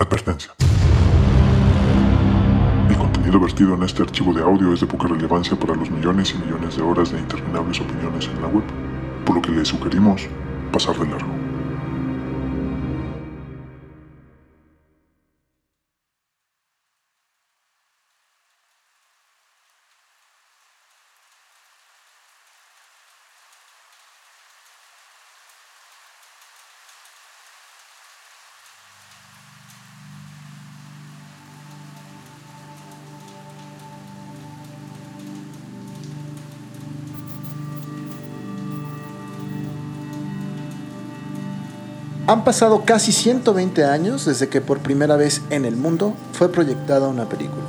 Advertencia. El contenido vertido en este archivo de audio es de poca relevancia para los millones y millones de horas de interminables opiniones en la web, por lo que le sugerimos pasar de largo. Han pasado casi 120 años desde que por primera vez en el mundo fue proyectada una película.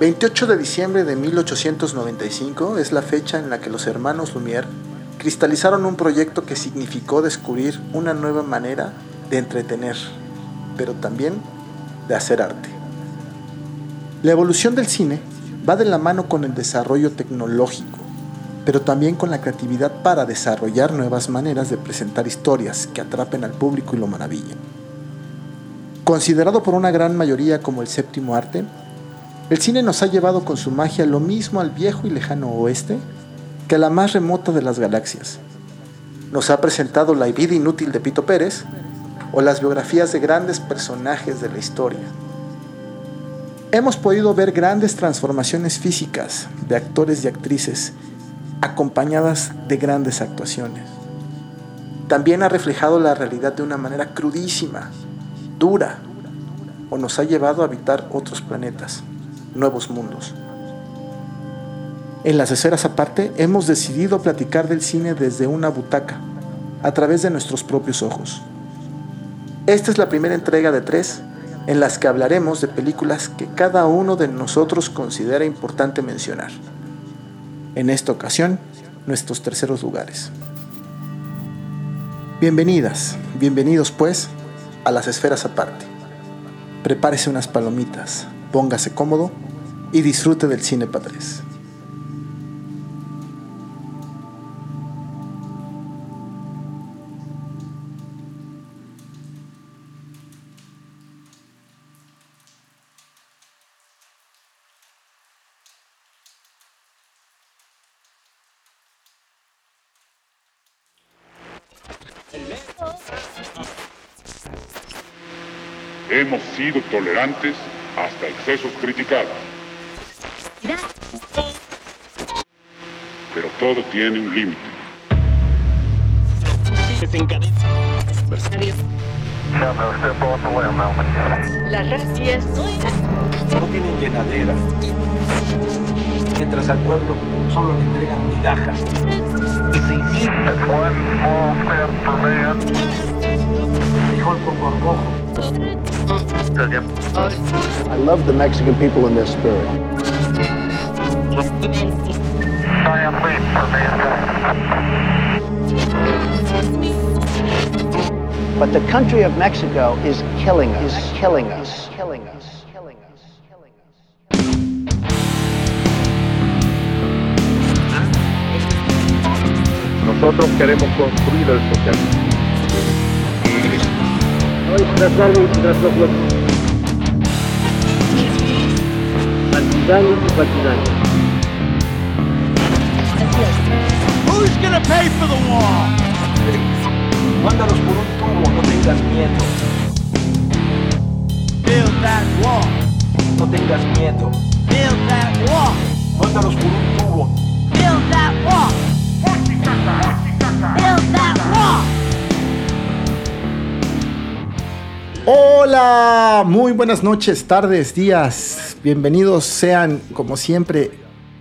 28 de diciembre de 1895 es la fecha en la que los hermanos Lumière cristalizaron un proyecto que significó descubrir una nueva manera de entretener, pero también de hacer arte. La evolución del cine va de la mano con el desarrollo tecnológico, pero también con la creatividad para desarrollar nuevas maneras de presentar historias que atrapen al público y lo maravillen. Considerado por una gran mayoría como el séptimo arte, el cine nos ha llevado con su magia lo mismo al viejo y lejano oeste que a la más remota de las galaxias. Nos ha presentado la vida inútil de Pito Pérez o las biografías de grandes personajes de la historia. Hemos podido ver grandes transformaciones físicas de actores y actrices acompañadas de grandes actuaciones. También ha reflejado la realidad de una manera crudísima, dura, o nos ha llevado a habitar otros planetas, nuevos mundos. En las esferas aparte hemos decidido platicar del cine desde una butaca, a través de nuestros propios ojos. Esta es la primera entrega de tres en las que hablaremos de películas que cada uno de nosotros considera importante mencionar en esta ocasión nuestros terceros lugares. Bienvenidas, bienvenidos pues a las esferas aparte. Prepárese unas palomitas, póngase cómodo y disfrute del cine padres. Sido tolerantes hasta excesos criticados. Pero todo tiene un límite. Las racias no tienen llenadera. Mientras al pueblo solo le entregan migajas. Con gorgojo. I love the Mexican people and their spirit. But the country of Mexico is killing us, is killing us, killing us, killing us, killing us. Nosotros queremos construir el socialismo. Partisanos y partisanos. Who's gonna pay for the wall? Mándalos por un tubo, no tengas miedo. Build that wall. No tengas miedo. Build that wall. Mándalos por un tubo. Build that wall. Hola, muy buenas noches, tardes, días. Bienvenidos sean, como siempre,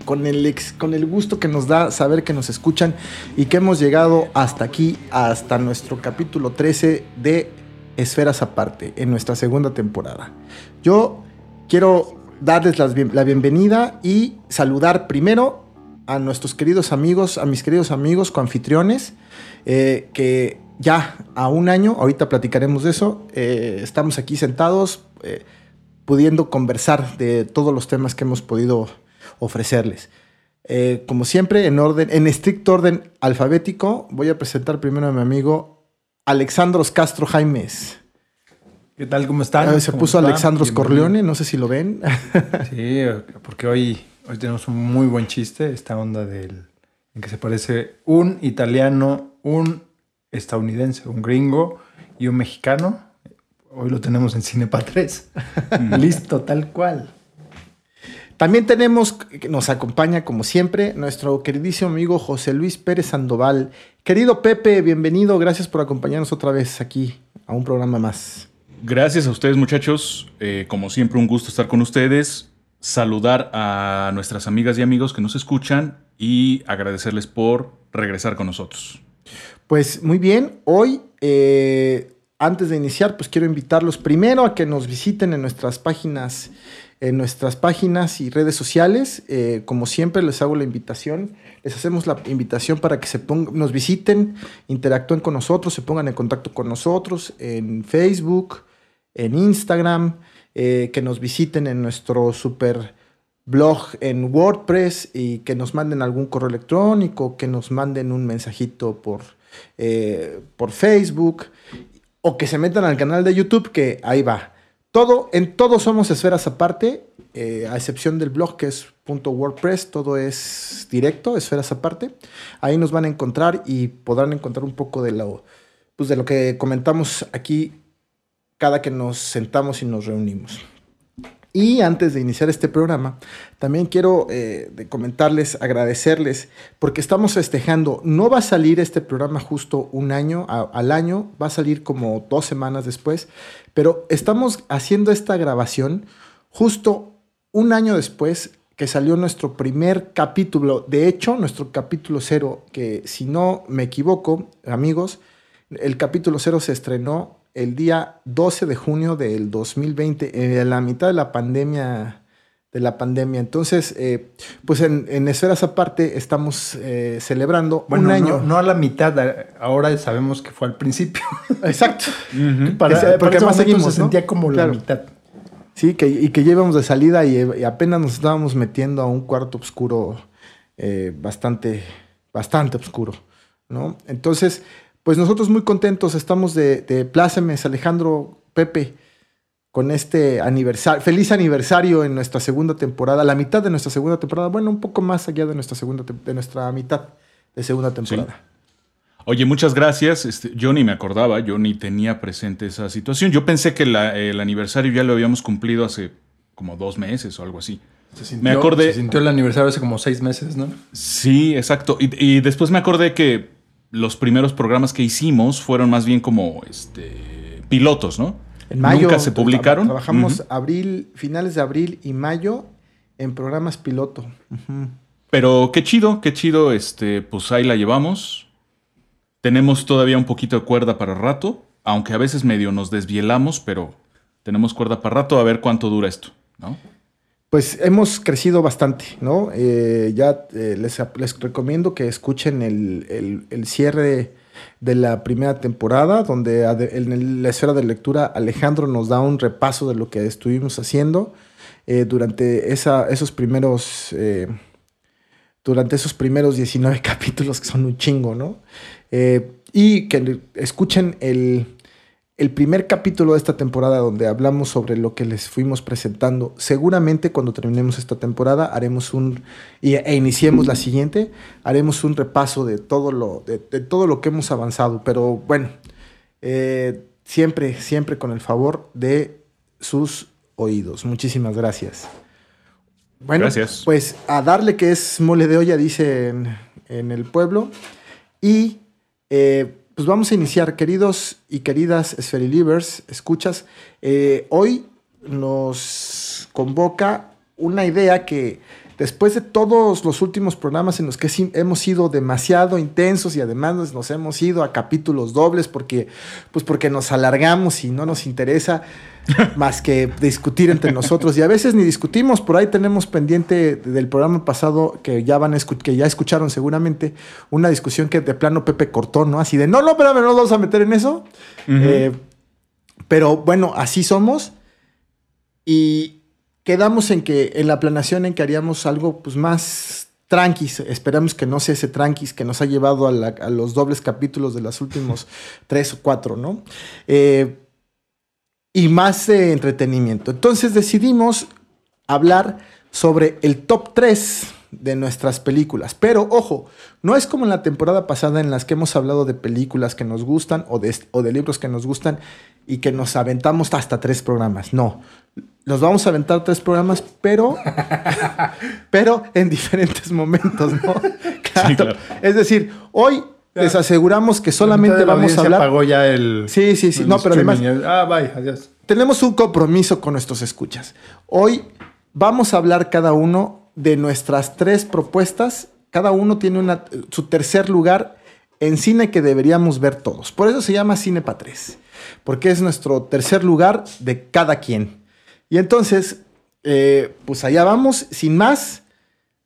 con el, con el gusto que nos da saber que nos escuchan y que hemos llegado hasta aquí, hasta nuestro capítulo 13 de Esferas Aparte, en nuestra segunda temporada. Yo quiero darles la bienvenida y saludar primero a nuestros queridos amigos, a mis queridos amigos coanfitriones, eh, que ya a un año, ahorita platicaremos de eso, eh, estamos aquí sentados eh, pudiendo conversar de todos los temas que hemos podido ofrecerles. Eh, como siempre, en orden, en estricto orden alfabético, voy a presentar primero a mi amigo Alexandros Castro Jaimes. ¿Qué tal? ¿Cómo están? Ah, se ¿Cómo puso están? Alexandros Bienvenido. Corleone, no sé si lo ven. Sí, porque hoy, hoy tenemos un muy buen chiste, esta onda del en que se parece un italiano, un estadounidense, un gringo y un mexicano. Hoy lo tenemos en Cinepa 3. Listo, tal cual. También tenemos, que nos acompaña como siempre, nuestro queridísimo amigo José Luis Pérez Sandoval. Querido Pepe, bienvenido, gracias por acompañarnos otra vez aquí a un programa más. Gracias a ustedes muchachos, Eh, como siempre un gusto estar con ustedes, saludar a nuestras amigas y amigos que nos escuchan y agradecerles por regresar con nosotros. Pues muy bien, hoy, eh, antes de iniciar, pues quiero invitarlos primero a que nos visiten en nuestras páginas, en nuestras páginas y redes sociales. Eh, como siempre, les hago la invitación, les hacemos la invitación para que se nos visiten, interactúen con nosotros, se pongan en contacto con nosotros en Facebook, en Instagram, eh, que nos visiten en nuestro super blog en WordPress y que nos manden algún correo electrónico, que nos manden un mensajito por, por Facebook o que se metan al canal de YouTube, que ahí va. Todo, en todo somos esferas aparte, eh, a excepción del blog que es .wordpress, todo es directo, esferas aparte. Ahí nos van a encontrar y podrán encontrar un poco de lo, pues de lo que comentamos aquí cada que nos sentamos y nos reunimos. Y antes de iniciar este programa, también quiero eh, comentarles, agradecerles, porque estamos festejando. No va a salir este programa justo un año al año, va a salir como dos semanas después, pero estamos haciendo esta grabación justo un año después que salió nuestro primer capítulo. De hecho, nuestro capítulo cero, que si no me equivoco, amigos, el capítulo cero se estrenó el día 12 de junio del 2020, en la mitad de la pandemia. De la pandemia. Entonces, eh, pues en, en esferas aparte estamos eh, celebrando Bueno, un año. No, a la mitad, a- ahora sabemos que fue al principio. Exacto. Para, Ese- porque porque además más seguimos, se ¿no? sentía como Claro. la mitad. Sí, que, y que ya íbamos de salida y, y apenas nos estábamos metiendo a un cuarto oscuro eh, bastante, bastante oscuro, ¿no? Entonces, pues nosotros muy contentos estamos de, de plácemes, Alejandro, Pepe, con este aniversario, feliz aniversario en nuestra segunda temporada, la mitad de nuestra segunda temporada, bueno, un poco más allá de nuestra segunda, de nuestra mitad de segunda temporada. Oye, muchas gracias. Este, yo ni me acordaba, yo ni tenía presente esa situación. Yo pensé que la- el aniversario ya lo habíamos cumplido hace como dos meses o algo así. Se sintió, Me acordé- Se sintió el aniversario hace como seis meses, ¿no? Sí, exacto. Y, y después me acordé que los primeros programas que hicimos fueron más bien como este, pilotos, ¿no? En mayo Nunca se tra- publicaron. Trabajamos abril, finales de abril y mayo en programas piloto. Pero qué chido, qué chido. Este, pues ahí la llevamos. Tenemos todavía un poquito de cuerda para rato, aunque a veces medio nos desvielamos, pero tenemos cuerda para rato a ver cuánto dura esto, ¿no? Pues hemos crecido bastante, ¿no? Eh, ya eh, les, les recomiendo que escuchen el, el- cierre de la primera temporada, donde en la esfera de lectura Alejandro nos da un repaso de lo que estuvimos haciendo eh, durante esa, esos primeros... eh, durante esos primeros 19 capítulos que son un chingo, ¿no? Y que escuchen el, el primer capítulo de esta temporada donde hablamos sobre lo que les fuimos presentando. Seguramente cuando terminemos esta temporada haremos un y, e iniciemos la siguiente, haremos un repaso de todo lo de, de todo lo que hemos avanzado. Pero bueno, eh, siempre siempre con el favor de sus oídos. Muchísimas gracias. Bueno, Gracias. pues a darle que es mole de olla, dice en, en el pueblo. Y eh, pues vamos a iniciar, queridos y queridas Spherilivers, escuchas. eh, hoy nos convoca una idea que después de todos los últimos programas en los que hemos sido demasiado intensos y además nos hemos ido a capítulos dobles porque, pues porque nos alargamos y no nos interesa más que discutir entre nosotros y a veces ni discutimos, por ahí tenemos pendiente del programa pasado que ya van a que ya escucharon seguramente una discusión que de plano Pepe cortó, ¿no? Así de, no, no, espérame, no nos vamos a meter en eso. Eh, pero bueno, así somos y quedamos en que en la planeación en que haríamos algo pues más tranquis, esperamos que no sea ese tranquis que nos ha llevado a, la- a los dobles capítulos de los últimos tres o cuatro, ¿no? Eh, y más de entretenimiento. Entonces decidimos hablar sobre el top 3 de nuestras películas. Pero ojo, no es como en la temporada pasada en las que hemos hablado de películas que nos gustan o de, o de libros que nos gustan y que nos aventamos hasta tres programas. No, nos vamos a aventar tres programas, pero, pero en diferentes momentos, ¿no? Claro. claro. Es decir, hoy les aseguramos que solamente La vamos a hablar. pagó ya el. Sí, sí, sí. el No, pero además. Ah, bye, adiós. tenemos un compromiso con nuestros escuchas. Hoy vamos a hablar cada uno de nuestras tres propuestas. Cada uno tiene una, su tercer lugar en cine que deberíamos ver todos. Por eso se llama Cine para Tres, porque es nuestro tercer lugar de cada quien. Y entonces, eh, pues allá vamos, sin más,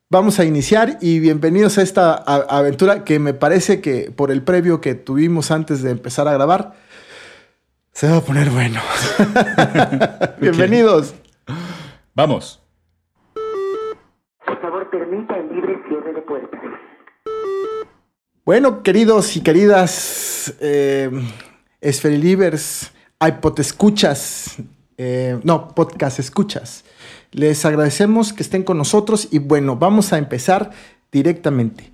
vamos a iniciar y bienvenidos a esta aventura que me parece que por el previo que tuvimos antes de empezar a grabar, se va a poner bueno. bienvenidos. Vamos. Por favor, permita el libre cierre de puertas. Bueno, queridos y queridas eh, Esferilivers, iPod escuchas, eh, no, podcast escuchas. Les agradecemos que estén con nosotros y bueno, vamos a empezar directamente.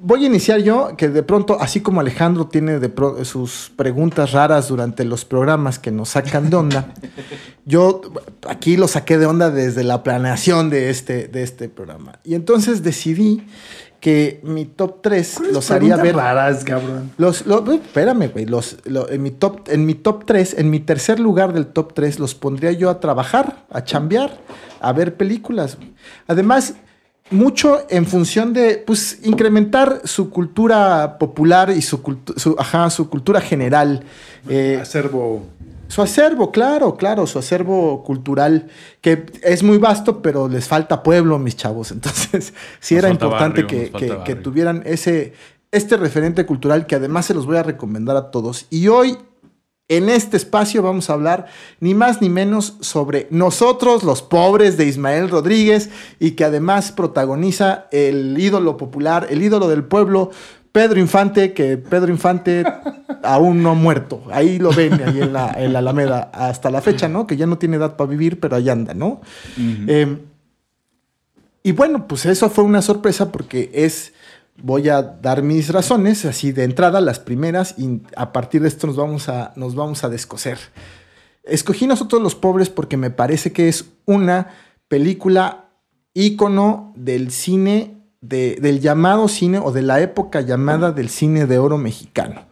Voy a iniciar yo, que de pronto, así como Alejandro tiene de pro- sus preguntas raras durante los programas que nos sacan de onda, yo aquí lo saqué de onda desde la planeación de este, de este programa. Y entonces decidí que mi top 3 los haría ver. raras, cabrón. Los, lo- uy, espérame, güey. Los, lo- en, mi top, en mi top 3, en mi tercer lugar del top 3, los pondría yo a trabajar, a chambear, a ver películas. Además, mucho en función de, pues, incrementar su cultura popular y su, cultu- su, ajá, su cultura general. Eh, Acervo. Su acervo, claro, claro, su acervo cultural, que es muy vasto, pero les falta pueblo, mis chavos. Entonces, sí Nos era importante barrio, que, que- que tuvieran ese, este referente cultural que además se los voy a recomendar a todos. Y hoy, en este espacio, vamos a hablar ni más ni menos sobre nosotros, los pobres de Ismael Rodríguez, y que además protagoniza el ídolo popular, el ídolo del pueblo. Pedro Infante, que Pedro Infante aún no ha muerto. Ahí lo ven, ahí en la, en la Alameda, hasta la fecha, ¿no? Que ya no tiene edad para vivir, pero ahí anda, ¿no? Eh, y bueno, pues eso fue una sorpresa porque es, voy a dar mis razones, así de entrada, las primeras, y a partir de esto nos vamos a, nos vamos a descoser. Escogí nosotros los pobres porque me parece que es una película ícono del cine, de- del llamado cine o de la época llamada del cine de oro mexicano,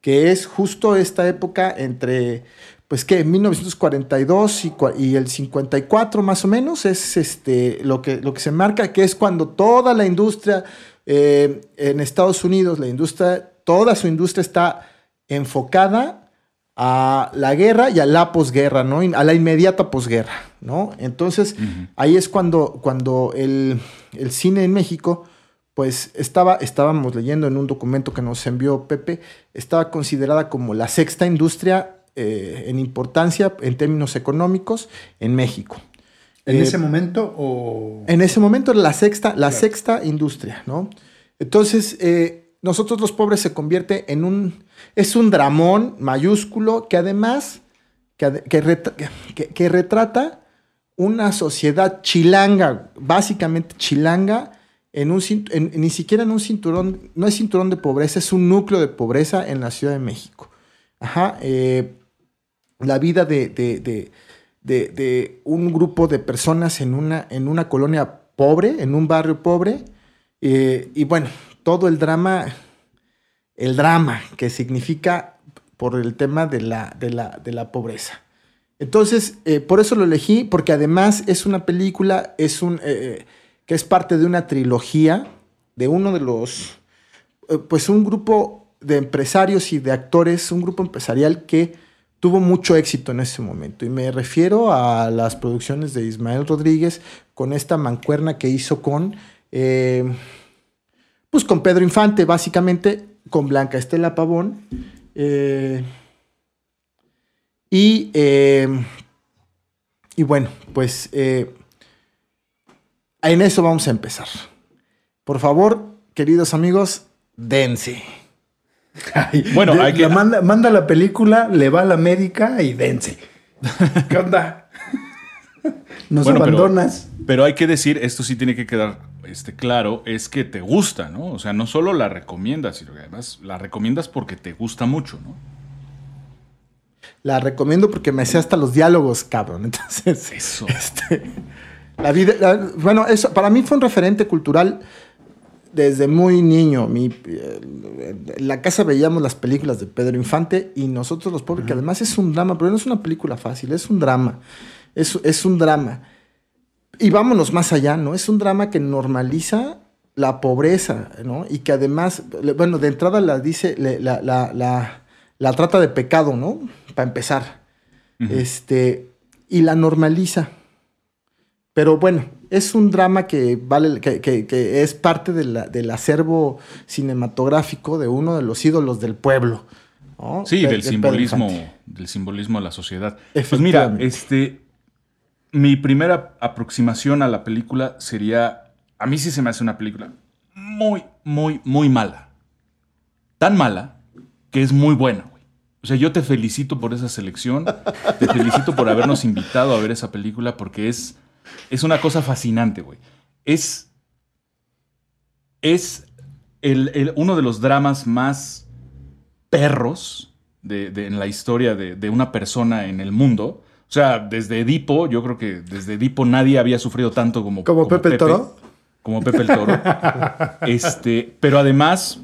que es justo esta época entre, pues que 1942 y, y el 54 más o menos, es este, lo, que, lo que se marca, que es cuando toda la industria eh, en Estados Unidos, la industria, toda su industria está enfocada a la guerra y a la posguerra, ¿no? A la inmediata posguerra, ¿no? Entonces, ahí es cuando, cuando el, el cine en México, pues estaba, estábamos leyendo en un documento que nos envió Pepe, estaba considerada como la sexta industria eh, en importancia en términos económicos en México. ¿En Eh, ese momento o.? en ese momento era la sexta, la sexta industria, ¿no? Entonces, eh, nosotros los pobres se convierte en un, es un dramón mayúsculo que además, que, ade- que retra- que- que retrata una sociedad chilanga, básicamente chilanga, en un, en- ni siquiera en un cinturón, no es cinturón de pobreza, es un núcleo de pobreza en la Ciudad de México. Ajá, eh, la vida de, de- de- de- un grupo de personas en una, en una colonia pobre, en un barrio pobre, eh, y bueno, todo el drama, el drama que significa por el tema de la, de la, de la pobreza. Entonces, eh, por eso lo elegí, porque además es una película, es un, eh, que es parte de una trilogía de uno de los, eh, pues un grupo de empresarios y de actores, un grupo empresarial que tuvo mucho éxito en ese momento. Y me refiero a las producciones de Ismael Rodríguez con esta mancuerna que hizo con, eh, pues con Pedro Infante, básicamente, con Blanca Estela Pavón. eh, y, eh, y bueno, pues eh, en eso vamos a empezar. Por favor, queridos amigos, dense. Bueno, De- hay que- la manda, manda la película, le va a la médica y dense. ¿Qué onda? Nos Bueno, pero- abandonas. Pero hay que decir, esto sí tiene que quedar este, claro, es que te gusta, ¿no? O sea, no solo la recomiendas, sino que además la recomiendas porque te gusta mucho, ¿no? La recomiendo porque me sé hasta los diálogos, cabrón. Entonces, Eso. este, la vida, la- bueno, eso para mí fue un referente cultural desde muy niño. Mi, eh, en la casa veíamos las películas de Pedro Infante y nosotros los pobres, que además es un drama, pero no es una película fácil, es un drama. Es, es un drama. Y vámonos más allá, ¿no? Es un drama que normaliza la pobreza, ¿no? Y que además, bueno, de entrada la dice, la, la, la, la trata de pecado, ¿no? Para empezar. Este, y la normaliza. Pero bueno, es un drama que vale, que, que- que es parte de la- del acervo cinematográfico de uno de los ídolos del pueblo. ¿no? Sí, De- del de simbolismo, del simbolismo de la sociedad. Pues mira, este, mi primera aproximación a la película sería, a mí sí se me hace una película muy, muy, muy mala. Tan mala que es muy buena. O sea, yo te felicito por esa selección, te felicito por habernos invitado a ver esa película porque es, es una cosa fascinante, güey. Es, es el- el- uno de los dramas más perros de, de- en la historia de, de una persona en el mundo. O sea, desde Edipo, yo creo que desde Edipo nadie había sufrido tanto como, ¿Como Pepe el Toro? Como Pepe el Toro. este, pero además,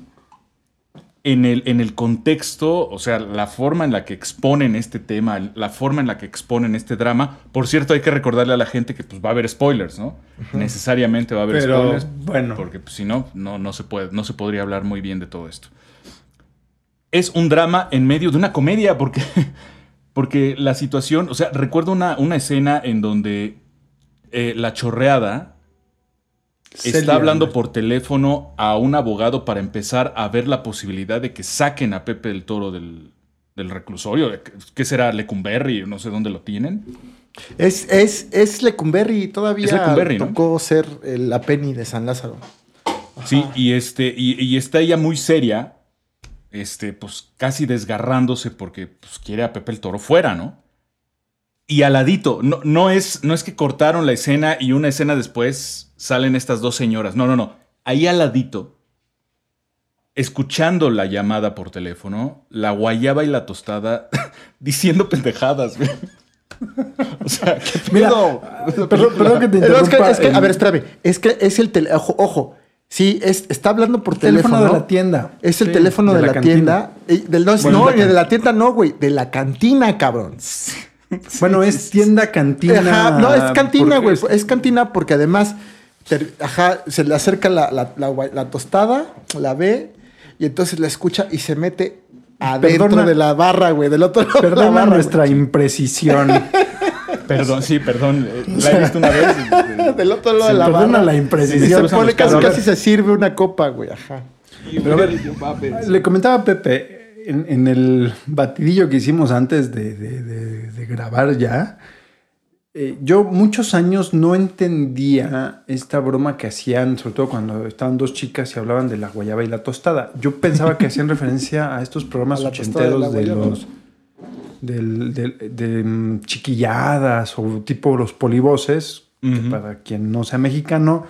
en el, en el contexto, o sea, la forma en la que exponen este tema, la forma en la que exponen este drama. Por cierto, hay que recordarle a la gente que pues, va a haber spoilers, ¿no? Necesariamente va a haber Pero, spoilers. bueno. Porque pues, si no, no, no, se puede, no se podría hablar muy bien de todo esto. Es un drama en medio de una comedia, porque, porque la situación, o sea, recuerdo una, una escena en donde eh, la chorreada Celia, está hablando por teléfono a un abogado para empezar a ver la posibilidad de que saquen a Pepe el Toro del, del reclusorio. ¿Qué será? ¿Lecumberri? No sé dónde lo tienen. Es, es, es Lecumberri, todavía Es Lecumberri, ¿no? tocó ser la Penny de San Lázaro. Sí, y este, y, y está ella muy seria, este, pues casi desgarrándose porque pues, quiere a Pepe el Toro fuera, ¿no? Y al ladito, no, no, es, no es que cortaron la escena y una escena después salen estas dos señoras. No, no, no. Ahí al ladito, escuchando la llamada por teléfono, la guayaba y la tostada diciendo pendejadas, güey. O sea, ¿qué Mira, perdón, perdón que te No, es que- interrumpa. es que, a ver, espérame. Es que es el teléfono. Ojo, ojo. Sí, es, está hablando por teléfono teléfono. de la tienda. Es el Sí, teléfono de, la, tienda. Y del- no, Bueno, no, de la ni de la tienda no, güey. De la cantina, cabrón. Bueno, es tienda, cantina. Ajá, no, es cantina, porque güey. Es... cantina porque además, ter- ajá, se le acerca la, la- la gua- la tostada, la ve, y entonces la escucha y se mete adentro Perdona. de la barra, güey, del otro lado de la Perdona barra. nuestra imprecisión. Perdón, sí, perdón. eh, La he visto una vez. Del otro lado Se de la perdona barra. la imprecisión. se pone casi se sirve una copa, güey, ajá. Pero a ver, le comentaba a Pepe en, en el batidillo que hicimos antes de, de- de- de grabar ya. eh, yo muchos años no entendía esta broma que hacían, sobre todo cuando estaban dos chicas y hablaban de la guayaba y la tostada. Yo pensaba que hacían referencia a estos programas A ochenteros de los del- del- de, mm, chiquilladas o tipo los polivoces, que Ujú. para quien no sea mexicano,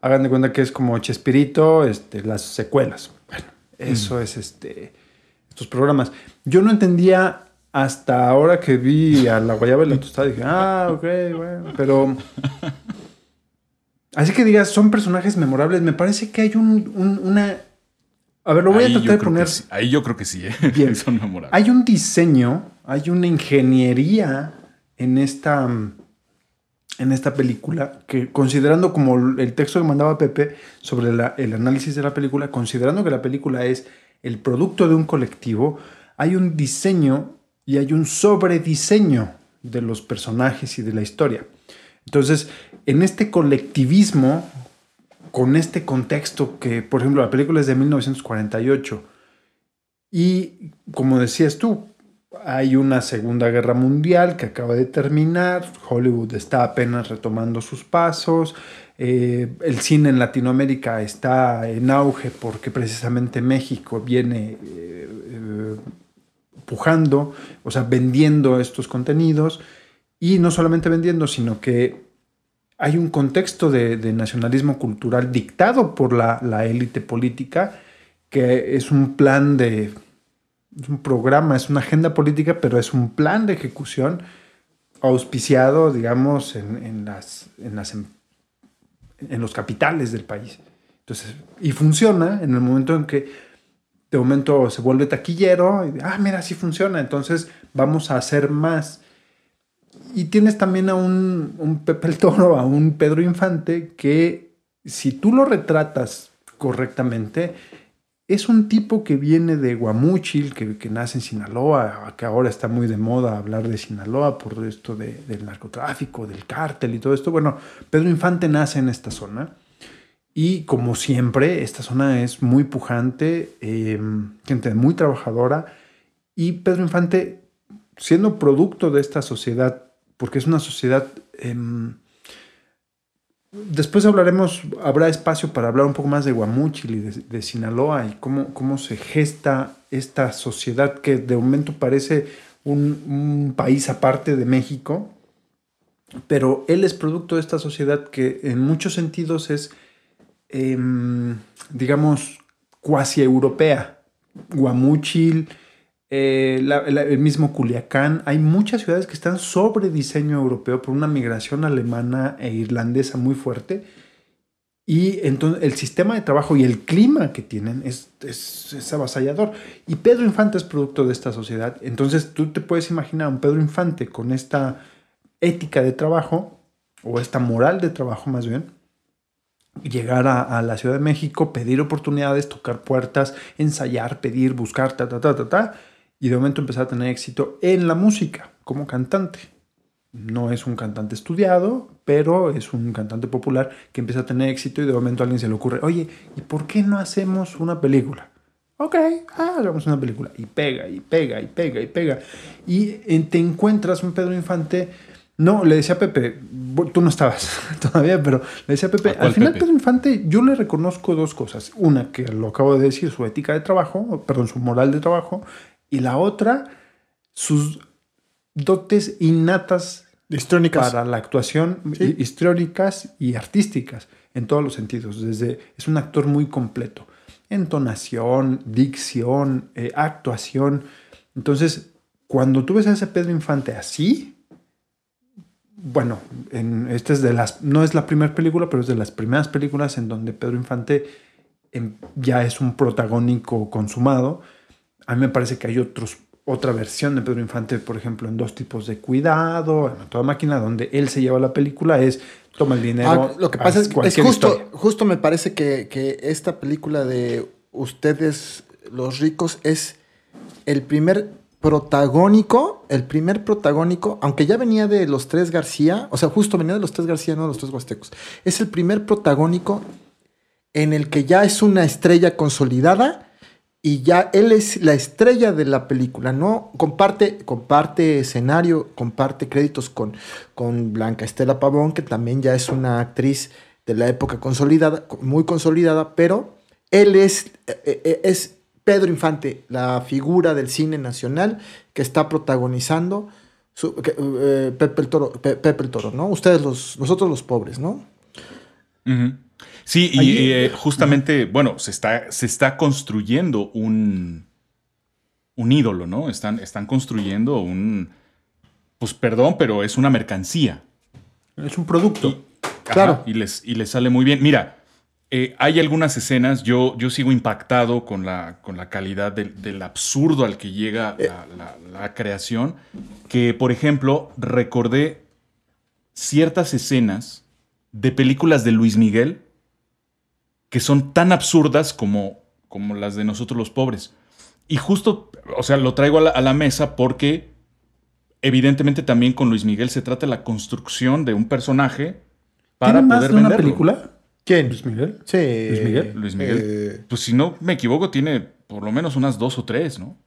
hagan de cuenta que es como Chespirito, este, las secuelas. Bueno, eso es este, estos programas. Yo no entendía hasta ahora que vi a la guayaba y la tostada, dije, ah, ok, bueno, pero... Así que digas, son personajes memorables. Me parece que hay un, un- una... A ver, lo voy ahí a tratar de poner... sí, Ahí yo creo que sí, ¿eh? Bien. Son memorables. Hay un diseño, hay una ingeniería en esta, en esta película que considerando como el texto que mandaba Pepe sobre la- el análisis de la película, considerando que la película es el producto de un colectivo, hay un diseño y hay un sobrediseño de los personajes y de la historia. Entonces, en este colectivismo, con este contexto que, por ejemplo, la película es de 1948, y como decías tú, hay una Segunda Guerra Mundial que acaba de terminar, Hollywood está apenas retomando sus pasos, eh, el cine en Latinoamérica está en auge porque precisamente México viene eh, eh, pujando, o sea, vendiendo estos contenidos. Y no solamente vendiendo, sino que hay un contexto de, de nacionalismo cultural dictado por la, la élite política, que es un plan de, es un programa, es una agenda política, pero es un plan de ejecución auspiciado, digamos, en, en las, en, las, em, en los capitales del país. Entonces, y funciona en el momento en que de momento se vuelve taquillero, y, ah, mira, sí funciona, entonces vamos a hacer más. Y tienes también a un, un Pepe el Toro, a un Pedro Infante, que si tú lo retratas correctamente, es un tipo que viene de Guamúchil, que, que, nace en Sinaloa, que ahora está muy de moda hablar de Sinaloa por esto de, del narcotráfico, del cártel y todo esto. Bueno, Pedro Infante nace en esta zona y como siempre, esta zona es muy pujante, eh, gente muy trabajadora y Pedro Infante, siendo producto de esta sociedad, porque es una sociedad... Eh, Después hablaremos, habrá espacio para hablar un poco más de Guamúchil y de, de, Sinaloa y cómo, cómo se gesta esta sociedad que de momento parece un, un, país aparte de México, pero él es producto de esta sociedad que en muchos sentidos es, eh, digamos, cuasi europea. Guamúchil, eh, el mismo Culiacán, hay muchas ciudades que están sobre diseño europeo por una migración alemana e irlandesa muy fuerte. Y entonces el sistema de trabajo y el clima que tienen es, es, avasallador. Y Pedro Infante es producto de esta sociedad. Entonces tú te puedes imaginar un Pedro Infante con esta ética de trabajo, o esta moral de trabajo más bien, llegar a, la Ciudad de México, pedir oportunidades, tocar puertas, ensayar, pedir, buscar, ta, ta, ta, ta y de momento empezar a tener éxito en la música como cantante. No es un cantante estudiado, pero es un cantante popular que empieza a tener éxito y de momento a alguien se le ocurre, oye, ¿y por qué no hacemos una película? Ok, ah, hagamos una película. Y pega, y pega, y pega, y pega. Y te encuentras un Pedro Infante. No, le decía a Pepe, tú no estabas todavía, pero le decía a Pepe, al final Pepe? Pedro Infante yo le reconozco dos cosas. Una, que lo acabo de decir, su ética de trabajo, perdón, su moral de trabajo, y la otra, sus dotes innatas para la actuación, ¿Sí? históricas y artísticas, en todos los sentidos. Desde, es un actor muy completo. Entonación, dicción, eh, actuación. Entonces, cuando tú ves a ese Pedro Infante así, bueno, en, esta es de las, no es la primera película, pero es de las primeras películas en donde Pedro Infante en, ya es un protagónico consumado a mí me parece que hay otros, otra versión de Pedro Infante, por ejemplo, en dos tipos de cuidado, en toda máquina, donde él se lleva la película, es toma el dinero. Ah, lo que pasa es que es justo, justo me parece que, que esta película de Ustedes los ricos es el primer protagónico, el primer protagónico, aunque ya venía de los tres García, o sea, justo venía de los tres García, no de los tres Huastecos, es el primer protagónico en el que ya es una estrella consolidada y ya él es la estrella de la película, ¿no? Comparte, comparte escenario, comparte créditos con, con Blanca Estela Pavón, que también ya es una actriz de la época consolidada, muy consolidada, pero él es, eh, es Pedro Infante, la figura del cine nacional que está protagonizando eh, Pepe, el Toro, Pepe el Toro, ¿no? Ustedes los, nosotros los pobres, ¿no? Uh. Sí, y Allí, eh, justamente, bueno, se está, se está construyendo un, un ídolo, ¿no? Están, están construyendo un, pues perdón, pero es una mercancía. Es un producto. Y, claro. Ajá, y, les, y les sale muy bien. Mira, eh, hay algunas escenas, yo, yo sigo impactado con la, con la calidad del, del absurdo al que llega Eh. la, la, la creación, que por ejemplo recordé ciertas escenas de películas de Luis Miguel que son tan absurdas como, como las de nosotros los pobres. Y justo, o sea, lo traigo a la, a la, mesa porque evidentemente también con Luis Miguel se trata de la construcción de un personaje para ¿Tiene más poder de una venderlo. película? ¿Quién? ¿Luis Miguel? Sí. ¿Luis Miguel? Luis Miguel. Eh, pues si no me equivoco, tiene por lo menos unas dos o tres, ¿no?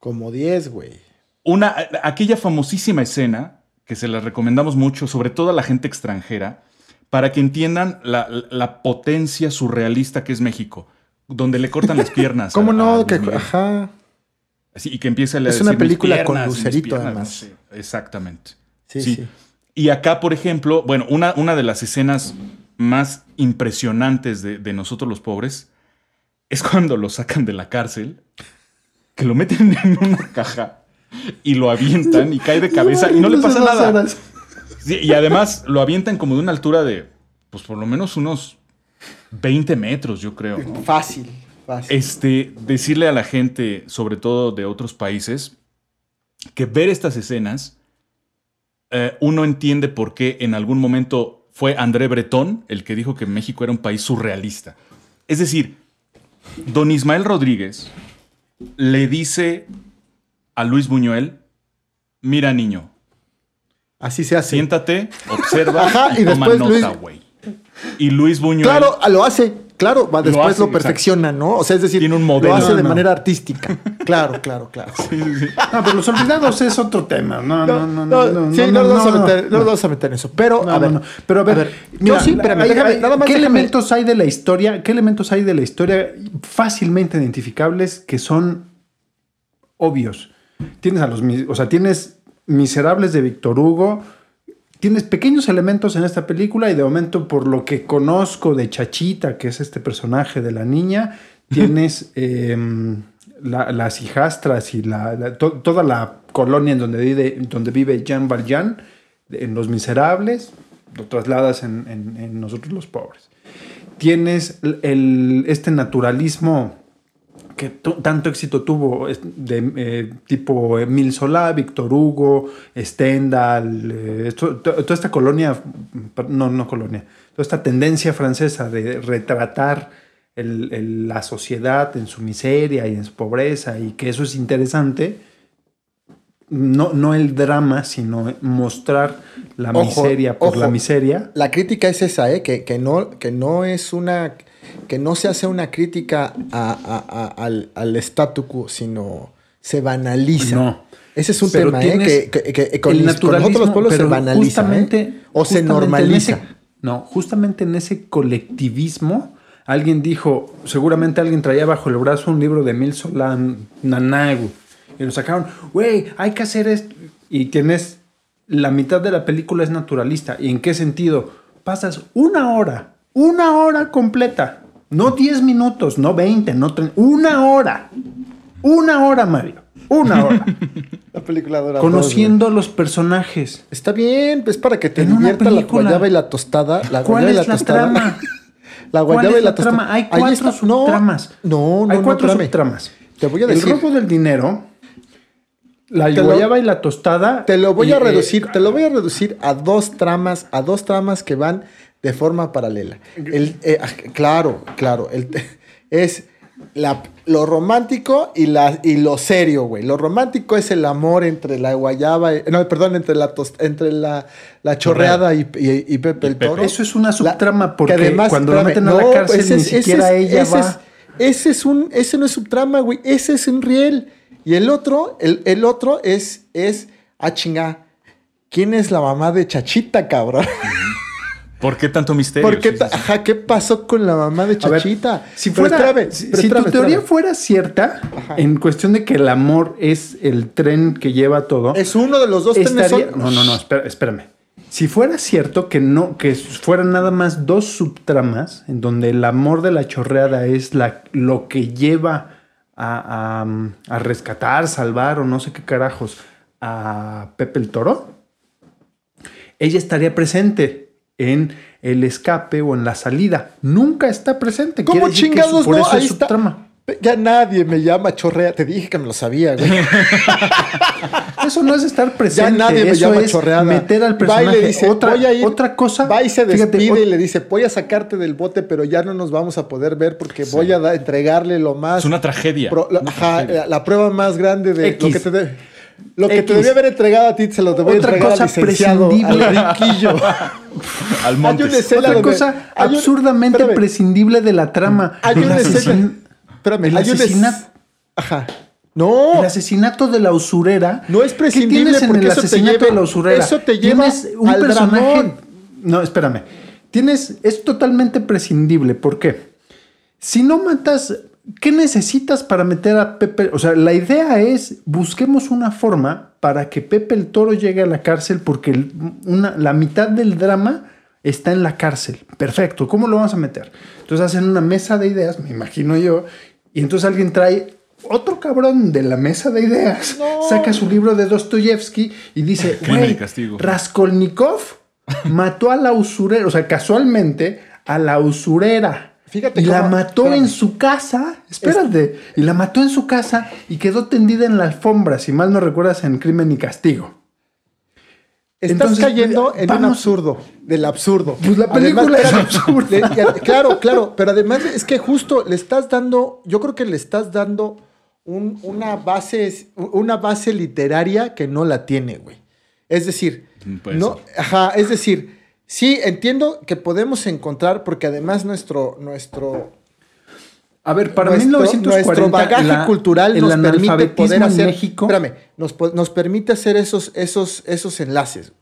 como 10, güey. Una, aquella famosísima escena que se la recomendamos mucho, sobre todo a la gente extranjera, para que entiendan la, la potencia surrealista que es México, donde le cortan las piernas. ¿Cómo a- no? a Que, ajá. Así, y que empieza a Es decir, una "Mis película con piernas, Lucerito, piernas", además. Exactamente. Sí, Sí. sí. Y acá, por ejemplo, bueno, una, una de las escenas más impresionantes de, de nosotros los pobres es cuando lo sacan de la cárcel, que lo meten en una caja y lo avientan y cae de cabeza y no le pasa nada. Sí, y además lo avientan como de una altura de, pues por lo menos unos 20 metros, yo creo. ¿no? Fácil, fácil. Este, decirle a la gente, sobre todo de otros países, que ver estas escenas, eh, uno entiende por qué en algún momento fue André Breton el que dijo que México era un país surrealista. Es decir, don Ismael Rodríguez le dice a Luis Buñuel, mira niño, Así se hace. siéntate, observa Ajá, y y, toma después nota, Luis- güey. Y Luis Buñuel... Claro, lo hace. Claro, va, después hace, lo perfecciona, ¿no? O sea, es decir, Tiene un modelo. lo hace de no. manera artística. Claro, claro, claro. No, pero los olvidados es otro tema. No, no, no, no. No, no, sí, no, no, vamos a no, meter, no no. nos vamos a meter en eso. Pero, No, a no, ver, no. Pero a ver, yo mira, sí, espérame, hay- déjame, nada más ¿Qué déjame- elementos hay de la historia? ¿Qué elementos hay de la historia fácilmente identificables que son obvios? Tienes a los, mi- o sea, tienes Miserables de Víctor Hugo, tienes pequeños elementos en esta película y de momento por lo que conozco de Chachita, que es este personaje de la niña, tienes em, la- las hijastras y la, la- to- toda la colonia en donde vive, donde vive Jean Valjean, en Los Miserables, lo trasladas en, en- en Nosotros los Pobres. Tienes el- el- este naturalismo que tanto éxito tuvo de eh, tipo Emil Solá, Víctor Hugo, Stendhal, eh, esto- toda esta colonia, no, no colonia, toda esta tendencia francesa de retratar el- el- la sociedad en su miseria y en su pobreza y que eso es interesante. No, no el drama, sino mostrar la Ojo, miseria por ojo. la miseria. La crítica es esa, ¿eh? Que, que no, que no es una. Que no se hace una crítica a- a- a- al, al statu quo, sino se banaliza. No. Ese es un Pero tema, ¿eh? Que, que- que con, el mis- con nosotros los pueblos se banaliza. justamente- ¿eh? O se justamente normaliza. ese- no, justamente en ese colectivismo, alguien dijo, seguramente alguien traía bajo el brazo un libro de Emil Solán, Nanagu, y lo sacaron, güey, hay que hacer esto. Y tienes, la mitad de la película es naturalista. ¿Y en qué sentido? Pasas una hora, una hora completa, no 10 minutos, no 20, no 30, una hora, una hora, Mario, una hora. La película dura dos, conociendo los personajes. Está bien, es para que te divierta la guayaba y la tostada. La ¿Cuál guayaba y es la tostada. trama? la ¿Cuál guayaba y la, la tostada. Hay cuatro está. subtramas. No, no, Hay no, cuatro espérame. subtramas. Te voy a decir. El robo del dinero, la guayaba y la tostada. Te lo voy y, a eh, reducir, te lo voy a reducir a dos tramas, a dos tramas que van de forma paralela. El, eh, ah, claro, claro, el- es la- lo romántico y, la, y lo serio, güey. Lo romántico es el amor entre la guayaba, y- no, perdón, entre la tos- entre la, la chorreada y, y- y Pepe el. Toro. Eso es una La- subtrama que porque cuando lo meten a la cárcel ese ni ese siquiera ella ese va. es- ese es un, ese no es subtrama, güey. Ese es un riel. Y el otro, el, el otro es, es, ah, chinga. ¿Quién es la mamá de Chachita, cabrón? ¿Por qué tanto misterio? ¿Por qué, Sí, ta- sí, sí. ajá, ¿qué pasó con la mamá de ver, Chachita? si Pero fuera, espérame, si, pero si tu teoría espérame. fuera cierta, Ajá. en cuestión de que el amor es el tren que lleva todo, Es uno de los dos trenes estaría- son- No, no, no, espera- espérame. Si fuera cierto que no, que fueran nada más dos subtramas, en donde el amor de la chorreada es la, lo que lleva a, a- a rescatar, salvar o no sé qué carajos a Pepe el Toro, ella estaría presente en el escape o en la salida. Nunca está presente. ¿Cómo Quiere chingados eso- por no? eso Ahí es está. subtrama. Ya nadie me llama chorrea. Te dije que me lo sabía, güey. Eso no es estar presente. Ya nadie me eso llama es chorreada. meter al Va y personaje. le dice, otra, voy a ir, otra cosa. Va y se fíjate, despide ot- y le dice, voy a sacarte del bote, pero ya no nos vamos a poder ver porque voy a da- entregarle lo más... Es una tragedia. pro- la, Una ajá, tragedia. la, la prueba más grande de X. lo que te de- lo que te X. debía haber entregado a ti, se lo te voy a Otra entregar al cosa licenciado, al prescindible. riquillo. Al Hay una escena Otra donde- cosa hay un- absurdamente espérame. prescindible de la trama. Hay el, una escena... asesin- Espérame, el hay una es- asesinato. Ajá. No, El asesinato de la usurera. No es ¿Qué prescindible tienes en porque el eso te asesinato lleva- de la usurera? eso te lleva Tienes un al personaje. dramón. No, espérame. Tienes. Es totalmente prescindible. ¿Por qué? Si no matas ¿qué necesitas para meter a Pepe? O sea, la idea es, busquemos una forma para que Pepe el Toro llegue a la cárcel porque una, la mitad del drama está en la cárcel. Perfecto, ¿cómo lo vamos a meter? Entonces hacen una mesa de ideas, me imagino yo, y entonces alguien trae otro cabrón de la mesa de ideas, saca su libro de Dostoyevsky y dice, Crimen y güey, castigo". Raskolnikov mató a la usurera, o sea, casualmente a la usurera. Fíjate y la mató espérame. en su casa. Espérate. Y la mató en su casa y quedó tendida en la alfombra, si mal no recuerdas, en Crimen y Castigo. Estás Entonces, cayendo en un absurdo, del absurdo. Pues la película es espérame, absurda. le- claro, claro, pero además es que justo le estás dando, yo creo que le estás dando un- una, base, una base literaria que no la tiene, güey. Es decir, no, ajá, es decir, sí, entiendo que podemos encontrar, porque además nuestro, nuestro, A ver, para nuestro, 1940 nuestro bagaje la- cultural nos permite poder hacer México. espérame nos, nos permite hacer esos esos esos enlaces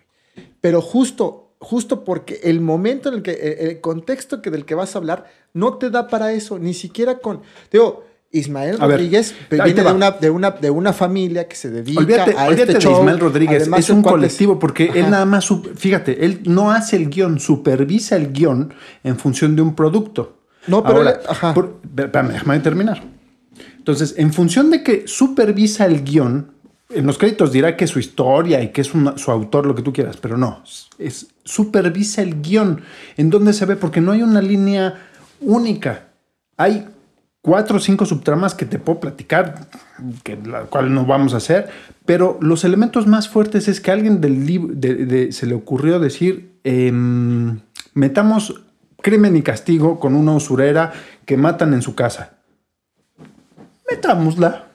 pero justo justo porque el momento en el que el, el contexto que del que vas a hablar no te da para eso ni siquiera con digo Ismael A Rodríguez viene de una, de, una, de una familia que se dedica Olvídate, a olvídate este de show. Ismael Rodríguez, Además, es un colectivo porque él nada más, fíjate, él no hace el guion, supervisa el guion en función de un producto. No, pero Ahora, él- ajá. por- espérame, déjame terminar. Entonces, en función de que supervisa el guion, en los créditos dirá que es su historia y que es una- su autor, lo que tú quieras, pero no, es supervisa el guion. ¿En dónde se ve? Porque no hay una línea única. Hay cuatro o cinco subtramas que te puedo platicar, que la cual no vamos a hacer, pero los elementos más fuertes es que a alguien del libro se le ocurrió decir, em, metamos crimen y castigo con una usurera que matan en su casa. Metámosla.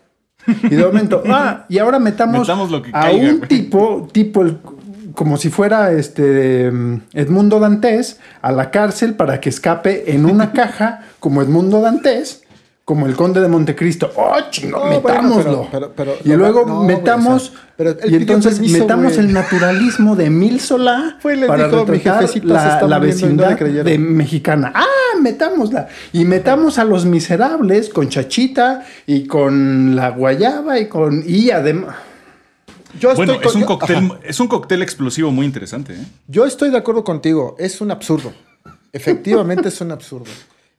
Y de momento, ah, y ahora metamos, Metamos lo que a caiga, un güey. tipo, tipo el, como si fuera este em, Edmundo Dantes a la cárcel para que escape en una caja como Edmundo Dantes, como el conde de Montecristo. ¡Oh, chingo! No, bueno, metámoslo. pero- pero- pero- y luego no, güey, metamos. o sea, pero él y entonces permiso, metamos güey. el naturalismo de Emil Solá para dijo, "Mi retratar la, la no vecindad creyeron". de mexicana. ¡Ah! Metámosla. Y metamos a los miserables con Chachita y con la guayaba y con. Y además. yo Bueno, estoy es un, con- cóctel, ajá. es un cóctel explosivo muy interesante. ¿eh? Yo estoy de acuerdo contigo, es un absurdo. Efectivamente es un absurdo.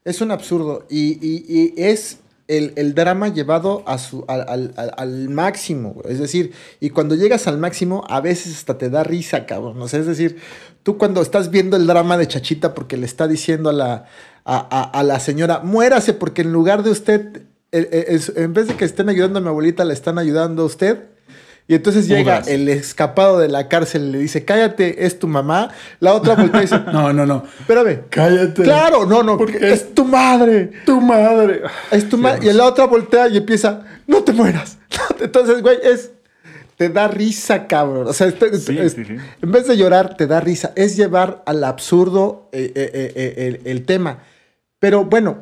Es un absurdo. Y, y- y es el, el drama llevado a su, al, al- al- máximo. Es decir, y cuando llegas al máximo, a veces hasta te da risa, cabrón. O sea, es decir, tú cuando estás viendo el drama de Chachita porque le está diciendo a la, a, a- a la señora, muérase porque en lugar de usted, eh, eh, en vez de que estén ayudando a mi abuelita, le están ayudando a usted. Y entonces llega el escapado de la cárcel y le dice, cállate, es tu mamá. La otra voltea y dice, No, no, no. espérame. Cállate. Claro, no, no, porque es tu madre. Tu madre. Es tu madre. Y la otra voltea y empieza, no te mueras. Entonces, güey, es... Te da risa, cabrón. O sea, Sí, es- sí, sí. en vez de llorar, te da risa. Es llevar al absurdo eh, eh, eh, eh, el, el tema. Pero bueno,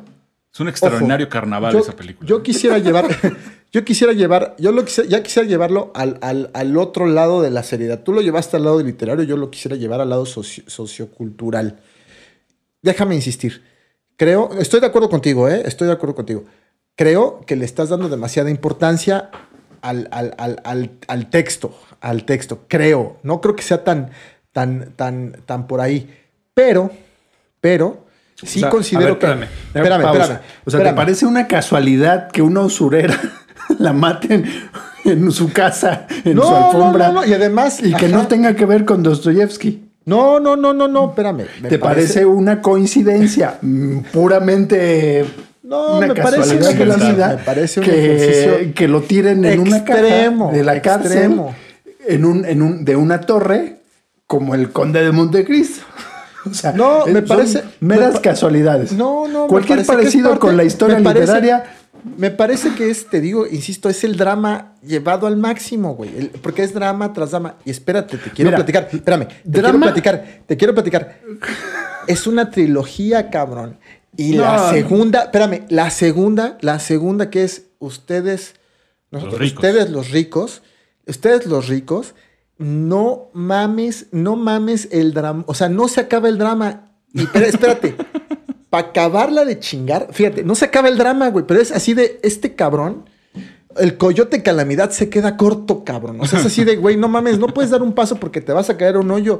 Es un extraordinario Ojo, carnaval yo, esa película. Yo quisiera llevar, yo quisiera llevar, yo lo quisiera, ya quisiera llevarlo al, al- al otro lado de la seriedad. Tú lo llevaste al lado literario, yo lo quisiera llevar al lado socio- sociocultural. Déjame insistir. Creo, estoy de acuerdo contigo, ¿eh? Estoy de acuerdo contigo. Creo que le estás dando demasiada importancia al, al- al- al- al texto, al texto. Creo. No creo que sea tan, tan, tan, tan por ahí. Pero, pero, sí O sea, considero ver, espérame, que. Espérame, pausa. espérame. O sea, espérame. ¿te parece una casualidad que una usurera la maten en su casa, en No, su alfombra? no, no, y además- Y que no tenga que ver con Dostoyevsky. No, no, no, no, no, espérame. Me ¿Te parece una coincidencia mm, puramente No, una me parece casualidad un de la ejercicio- vida me parece un que, que lo tiren en una extremo, caja de la cárcel extremo. en un, en un, de una torre como el conde de Montecristo? O sea, No, me son parece- meras me pa- casualidades. No, no. Cualquier parecido parte- con la historia parece- literaria Me parece que es, te digo, insisto, es el drama llevado al máximo, güey. El- porque es drama tras drama. Y espérate, te quiero Mira, platicar. Espérame, te quiero drama- platicar. Te quiero platicar. Es una trilogía, cabrón. Y No. la segunda, espérame, la segunda, la segunda que es ustedes, nosotros, ustedes los ricos, ustedes los ricos, no mames, no mames el drama, o sea, no se acaba el drama. Y espérate, para acabarla de chingar, fíjate, no se acaba el drama, güey, pero es así de este cabrón. El coyote calamidad se queda corto, cabrón. O sea, es así de, güey, no mames, no puedes dar un paso porque te vas a caer a un hoyo.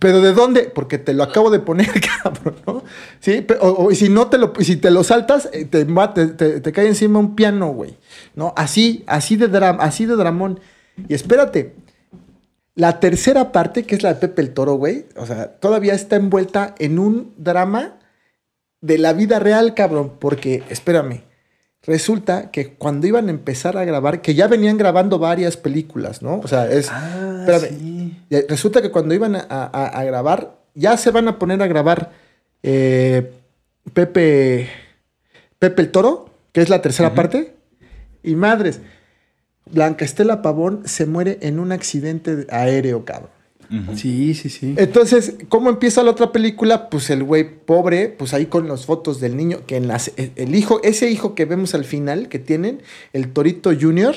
¿Pero de dónde? Porque te lo acabo de poner, cabrón, ¿no? Sí, o, o- si no te lo, si te lo saltas, eh, te, cae encima un piano, güey. ¿No? Así, así de drama, así de dramón. Y espérate, la tercera parte, que es la de Pepe el Toro, güey, o sea, todavía está envuelta en un drama de la vida real, cabrón, porque, espérame, resulta que cuando iban a empezar a grabar, que ya venían grabando varias películas, ¿no? O sea, es... Ah, espérame, ya- resulta que cuando iban a, a- a grabar, ya se van a poner a grabar eh, Pepe, Pepe el Toro, que es la tercera parte, y madres, Blanca Estela Pavón se muere en un accidente aéreo, cabrón. Sí, sí, sí. Entonces, ¿cómo empieza la otra película? Pues el güey pobre, pues ahí con las fotos del niño, que en las, el hijo, ese hijo que vemos al final, que tienen, el Torito Junior,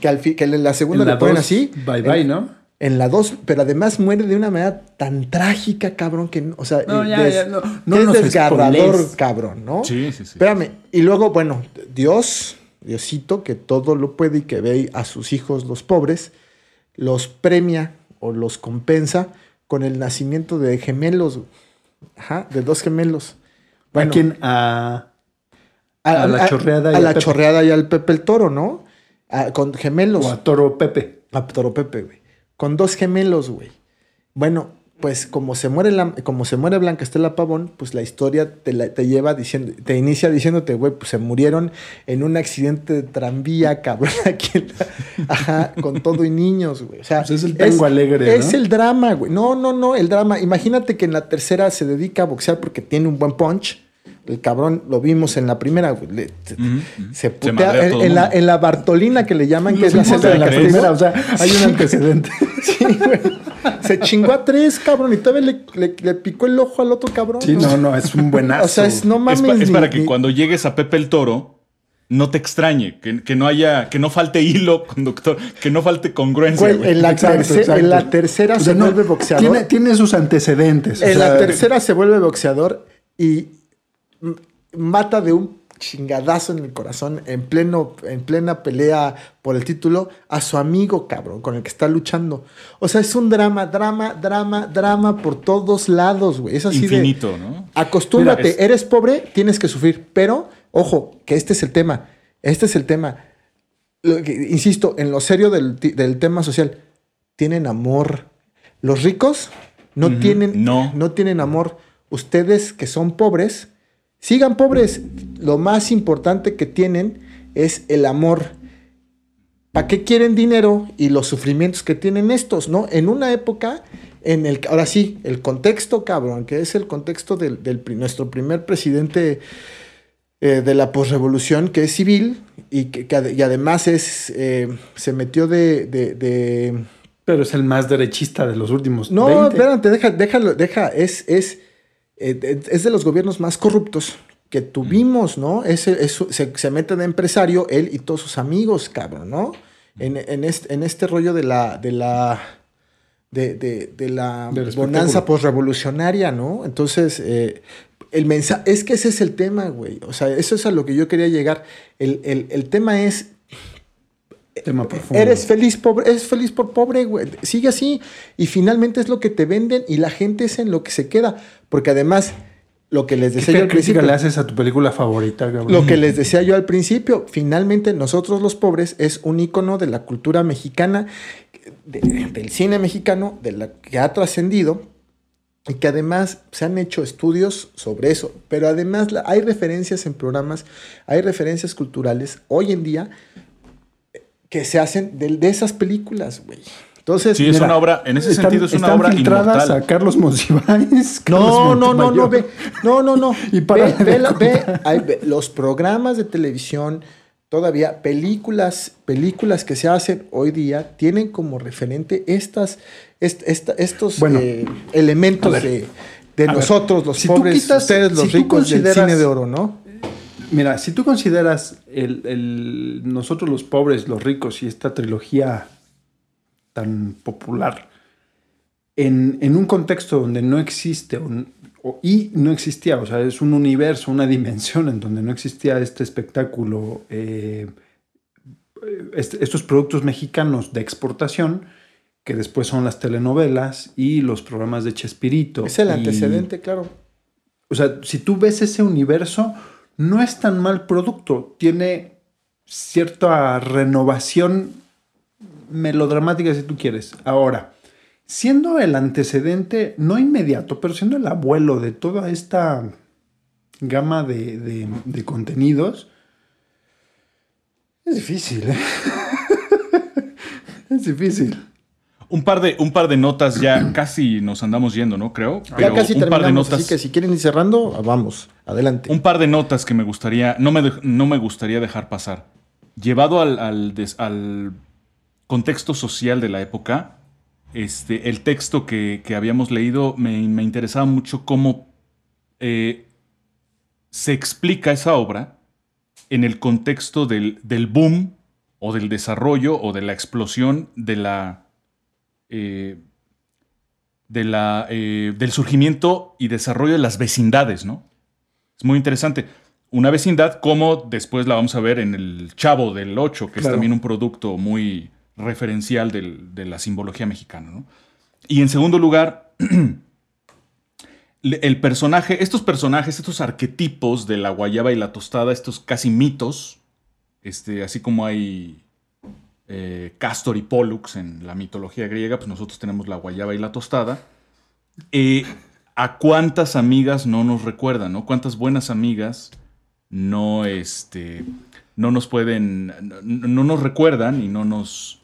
que, al fi- que en la segunda En le ponen dos, así. Bye bye, en, ¿no? En la 2, pero además muere de una manera tan trágica, cabrón, que, no- o sea, No, eh, ya, des- ya, no, es desgarrador, cabrón, ¿no? Sí, sí, sí. Espérame, y luego, bueno, Dios, Diosito, que todo lo puede y que ve a sus hijos, los pobres, los premia o los compensa con el nacimiento de gemelos, ajá, de dos gemelos. ¿A quién? A... A, a la chorreada y a la Pepe. chorreada y al Pepe el Toro, ¿no? A- con gemelos. O a Toro Pepe. A Toro Pepe, güey. Con dos gemelos, güey. Bueno, pues como se muere la, como se muere Blanca Estela Pavón, pues la historia te, la- te lleva diciendo, te inicia diciéndote, güey, pues se murieron en un accidente de tranvía, cabrón, aquí en la- ajá, con todo y niños, güey. O sea, Pues es el tango alegre, Es ¿no? el drama, güey. No, no, no, el drama. Imagínate que en la tercera se dedica a boxear porque tiene un buen punch. El cabrón lo vimos en la primera, güey. Le- se- se putea en, la, en la Bartolina que le llaman, que es la celda de la primera, o sea, hay un antecedente. Sí, güey. Se chingó a tres, cabrón, y todavía le, le- le picó el ojo al otro cabrón. Sí, no, no, es un buenazo. O sea, es no Es, mames. pa- es ni- para que ni- cuando llegues a Pepe el Toro no te extrañe, que, que no haya, que no falte hilo conductor, que no falte congruencia. Güey, güey. en la, Exacto, terce- exacto. en la tercera O se no, vuelve boxeador. Tiene, tiene sus antecedentes. o en sea, la tercera se vuelve boxeador y mata de un chingadazo en el corazón en pleno en plena pelea por el título a su amigo cabrón con el que está luchando. O sea, es un drama, drama, drama, drama por todos lados, güey. Es así de Infinito, ¿no? Acostúmbrate, Mira, es- eres pobre, tienes que sufrir, pero ojo, que este es el tema, este es el tema. Insisto, en lo serio del, del tema social, tienen amor. Los ricos no tienen no. no tienen amor. Ustedes que son pobres, sigan pobres. Lo más importante que tienen es el amor. ¿Para qué quieren dinero y los sufrimientos que tienen estos, no? En una época en el ahora sí, el contexto, cabrón, que es el contexto del, nuestro primer presidente eh, de la posrevolución, que es civil y que, que ade- y además es eh, se metió de- de- de Pero es el más derechista de los últimos no, 20. espérate, deja, déjalo, deja, es, es, es de los gobiernos más corruptos que tuvimos, ¿no? Ese, es- se, se mete de empresario, él y todos sus amigos, cabrón, ¿no? En, en este, en este rollo de la, de la, de, de- de la bonanza posrevolucionaria, ¿no? Entonces, eh, el mensaje, es que ese es el tema, güey. O sea, eso es a lo que yo quería llegar. El, el- el tema es, Tema profundo. Eres feliz pobre, eres feliz por pobre, güey. Sigue así. Y finalmente es lo que te venden y la gente es en lo que se queda. Porque además, lo que les ¿Qué decía yo al principio. le haces a tu película favorita, cabrón? Lo que les decía yo al principio, finalmente nosotros los pobres es un icono de la cultura mexicana, de- del cine mexicano, de la que ha trascendido y que además se han hecho estudios sobre eso, pero además hay referencias en programas, hay referencias culturales hoy en día eh, que se hacen de, de esas películas, güey. Entonces, Sí, es mira, una obra, en ese Están- sentido es una están obra filtradas inmortal. a Carlos Monsiváis. No, no, no, no, ve, no, no, no. Y para ve, ve la- ve, contar. hay- ve, los programas de televisión, todavía películas, películas que se hacen hoy día tienen como referente estas, est- esta- estos Bueno, eh, elementos de, de ver, nosotros, los si pobres, quitas- ustedes, los si ricos del cine de oro, ¿no? Mira, si tú consideras el, el- nosotros los pobres, los ricos y esta trilogía tan popular en, en un contexto donde no existe o, o- y no existía, o sea, es un universo, una dimensión en donde no existía este espectáculo, eh, este- estos productos mexicanos de exportación, que después son las telenovelas y los programas de Chespirito. Es el Y- antecedente, claro. o sea, si tú ves ese universo, no es tan mal producto. Tiene cierta renovación melodramática, si tú quieres. Ahora, siendo el antecedente, no inmediato, pero siendo el abuelo de toda esta gama de, de- contenidos, es difícil, ¿eh? es difícil. Un par de, un par de notas ya casi nos andamos yendo, ¿no? Creo. Ya casi un par de notas. así que si quieren ir cerrando, vamos, adelante. Un par de notas que me gustaría, no me, no me gustaría dejar pasar. Llevado al, al des- al contexto social de la época, este, el texto que, que habíamos leído me, me interesaba mucho cómo eh, se explica esa obra en el contexto del, del boom o del desarrollo o de la explosión de la, eh, de la, eh, del surgimiento y desarrollo de las vecindades, ¿no? Es muy interesante. Una vecindad, como después la vamos a ver en el Chavo del 8, que es también un producto muy referencial del- de la simbología mexicana, ¿no? Y en segundo lugar, el personaje, estos personajes, estos arquetipos de la guayaba y la tostada, estos casi mitos, este, así como hay eh, Castor y Pollux en la mitología griega, pues nosotros tenemos la guayaba y la tostada. Eh, ¿A cuántas amigas no nos recuerdan, no? ¿Cuántas buenas amigas no, este, no nos pueden, no, no nos recuerdan y no nos,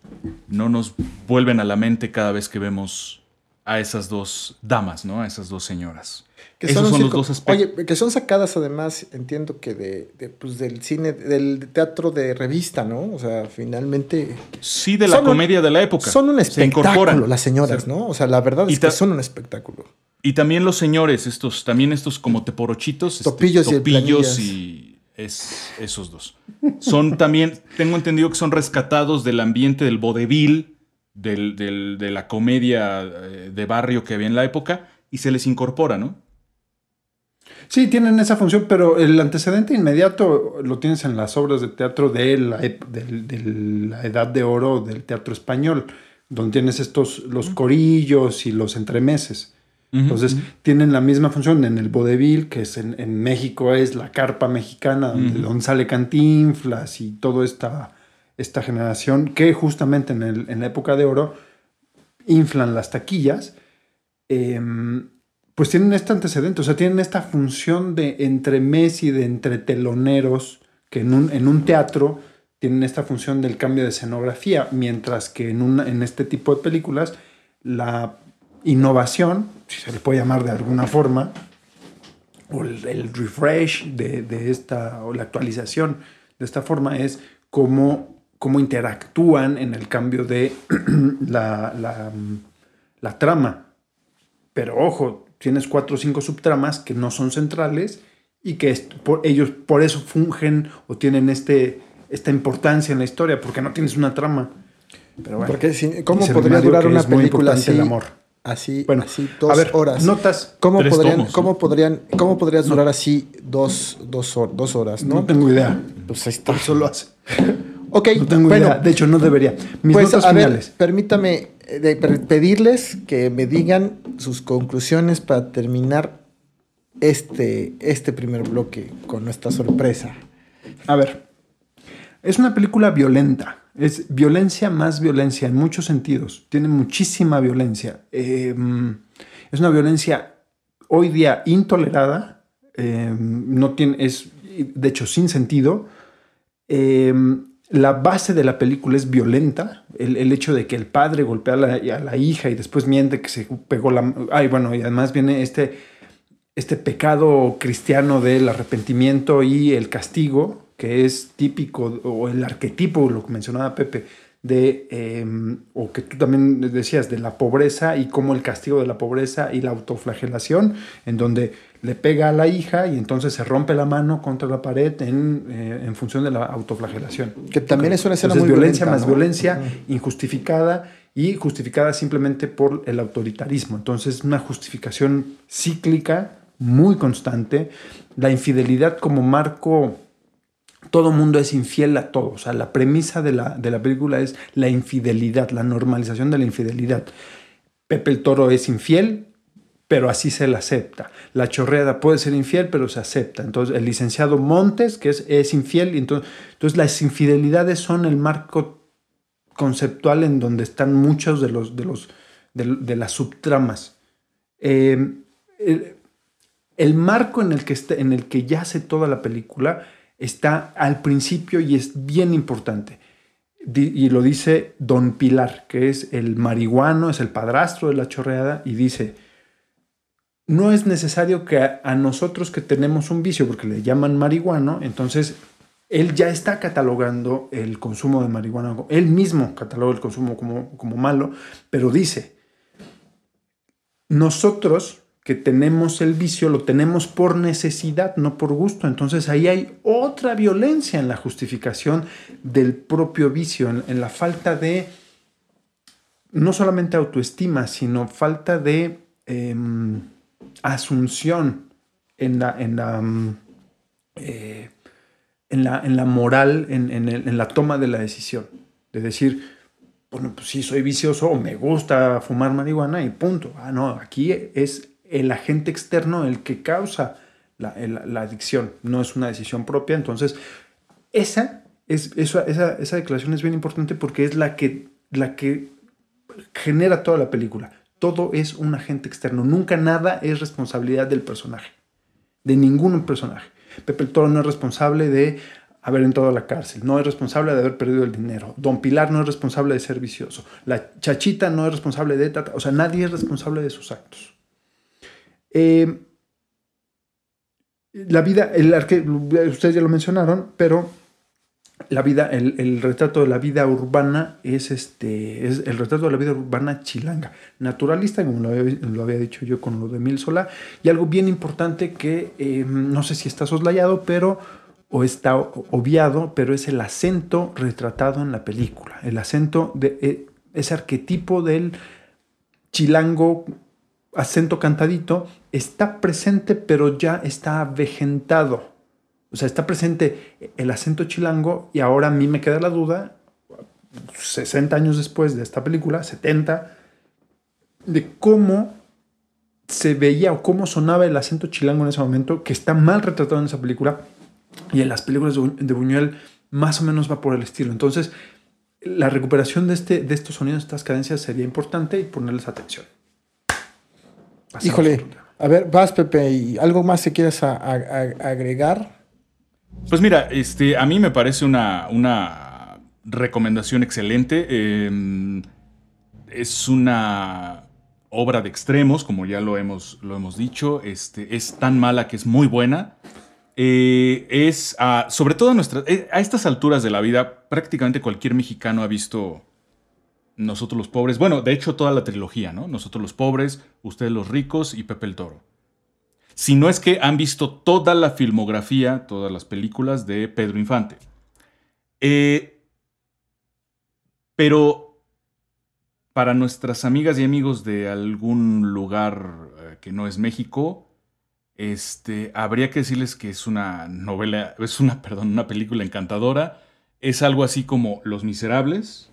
no nos vuelven a la mente cada vez que vemos a esas dos damas, ¿no? A esas dos señoras. Que Esos son los dos aspectos. Oye, que son sacadas además, entiendo que de, de, pues, del cine, del teatro de revista, ¿no? O sea, finalmente Sí, de la son un- comedia de la época. son un Se espectáculo incorporan. las señoras, ¿no? O sea, la verdad Y es que son un espectáculo. Y también los señores, estos, también estos como teporochitos, este, Topillos y el topillos Planillas. y es, esos dos. Son también, tengo entendido que son rescatados del ambiente del vodevil, del, del- de la comedia eh, de barrio que había en la época, y se les incorpora, ¿no? Sí, tienen esa función, pero el antecedente inmediato lo tienes en las obras de teatro de la, de la Edad de Oro del teatro español, donde tienes estos, los corillos y los entremeses. Entonces, tienen la misma función en el vodevil, que es en, en México es la carpa mexicana, donde sale Cantinflas y toda esta, esta generación, que justamente en, el- en la época de oro inflan las taquillas. em, pues tienen este antecedente, o sea, tienen esta función de entremés y de entreteloneros que en un, en un teatro tienen esta función del cambio de escenografía, mientras que en, en este tipo de películas la innovación, si se le puede llamar de alguna forma, o el, el refresh de, de esta, o la actualización de esta forma es cómo, cómo interactúan en el cambio de la, la, la trama. Pero ojo, tienes cuatro o cinco subtramas que no son centrales y que por, ellos por eso fungen o tienen este, esta importancia en la historia, porque no tienes una trama. Pero bueno, Porque si- ¿cómo podría Mario durar una película así? el amor. Así, Bueno, así dos a ver, horas. notas. ¿Cómo Tres podrían, tomos, cómo podrían, cómo podrías durar así dos, dos, dos horas, No no? tengo idea. Pues ahí está. Por eso lo hace. Ok, No tengo bueno, idea. De hecho, no debería. Mis pues notas a ver, finales. permítame eh, de- pedirles que me digan sus conclusiones para terminar este, este primer bloque con nuestra sorpresa. A ver, es una película violenta. Es violencia más violencia en muchos sentidos. Tiene muchísima violencia. Eh, es una violencia hoy día intolerada. eh, no tiene, es de hecho sin sentido. Eh, la base de la película es violenta. El, el hecho de que el padre golpea a la, a la hija y después miente que se pegó la... Ay, bueno, y además viene este, este pecado cristiano del arrepentimiento y el castigo, que es típico, o el arquetipo, lo que mencionaba Pepe, de, eh, o que tú también decías, de la pobreza y cómo el castigo de la pobreza y la autoflagelación, en donde le pega a la hija y entonces se rompe la mano contra la pared en, eh, en función de la autoflagelación. Que también es una escena Entonces, muy violencia violenta, más ¿no? violencia injustificada y justificada simplemente por el autoritarismo. Entonces, una justificación cíclica muy constante, la infidelidad como marco, todo mundo es infiel a todo, o sea, la premisa de la, de la película es la infidelidad, la normalización de la infidelidad. Pepe el Toro es infiel, pero así se la acepta. La chorreada puede ser infiel, pero se acepta. Entonces, el licenciado Montes, que es, es infiel, entonces, entonces las infidelidades son el marco conceptual en donde están muchos de los de los de, de las subtramas. Eh, el, el, marco en el que está, en el que yace toda la película está al principio y es bien importante. Y lo dice Don Pilar, que es el marihuano, es el padrastro de la chorreada, y dice, no es necesario que a, nosotros que tenemos un vicio, porque le llaman marihuano, entonces él ya está catalogando el consumo de marihuana, él mismo cataloga el consumo como, como malo, pero dice, nosotros que tenemos el vicio lo tenemos por necesidad, no por gusto. Entonces ahí hay otra violencia en la justificación del propio vicio, en, la falta de no solamente autoestima, sino falta de eh, asunción en la, en la, eh, en la, en la moral, en, en, la toma de la decisión. De decir, bueno, pues sí, soy vicioso o me gusta fumar marihuana y punto. Ah, no, aquí es el agente externo el que causa la, adicción, no es una decisión propia. Entonces, esa, es, esa, esa declaración es bien importante porque es la que, la que genera toda la película todo es un agente externo. Nunca nada es responsabilidad del personaje, de ningún personaje. Pepe el Toro no es responsable de haber entrado a la cárcel, no es responsable de haber perdido el dinero. Don Pilar no es responsable de ser vicioso. La chachita no es responsable de... O sea, nadie es responsable de sus actos. Eh, la vida, el arque, ustedes ya lo mencionaron, pero la vida, el, el, retrato de la vida urbana es este, es el retrato de la vida urbana chilanga, naturalista, como lo había, dicho yo con lo de Mil Sola, y algo bien importante que eh, no sé si está soslayado, pero o está obviado, pero es el acento retratado en la película, el acento de eh, ese arquetipo del chilango acento cantadito está presente, pero ya está avejentado o sea, está presente el acento chilango y ahora a mí me queda la duda, 60 años después de esta película, 70, de cómo se veía o cómo sonaba el acento chilango en ese momento, que está mal retratado en esa película y en las películas de Buñuel más o menos va por el estilo. Entonces, la recuperación de, este, de estos sonidos, estas cadencias sería importante y ponerles atención. Pasamos Híjole, a ver, vas Pepe, ¿y algo más que quieras a, a, a agregar? Pues mira, este, a mí me parece una, una recomendación excelente. Eh, es una obra de extremos, como ya lo hemos, lo hemos dicho. Este, es tan mala que es muy buena. Eh, es, sobre todo a, eh, a estas alturas de la vida, prácticamente cualquier mexicano ha visto Nosotros los Pobres. Bueno, de hecho, toda la trilogía, ¿no? Nosotros los Pobres, Ustedes los Ricos y Pepe el Toro si no es que han visto toda la filmografía, todas las películas de Pedro Infante. Eh, pero para nuestras amigas y amigos de algún lugar eh, que no es México, este, habría que decirles que es una novela, es una, perdón, una película encantadora. Es algo así como Los Miserables,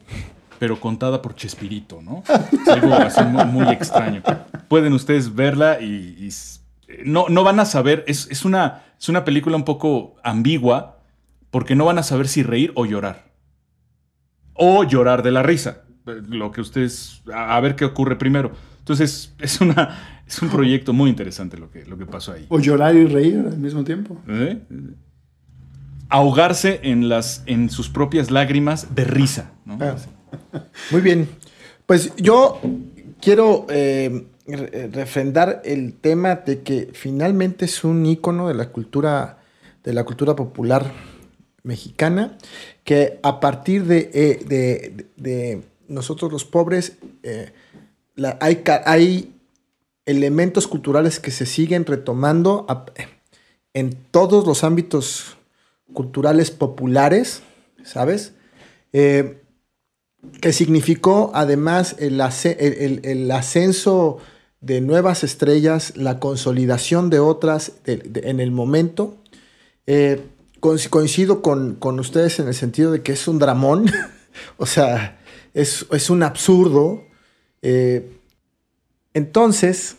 pero contada por Chespirito, ¿no? Es algo así muy, extraño. Pueden ustedes verla y no, no van a saber, es, es, una, es una película un poco ambigua, porque no van a saber si reír o llorar. O llorar de la risa. Lo que ustedes, a, a ver qué ocurre primero. Entonces, es, una, es un proyecto muy interesante lo que, lo que pasó ahí. O llorar y reír al mismo tiempo. ¿Eh? Ahogarse en, las, en sus propias lágrimas de risa. ¿no? Ah. Muy bien. Pues yo quiero eh, refrendar el tema de que finalmente es un ícono de la cultura, de la cultura popular mexicana, que a partir de, eh, de, de nosotros los pobres, eh, hay, hay, elementos culturales que se siguen retomando en todos los ámbitos culturales populares, ¿sabes? Eh, que significó además el ascenso de nuevas estrellas, la consolidación de otras en el momento. Eh, coinc- coincido con, con ustedes en el sentido de que es un dramón, o sea, es, es un absurdo. Eh, entonces,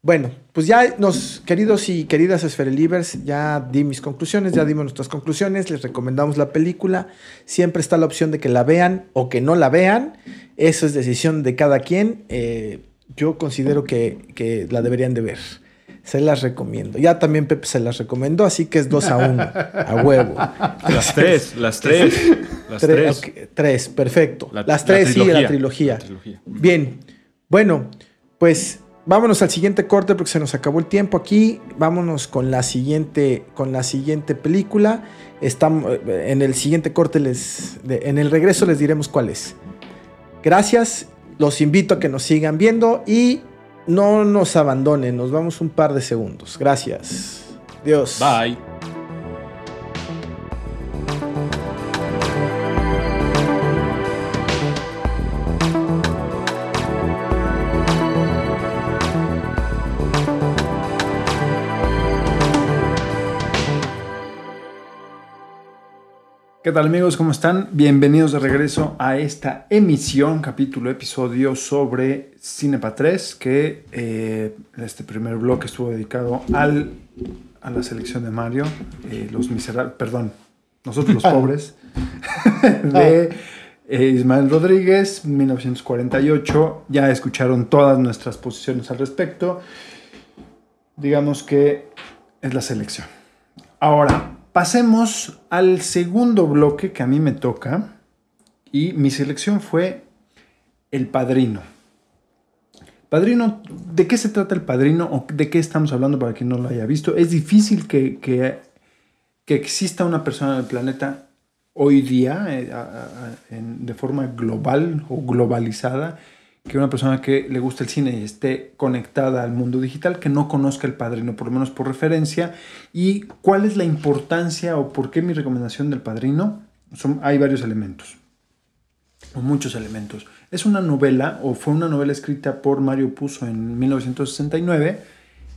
bueno, pues ya nos, queridos y queridas Esferelivers, ya di mis conclusiones, ya dimos nuestras conclusiones, les recomendamos la película. Siempre está la opción de que la vean o que no la vean. Eso es decisión de cada quien. Eh, yo considero que, que la deberían de ver. Se las recomiendo. Ya también Pepe se las recomendó, así que es dos a uno, a huevo. Las tres, las tres. Las Tre- tres. ok, tres, perfecto. La- Las la tres, sí, la trilogía. La trilogía. Bien, bueno, pues vámonos al siguiente corte porque se nos acabó el tiempo aquí. Vámonos con la siguiente, con la siguiente película. Estamos eh, en el siguiente corte les, en el regreso les diremos cuál es. Gracias, los invito a que nos sigan viendo y no nos abandonen. Nos vamos un par de segundos. Gracias. Dios. Bye. ¿Qué tal amigos? ¿Cómo están? Bienvenidos de regreso a esta emisión, capítulo, episodio sobre Cinepa 3, que eh, este primer bloque estuvo dedicado al, a la selección de Mario, eh, Los Miserables, perdón, Nosotros los Pobres, de eh, Ismael Rodríguez, 1948. Ya escucharon todas nuestras posiciones al respecto. Digamos que es la selección. Ahora, pasemos al segundo bloque que a mí me toca. Y mi selección fue El Padrino. Padrino, ¿de qué se trata el Padrino o de qué estamos hablando para quien no lo haya visto? Es difícil que, que, que exista una persona en el planeta hoy día eh, en- de forma global o globalizada que una persona que le gusta el cine y esté conectada al mundo digital que no conozca el padrino, por lo menos por referencia. ¿Y cuál es la importancia o por qué mi recomendación del padrino? Son, hay varios elementos, o muchos elementos. Es una novela, o fue una novela escrita por Mario Puzo en 1969,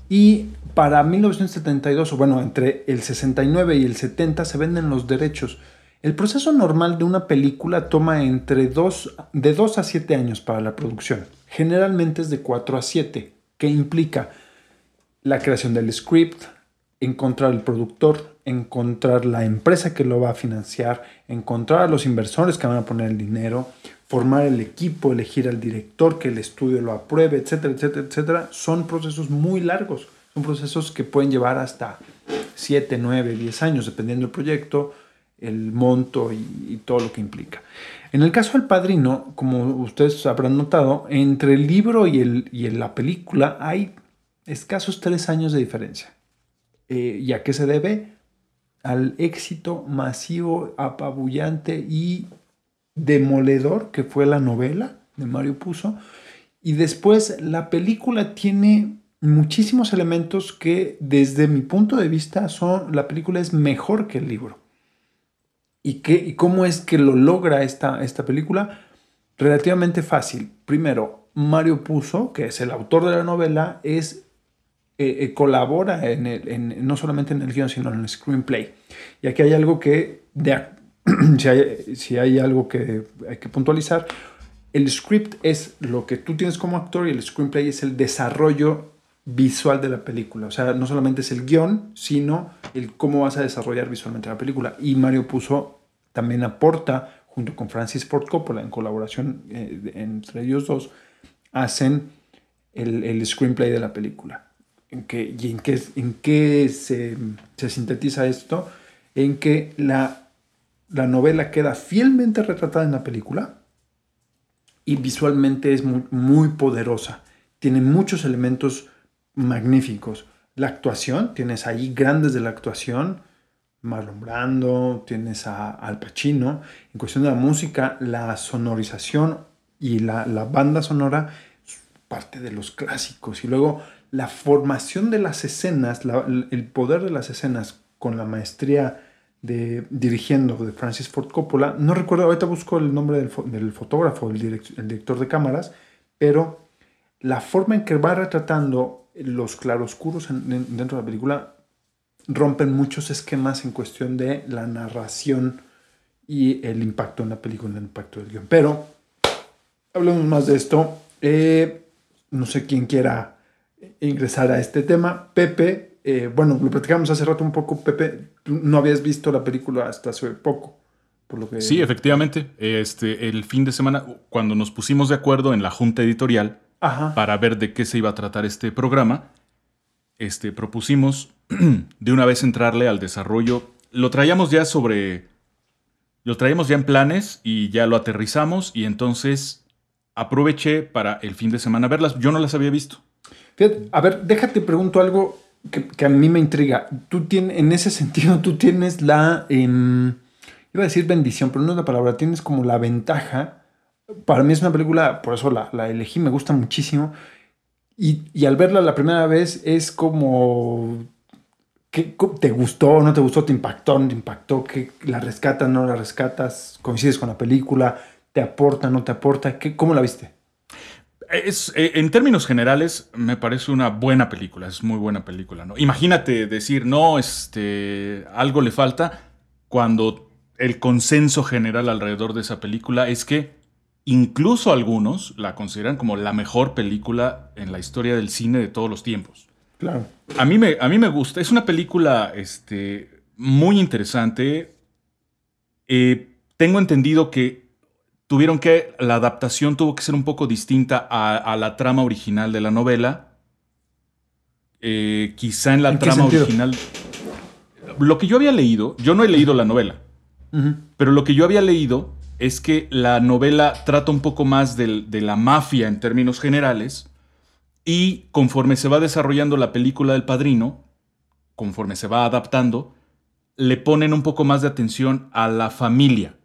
y para 1972, o bueno, entre el 69 y el 70 se venden los derechos. El proceso normal de una película toma entre dos, de 2 a 7 años para la producción. Generalmente es de 4 a 7, que implica la creación del script, encontrar el productor, encontrar la empresa que lo va a financiar, encontrar a los inversores que van a poner el dinero, formar el equipo, elegir al director, que el estudio lo apruebe, etcétera, etcétera, etcétera. Son procesos muy largos. Son procesos que pueden llevar hasta 7, 9, 10 años, dependiendo del proyecto, el monto y, todo lo que implica. En el caso del padrino, como ustedes habrán notado, entre el libro y, el, y la película hay escasos tres años de diferencia. Eh, ¿Y a qué se debe? Al éxito masivo, apabullante y demoledor que fue la novela de Mario Puzo. Y después la película tiene muchísimos elementos que desde mi punto de vista son, la película es mejor que el libro. ¿Y, qué, y cómo es que lo logra esta, esta película? Relativamente fácil. Primero, Mario Puzo, que es el autor de la novela, es eh, eh, colabora en el- en- no solamente en el guion, sino en el screenplay. Y aquí hay algo que, de si, hay, si hay algo que hay que puntualizar, el script es lo que tú tienes como actor y el screenplay es el desarrollo visual de la película. O sea, no solamente es el guion, sino el cómo vas a desarrollar visualmente la película. Y Mario Puzo también aporta, junto con Francis Ford Coppola, en colaboración eh, entre ellos dos, hacen el, screenplay de la película. ¿En ¿Y en qué, en se sintetiza esto? En que la, la novela queda fielmente retratada en la película y visualmente es muy, muy poderosa. Tiene muchos elementos magníficos. La actuación, tienes ahí grandes de la actuación, Marlon Brando, tienes a Al Pacino. En cuestión de la música, la sonorización y la, la banda sonora parte de los clásicos. Y luego la formación de las escenas, el poder de las escenas con la maestría de dirigiendo de Francis Ford Coppola. No recuerdo, ahorita busco el nombre del, fo- del fotógrafo, el, direc- el director de cámaras, pero la forma en que va retratando los claroscuros en- en- dentro de la película rompen muchos esquemas en cuestión de la narración y el impacto en la película, el impacto del guion. Pero hablemos más de esto. Eh, no sé quién quiera ingresar a este tema. Pepe, eh, bueno, lo platicamos hace rato un poco. Pepe, tú no habías visto la película hasta hace poco. Por lo que Sí, efectivamente. Este, el fin de semana, cuando nos pusimos de acuerdo en la junta editorial Ajá. para ver de qué se iba a tratar este programa, este, propusimos de una vez entrarle al desarrollo. Lo traíamos ya sobre. Lo traíamos ya en planes y ya lo aterrizamos. Y entonces aproveché para el fin de semana verlas. Yo no las había visto. Fíjate, a ver, déjate pregunto algo que, que a mí me intriga. Tú tienes, en ese sentido, tú tienes la, em, iba a decir bendición, pero no es la palabra, tienes como la ventaja. Para mí es una película, por eso la, la elegí, me gusta muchísimo. Y, y al verla la primera vez es como, ¿qué, ¿te gustó, no te gustó, te impactó, no te impactó? ¿Qué, ¿La rescatas, no la rescatas? ¿Coincides con la película? ¿Te aporta, no te aporta? ¿Qué, ¿Cómo la viste? Es, eh, en términos generales, me parece una buena película, es muy buena película, ¿no? Imagínate decir, no, este, algo le falta, cuando el consenso general alrededor de esa película es que incluso algunos la consideran como la mejor película en la historia del cine de todos los tiempos. Claro. A mí me, a mí me gusta, es una película este, muy interesante. Eh, tengo entendido que tuvieron que, la adaptación tuvo que ser un poco distinta a, a la trama original de la novela. Eh, quizá en la ¿En qué trama original... Lo que yo había leído, yo no he leído la novela, pero lo que yo había leído es que la novela trata un poco más de la mafia en términos generales y conforme se va desarrollando la película del padrino, conforme se va adaptando, le ponen un poco más de atención a la familia,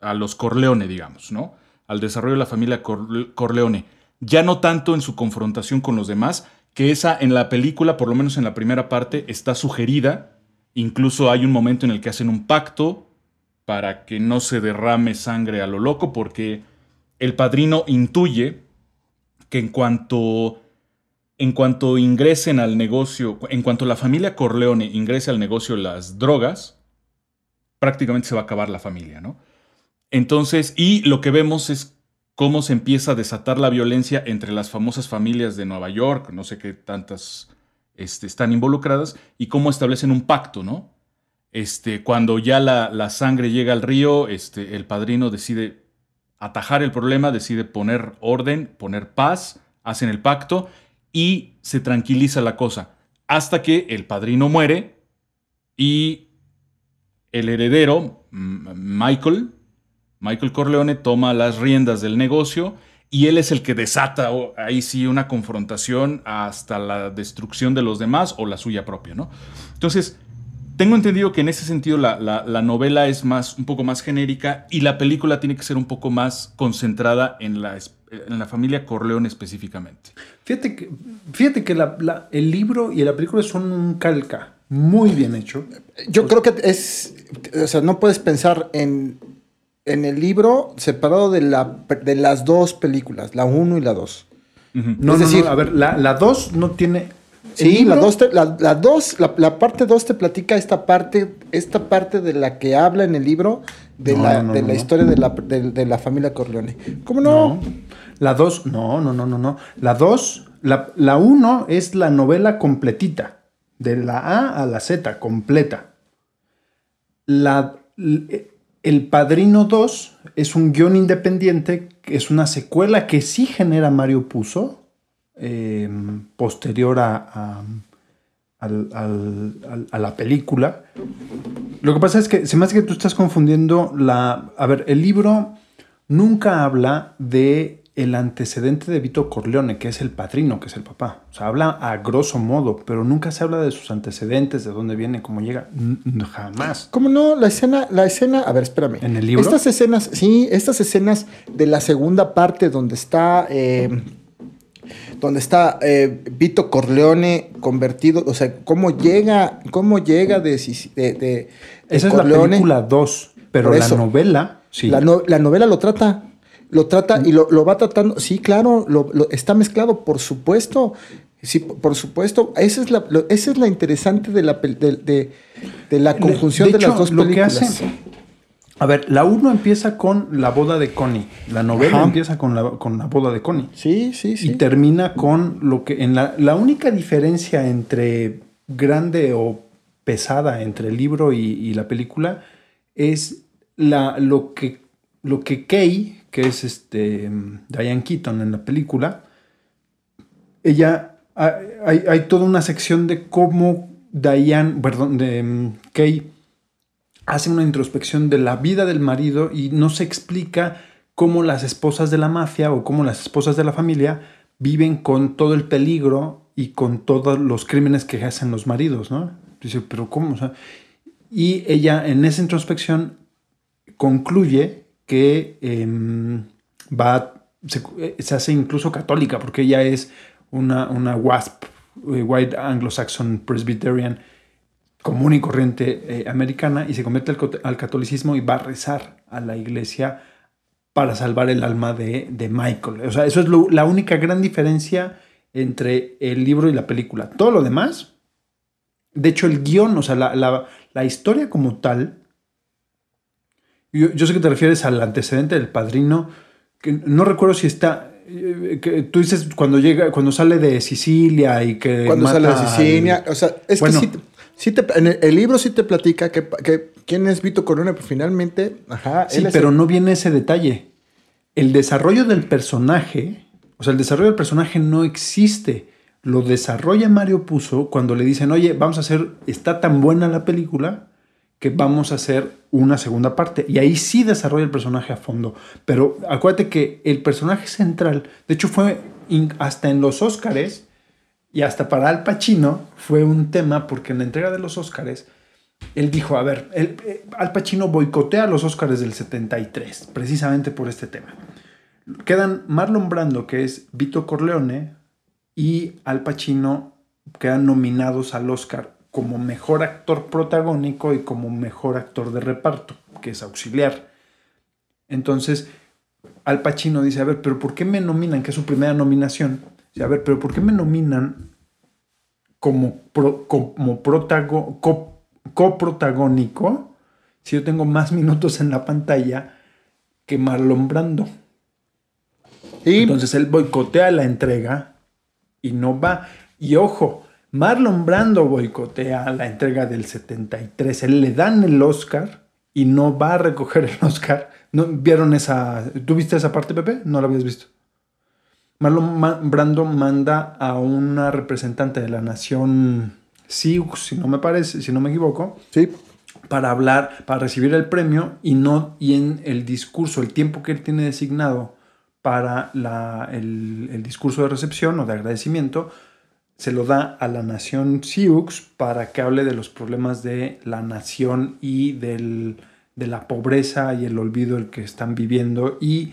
a los Corleone, digamos, ¿no? Al desarrollo de la familia Corle- Corleone. Ya no tanto en su confrontación con los demás, que esa en la película, por lo menos en la primera parte, está sugerida. Incluso hay un momento en el que hacen un pacto para que no se derrame sangre a lo loco, porque el padrino intuye que en cuanto, en cuanto ingresen al negocio, en cuanto la familia Corleone ingrese al negocio las drogas, prácticamente se va a acabar la familia, ¿no? Entonces, y lo que vemos es cómo se empieza a desatar la violencia entre las famosas familias de Nueva York, no sé qué tantas este, están involucradas, y cómo establecen un pacto, ¿no? Este, cuando ya la, sangre llega al río, este, el padrino decide atajar el problema, decide poner orden, poner paz, hacen el pacto y se tranquiliza la cosa. Hasta que el padrino muere y el heredero, M- Michael, Michael Corleone, toma las riendas del negocio y él es el que desata ahí sí una confrontación hasta la destrucción de los demás o la suya propia, ¿no? Entonces, tengo entendido que en ese sentido la, la- la novela es más, un poco más genérica y la película tiene que ser un poco más concentrada en la, en la familia Corleone específicamente. Fíjate que, fíjate que la- la- el libro y la película son un calca muy bien hecho. Yo creo que es, o sea, no puedes pensar en, en el libro separado de, la, de las dos películas, la 1 y la 2. Ujú. No, Es no, decir- no, a ver, la 2 no tiene... Sí, la, dos te- la, la dos- la- la parte 2 te platica esta parte, esta parte de la que habla en el libro de No, la, no, no, de no, la no. historia de la, de, de la familia Corleone. ¿Cómo no? La 2, no, no, no, no, no. La 2, la 1 es la novela completita. De la A a la Z, completa. La, el Padrino 2 es un guion independiente, es una secuela que sí genera Mario Puzo, eh, posterior a, a- al- al- a la película. Lo que pasa es que se me hace que tú estás confundiendo la... A ver, el libro nunca habla de el antecedente de Vito Corleone, que es el padrino, que es el papá. O sea, habla a grosso modo, pero nunca se habla de sus antecedentes, de dónde viene, cómo llega. Jamás. ¿Cómo no? La escena, la escena, a ver, espérame. ¿En el libro? Estas escenas, sí, estas escenas de la segunda parte donde está, eh, donde está eh, Vito Corleone convertido, o sea, cómo llega, cómo llega de, de, Esa es la Corleone. película 2, pero la novela, sí. La, no- la novela lo trata. Lo trata y lo, lo va tratando. Sí, claro, lo, lo- está mezclado, por supuesto. Sí, por supuesto. Esa es la, lo- esa es la interesante de la, de, de- la conjunción de, hecho, las dos lo que películas. hace- a ver, la 1 empieza con la boda de Connie. La novela Ajá. empieza con la, con la boda de Connie. Sí, sí, sí. Y termina con lo que. En la, la única diferencia entre grande o pesada entre el libro y, y la película es la, lo, que, lo que Kay, que es este Diane Keaton en la película, ella. ha- Hay, hay toda una sección de cómo Diane, perdón, de mm, Kay hace una introspección de la vida del marido y no se explica cómo las esposas de la mafia o cómo las esposas de la familia viven con todo el peligro y con todos los crímenes que hacen los maridos, ¿no? Dice, pero ¿cómo? O sea, y ella en esa introspección concluye que em, va, se, hace incluso católica, porque ella es una, una WASP, eh, White Anglo-Saxon Presbyterian, común y corriente eh, americana, y se convierte al, catolicismo y va a rezar a la iglesia para salvar el alma de, de Michael. O sea, eso es lo- la única gran diferencia entre el libro y la película. Todo lo demás, de hecho, el guion, o sea, la, la- la historia como tal, yo, yo sé que te refieres al antecedente del padrino, que no recuerdo si está. eh, Que tú dices cuando llega, cuando sale de Sicilia y que. Cuando mata sale de al- Sicilia. O sea, es Bueno. que sí, sí te- en el, el libro sí te platica que, que quién es Vito Corona, pero finalmente, ajá, Sí, él pero el- no viene ese detalle. El desarrollo del personaje, o sea, el desarrollo del personaje no existe. Lo desarrolla Mario Puzo cuando le dicen, oye, vamos a hacer, está tan buena la película que vamos a hacer una segunda parte. Y ahí sí desarrolla el personaje a fondo. Pero acuérdate que el personaje central, de hecho fue hasta en los Óscares y hasta para Al Pacino fue un tema porque en la entrega de los Óscares él dijo, a ver, eh, Al Pacino boicotea los Óscares del 73, precisamente por este tema. Quedan Marlon Brando, que es Vito Corleone, y Al Pacino quedan nominados al Oscar como mejor actor protagónico y como mejor actor de reparto, que es auxiliar. Entonces, Al Pacino dice, a ver, pero ¿por qué me nominan? Que es su primera nominación. A ver, pero ¿por qué me nominan como, pro- como protago- co- coprotagónico si yo tengo más minutos en la pantalla que Marlon Brando? Y Entonces él boicotea la entrega y no va. Y ojo, Marlon Brando boicotea la entrega del 73. Él le dan el Oscar y no va a recoger el Oscar. ¿No, ¿Vieron esa? ¿Tú viste esa parte, Pepe? No la habías visto. Marlon Ma- Brando manda a una representante de la nación Sioux, si no me parece, si no me equivoco, sí, para hablar, para recibir el premio y no y en el discurso, el tiempo que él tiene designado para la- el, el discurso de recepción o de agradecimiento, se lo da a la nación Sioux para que hable de los problemas de la nación y del- de la pobreza y el olvido el que están viviendo y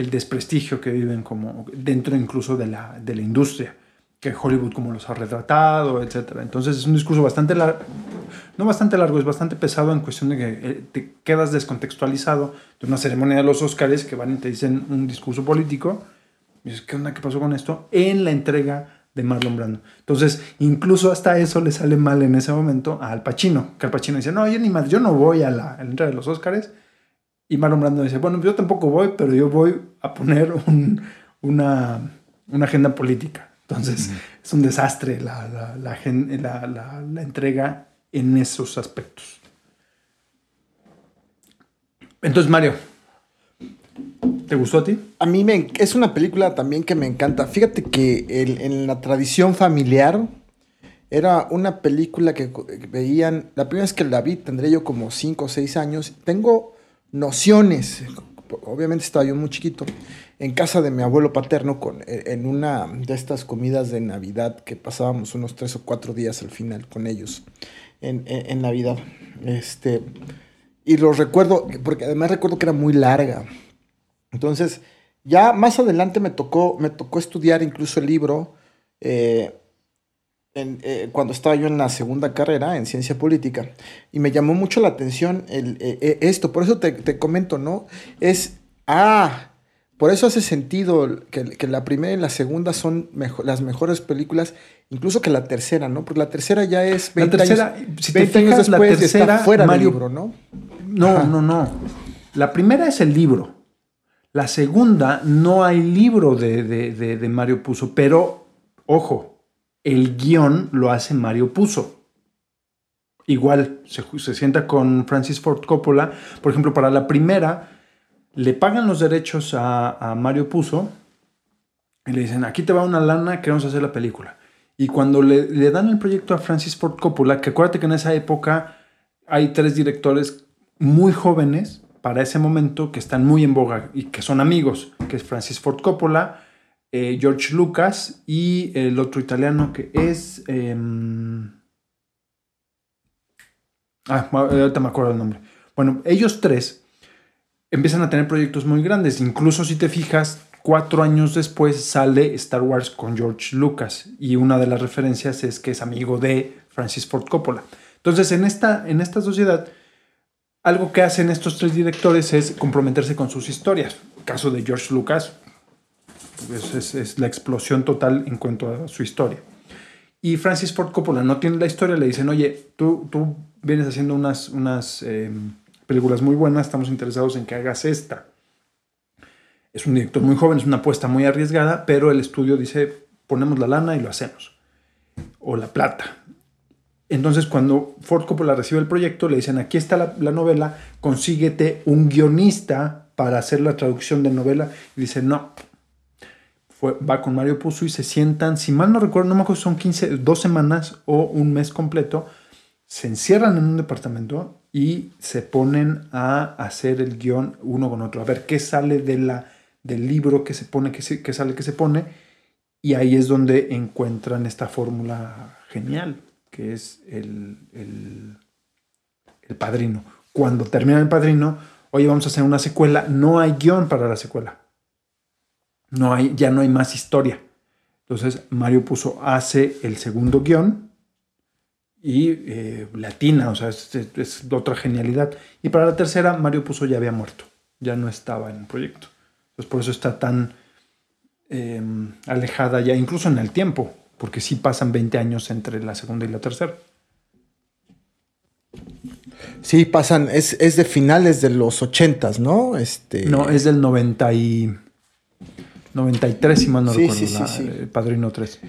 el desprestigio que viven como dentro incluso de la, de la industria, que Hollywood como los ha retratado, etc. Entonces es un discurso bastante largo, no bastante largo, es bastante pesado en cuestión de que eh, te quedas descontextualizado de una ceremonia de los Óscares que van y te dicen un discurso político. Y dices, ¿qué onda? ¿Qué pasó con esto? En la entrega de Marlon Brando. Entonces, incluso hasta eso le sale mal en ese momento a Al Pacino, que Al Pacino dice, no, yo ni más, yo no voy a la, a la entrega de los Óscares. Y Marlon Brando dice, bueno, yo tampoco voy, pero yo voy a poner un- una, una agenda política. Entonces, es un desastre la, la, entrega en esos aspectos. Entonces, Mario, ¿te gustó a ti? A mí me, es una película también que me encanta. Fíjate que el- en la tradición familiar era una película que veían. La primera vez que la vi tendré yo como 5 o 6 años. Tengo nociones. Obviamente estaba yo muy chiquito. En casa de mi abuelo paterno, con, e, en una de estas comidas de Navidad que pasábamos unos 3 o 4 días al final con ellos en, en- Navidad. Este, y lo recuerdo, porque además recuerdo que era muy larga. Entonces, ya más adelante me tocó, me tocó estudiar incluso el libro eh, en- eh, cuando estaba yo en la segunda carrera en ciencia política. Y me llamó mucho la atención el, eh, eh, esto. Por eso te, te comento, ¿no? Es, ah, por eso hace sentido que, que la primera y la segunda son mejo- las mejores películas, incluso que la tercera, ¿no? Porque la tercera ya es 20 La tercera, años, si te 20 años fijas, la después y tercera, está fuera Mario- del libro, ¿no? No, Ajá. no, no. La primera es el libro. La segunda, no hay libro de, de- de- de Mario Puzo, pero, ojo, el guion lo hace Mario Puzo. Igual, se, se sienta con Francis Ford Coppola. Por ejemplo, para la primera, le pagan los derechos a, a Mario Puzo y le dicen, aquí te va una lana, queremos hacer la película. Y cuando le, le dan el proyecto a Francis Ford Coppola, que acuérdate que en esa época hay tres directores muy jóvenes para ese momento que están muy en boga y que son amigos, que es Francis Ford Coppola, eh, George Lucas y el otro italiano que es... em, ah, ahorita me acuerdo el nombre. Bueno, ellos tres empiezan a tener proyectos muy grandes. Incluso si te fijas, cuatro años después sale Star Wars con George Lucas y una de las referencias es que es amigo de Francis Ford Coppola. Entonces, en esta, en esta sociedad, algo que hacen estos tres directores es comprometerse con sus historias. El caso de George Lucas es, es- la explosión total en cuanto a su historia. Y Francis Ford Coppola no tiene la historia, le dicen, oye, tú, tú vienes haciendo unas, unas eh, películas muy buenas, estamos interesados en que hagas esta. Es un director muy joven, es una apuesta muy arriesgada, pero el estudio dice, ponemos la lana y lo hacemos. O la plata. Entonces, cuando Ford Coppola recibe el proyecto, le dicen, aquí está la, la novela, consíguete un guionista para hacer la traducción de novela. Y dice, no. Va con Mario Puzo y se sientan, si mal no recuerdo, no me acuerdo son 15, dos semanas o un mes completo, se encierran en un departamento y se ponen a hacer el guion uno con otro, a ver qué sale de la, del libro que se pone, qué, se- qué sale, qué se pone, y ahí es donde encuentran esta fórmula genial, que es el, el, el padrino. Cuando termina el padrino, oye, vamos a hacer una secuela, no hay guion para la secuela. No hay, ya no hay más historia. Entonces Mario puso, hace el segundo guion y eh, latina, o sea, es, es- es otra genialidad. Y para la tercera, Mario puso ya había muerto, ya no estaba en el proyecto. Entonces por eso está tan eh, alejada ya, incluso en el tiempo, porque sí pasan 20 años entre la segunda y la tercera. Sí, pasan, es, es de finales de los ochentas, ¿no? Este, No, es del 90 y 93, si mal no Sí, recuerdo, sí, sí, la- sí. el Padrino 3.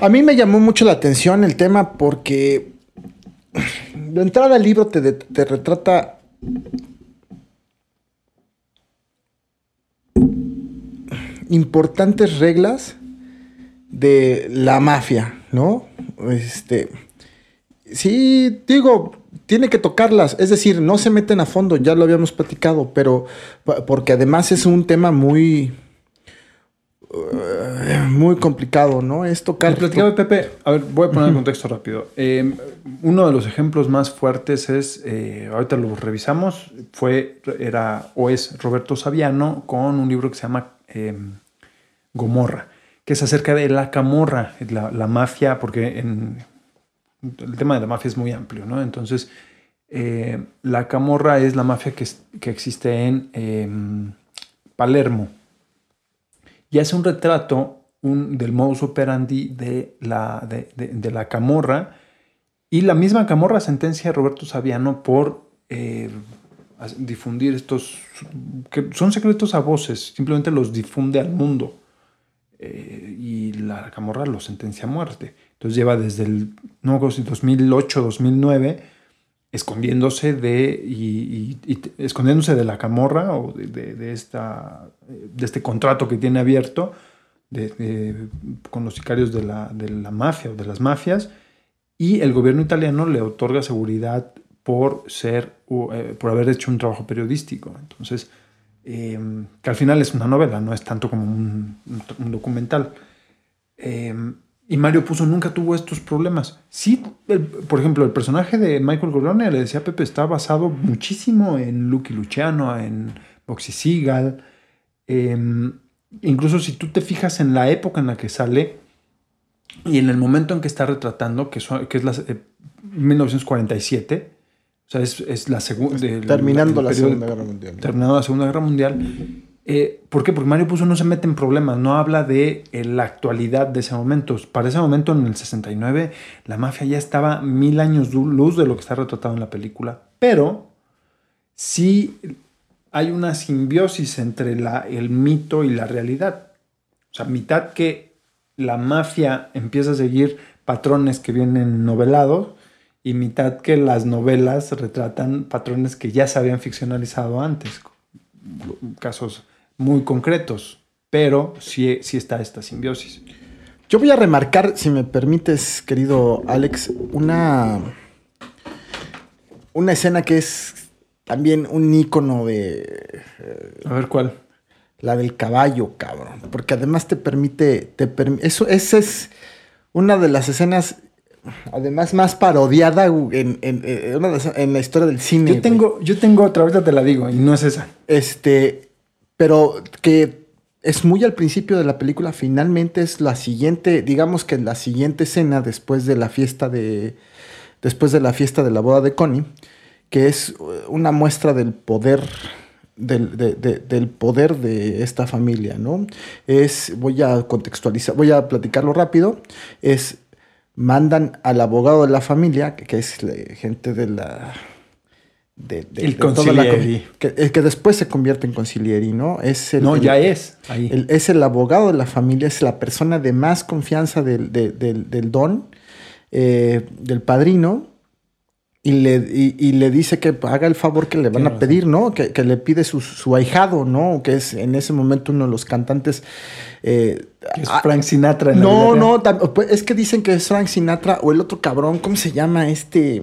A mí me llamó mucho la atención el tema porque de entrada el libro te, te retrata importantes reglas de la mafia, ¿no? Este, sí, digo, tiene que tocarlas, es decir, no se meten a fondo, ya lo habíamos platicado, pero porque además es un tema muy eh, muy complicado, ¿no? Es tocar Les platicaba Pepe, a ver, voy a poner el contexto rápido. Eh, uno de los ejemplos más fuertes es, eh, ahorita lo revisamos, fue, era o es Roberto Saviano con un libro que se llama eh, Gomorra, que es acerca de la camorra, la, la mafia, porque en, el tema de la mafia es muy amplio, ¿no? Entonces, la camorra es la mafia que, que existe en Palermo y hace un retrato del modus operandi de la, de, la camorra. Y la misma camorra sentencia a Roberto Saviano por eh, difundir estos, que son secretos a voces, simplemente los difunde al mundo. Eh, y la camorra lo sentencia a muerte. Entonces lleva desde el, no me acuerdo si 2008, 2009, escondiéndose de, y, y- escondiéndose de la camorra o de, de- de esta, de este contrato que tiene abierto de- con los sicarios de la, de la mafia o de las mafias y el gobierno italiano le otorga seguridad por ser u- eh, por haber hecho un trabajo periodístico. Entonces eh, que al final es una novela no es tanto como un, documental. Eh, y Mario Puzo nunca tuvo estos problemas. Sí, el- por ejemplo, el personaje de Michael Corleone, le decía a Pepe, está basado muchísimo en Lucky Luciano, en Boxy Seagal. Eh, incluso si tú te fijas en la época en la que sale y en el momento en que está retratando, que, son- que es la, eh, 1947, o sea, es, es la segunda... Terminando la Segunda Guerra Mundial. Terminando la Segunda Guerra Mundial. Eh, ¿Por qué? Porque Mario Puzo no se mete en problemas, no habla de eh, la actualidad de ese momento. Para ese momento, en el 69, la mafia ya estaba mil años luz de lo que está retratado en la película. Pero sí hay una simbiosis entre el mito y la realidad. O sea, mitad que la mafia empieza a seguir patrones que vienen novelados y mitad que las novelas retratan patrones que ya se habían ficcionalizado antes. Casos muy concretos, pero sí, sí está esta simbiosis. Yo voy a remarcar, si me permites, querido Alex, una, una escena que es también un ícono de A ver cuál. la del caballo, cabrón. Porque además te permite. Te eso, esa es una de las escenas, además, más parodiada en, en- en- las- en la historia del cine. Yo güey. tengo, yo tengo otra, ahorita te la digo, y no es esa. Este. Pero que es muy al principio de la película. Finalmente es la siguiente. Digamos que la siguiente escena después de la fiesta de. Después de la fiesta de la boda de Connie. Que es una muestra del poder del, de- de- del poder de esta familia, ¿no? Es, voy a contextualizar, voy a platicarlo rápido, es, mandan al abogado de la familia, que, que es la gente de la... de- de- El de toda la que, que después se convierte en concilieri, ¿no? Es el, No, el- ya es. Ahí. el- es el abogado de la familia, es la persona de más confianza del, de- del- del don, eh, del padrino, y le, y, y le dice que haga el favor que le van Tiene a pedir, ¿no? Que, que le pide su, su ahijado, ¿no? Que es en ese momento uno de los cantantes. eh, es ah, Frank Sinatra. en la no, vida no, pues, es que dicen que es Frank Sinatra o el otro cabrón, ¿cómo se llama este?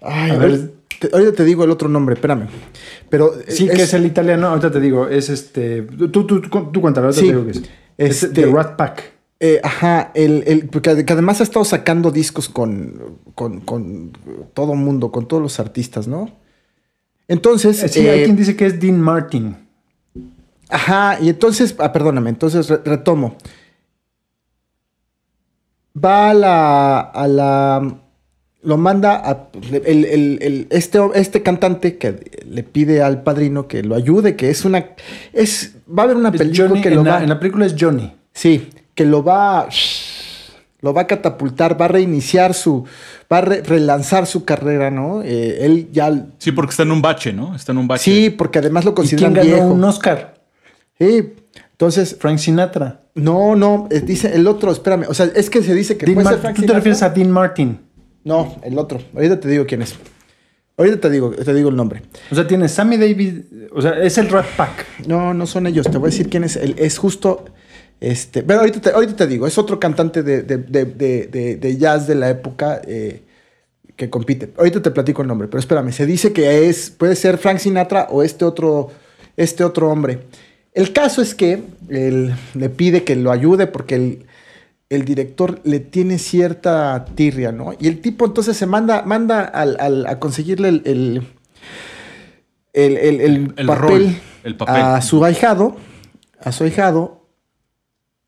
Ay, a ver. Te- ahorita te digo el otro nombre, espérame. Pero Sí, que es el italiano. Ahorita te digo, es este. Tú, tú, tú, tú cuéntalo, ahorita Sí, te digo que es. Es este- de Rat Pack. Eh, ajá, el, el- porque que además ha estado sacando discos con, con, con todo mundo, con todos los artistas, ¿no? Entonces, Eh, Sí, eh, hay quien dice que es Dean Martin. ajá, y entonces, ah, perdóname, entonces re- retomo. Va a la, a la, lo manda a, el, el- el- este, este cantante que le pide al padrino que lo ayude, que es una, es, va a haber una Es película Johnny, que en, lo la, va, en la película es Johnny. Sí, que lo va, lo va a catapultar, va a reiniciar su, va a re- relanzar su carrera, ¿no? Eh, él ya, Sí, porque está en un bache, ¿no? Está en un bache. sí, porque además lo ¿Y quién consideran ganó viejo. un Oscar? Sí, entonces, Frank Sinatra. no, no, eh, dice el otro, espérame, o sea, es que se dice que Dean puede ser Mar- Frank ¿Tú te refieres a Dean Martin? No, el otro. Ahorita te digo quién es. Ahorita te digo, te digo el nombre. O sea, tiene Sammy David. O sea, es el Rat Pack. No, no son ellos. Te voy a decir quién es. El, es justo. Este. Pero ahorita te, ahorita te digo. Es otro cantante de, de- de- de- jazz de la época eh, que compite. Ahorita te platico el nombre. Pero espérame. Se dice que es. Puede ser Frank Sinatra o este otro. Este otro hombre. El caso es que él le pide que lo ayude porque el, el director le tiene cierta tirria, ¿no? Y el tipo entonces se manda, manda al- al- a conseguirle el, el, el- el- el El papel, rol, el papel. a su ahijado, a su ahijado,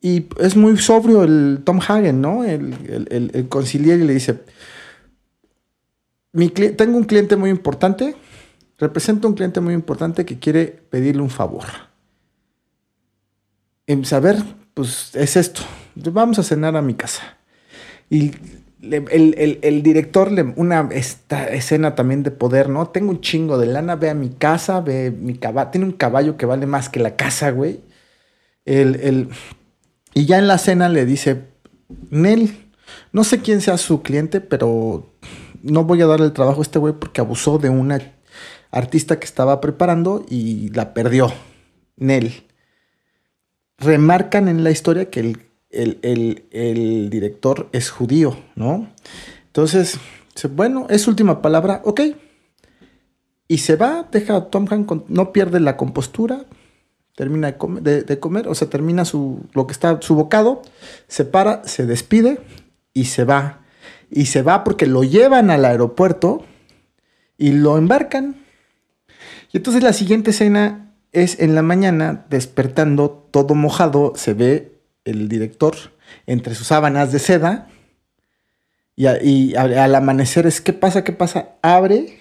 y es muy sobrio el Tom Hagen, ¿no? El, el, el, el conciliar y le dice, Mi tengo un cliente muy importante, represento a un cliente muy importante que quiere pedirle un favor. En saber, pues es esto, vamos a cenar a mi casa. Y el, el- el director, una esta escena también de poder, ¿no? Tengo un chingo de lana, ve a mi casa, ve mi caballo, tiene un caballo que vale más que la casa, güey. El, el- y ya en la cena le dice, Nel, no sé quién sea su cliente, pero no voy a darle el trabajo a este güey porque abusó de una artista que estaba preparando y la perdió. Nel. Remarcan en la historia que el, el- el- el director es judío, ¿no? Entonces, bueno, es última palabra, ok. Y se va, deja a Tom Hanks, no pierde la compostura, termina de comer, o sea, termina su, lo que está, su bocado, se para, se despide y se va. Y se va porque lo llevan al aeropuerto y lo embarcan. Y entonces la siguiente escena es en la mañana, despertando todo mojado, se ve el director entre sus sábanas de seda. Y, al amanecer es, ¿qué pasa? ¿Qué pasa? Abre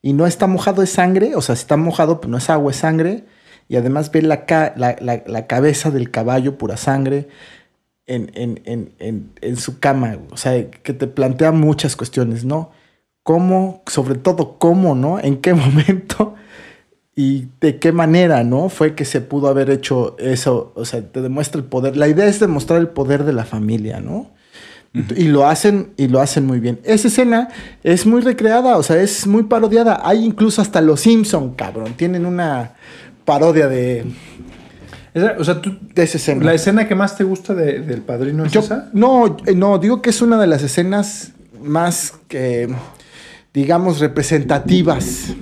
y no está mojado, es sangre. O sea, está mojado, pero no es agua, es sangre. y además ve la, la, la- cabeza del caballo pura sangre en, en- en- en- su cama. O sea, que te plantea muchas cuestiones, ¿no? ¿Cómo, sobre todo cómo, ¿no? ¿En qué momento y de qué manera, ¿no? Fue que se pudo haber hecho eso. O sea, te demuestra el poder. La idea es demostrar el poder de la familia, ¿no? Y lo hacen, y lo hacen muy bien. Esa escena es muy recreada, o sea, es muy parodiada. Hay incluso hasta los Simpson, cabrón. Tienen una parodia de, Esa- o sea, tú, de esa escena. ¿la escena que más te gusta de- del padrino es Yo- esa? no, eh, no, digo que es una de las escenas más que, digamos, representativas.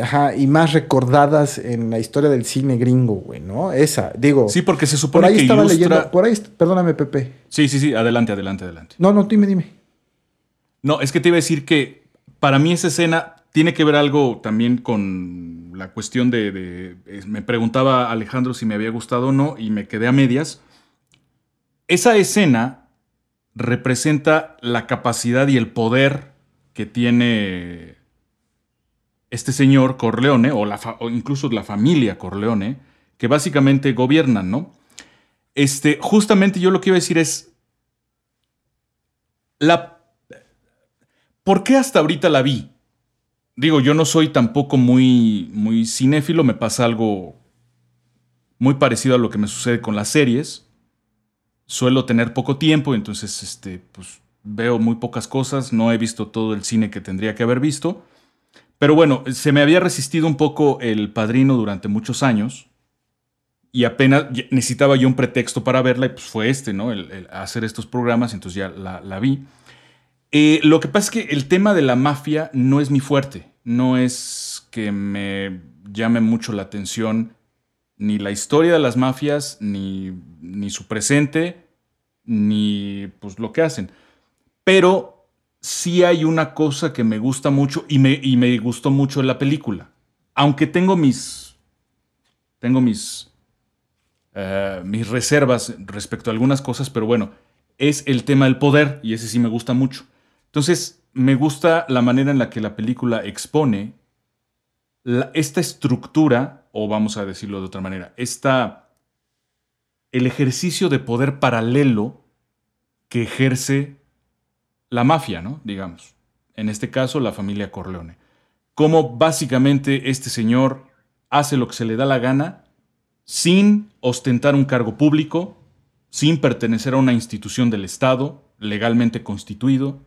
Ajá, y más recordadas en la historia del cine gringo, güey, ¿no? Esa, digo. Sí, porque se por supone ahí que estaba ilustra... leyendo, por ahí, perdóname, Pepe. Sí, sí, sí, adelante, adelante, adelante. No, no, dime, dime. No, es que te iba a decir que para mí esa escena tiene que ver algo también con la cuestión de, de- me preguntaba Alejandro si me había gustado o no y me quedé a medias. Esa escena representa la capacidad y el poder que tiene este señor Corleone o, la incluso la familia Corleone que básicamente gobiernan, ¿no? Este, justamente yo lo que iba a decir es la ¿Por qué hasta ahorita la vi? Digo, yo no soy tampoco muy, muy cinéfilo, me pasa algo muy parecido a lo que me sucede con las series. Suelo tener poco tiempo, entonces este, pues, veo muy pocas cosas, no he visto todo el cine que tendría que haber visto. Pero bueno, se me había resistido un poco el padrino durante muchos años y apenas necesitaba yo un pretexto para verla y pues fue este, ¿no? El, hacer estos programas, entonces ya la, la vi. Eh, lo que pasa es que el tema de la mafia no es mi fuerte. No es que me llame mucho la atención ni la historia de las mafias, ni, ni su presente, ni pues lo que hacen. Pero sí hay una cosa que me gusta mucho y me, y me gustó mucho en la película. Aunque tengo mis. Tengo mis. eh, mis reservas respecto a algunas cosas, pero bueno, es el tema del poder y ese sí me gusta mucho. Entonces, me gusta la manera en la que la película expone esta estructura, o vamos a decirlo de otra manera, esta, el ejercicio de poder paralelo que ejerce la mafia, ¿no? Digamos. En este caso, la familia Corleone. Cómo básicamente este señor hace lo que se le da la gana sin ostentar un cargo público, sin pertenecer a una institución del Estado legalmente constituido.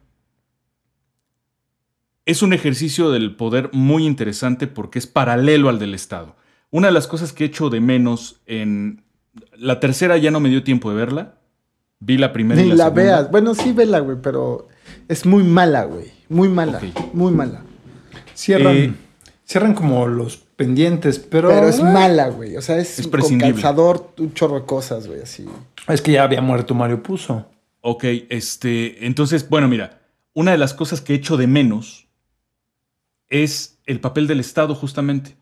Es un ejercicio del poder muy interesante porque es paralelo al del Estado. Una de las cosas que echo de menos en... La tercera ya no me dio tiempo de verla. Vi la primera y Ni la, la, segunda. veas. Bueno, sí, vela, güey, pero es muy mala, güey. Muy mala. Muy mala. Cierran, Eh, cierran como los pendientes, pero... Pero es mala, güey. O sea, es, Es con calzador, un chorro de cosas, güey, así. Es que ya había muerto Mario Puzo. Ok, este, entonces, bueno, mira, una de las cosas que echo de menos es el papel del Estado, justamente.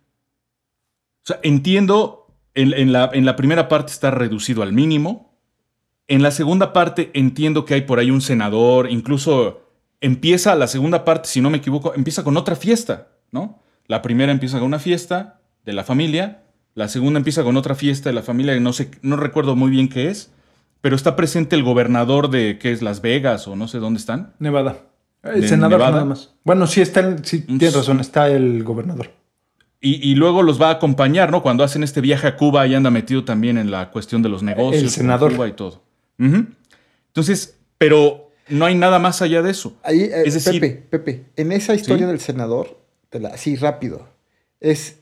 O sea, entiendo, en, en la, en la primera parte está reducido al mínimo. En la segunda parte entiendo que hay por ahí un senador, incluso empieza la segunda parte, si no me equivoco, empieza con otra fiesta, ¿no? La primera empieza con una fiesta de la familia, la segunda empieza con otra fiesta de la familia que no sé, no recuerdo muy bien qué es, pero está presente el gobernador de, ¿qué es? Las Vegas o no sé dónde están. Nevada. El senador Nevada. nada más. Bueno, sí está el, sí, tienes razón, está el gobernador. Y, y luego los va a acompañar, ¿no? Cuando hacen este viaje a Cuba, ahí anda metido también en la cuestión de los negocios. El senador. Cuba y todo. Entonces, pero no hay nada más allá de eso. Ahí, eh, Es decir- Pepe, Pepe, en esa historia ¿Sí? del senador, te la- así rápido, es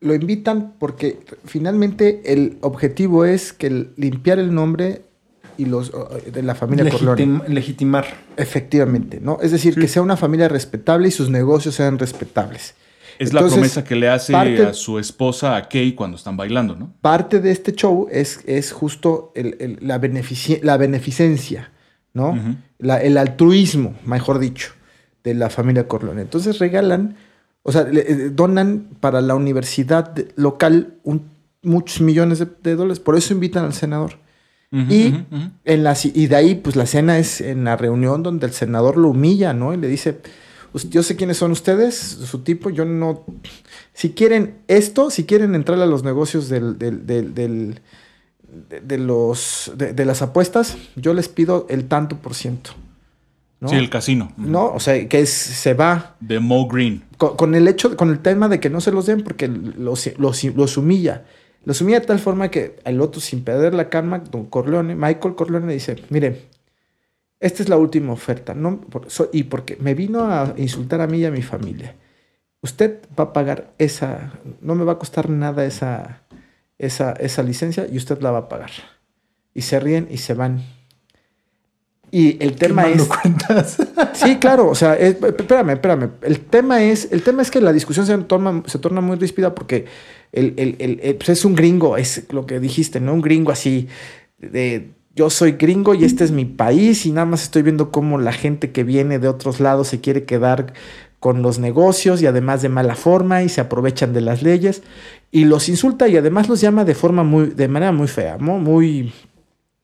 lo invitan porque finalmente el objetivo es que el- limpiar el nombre y los de la familia Corleone. Legitim- legitimar. Efectivamente, ¿no? Es decir, que sea una familia respetable y sus negocios sean respetables. Es la promesa que le hace parte- a su esposa, a Kay, cuando están bailando, ¿no? Parte de este show es, es justo el- el- la, benefici- la beneficencia, ¿no? La- el altruismo, mejor dicho, de la familia Corleone. Entonces regalan, o sea, le- eh, donan para la universidad local un- muchos millones de, de dólares. Por eso invitan al senador. Y, en la, y de ahí, pues la cena es en la reunión donde el senador lo humilla, ¿no? Y le dice, Yo sé quiénes son ustedes, su tipo, yo no... Si quieren esto, si quieren entrar a los negocios del, del- del- del- de, de los, de, de las apuestas, yo les pido el tanto por ciento. ¿no? Sí, el casino. No, o sea, que es- se va De Mo Green. con, con el hecho, con el tema de que no se los den porque los, los, los humilla. Los humilla de tal forma que el otro, sin perder la calma, don Corleone, Michael Corleone dice, mire, esta es la última oferta, no, por- so- y porque me vino a insultar a mí y a mi familia. Usted va a pagar esa, no me va a costar nada esa, esa, esa licencia y usted la va a pagar. Y se ríen y se van. Y el tema es... lo cuentas. Sí, claro, o sea, es- espérame, espérame. El tema es, el tema es que la discusión se torna, se torna muy ríspida porque el, el- el- el- pues es un gringo, es lo que dijiste, ¿no? Un gringo así de yo soy gringo y este es mi país y nada más estoy viendo cómo la gente que viene de otros lados se quiere quedar con los negocios y además de mala forma y se aprovechan de las leyes y los insulta y además los llama de forma muy, de manera muy fea, ¿no? Muy,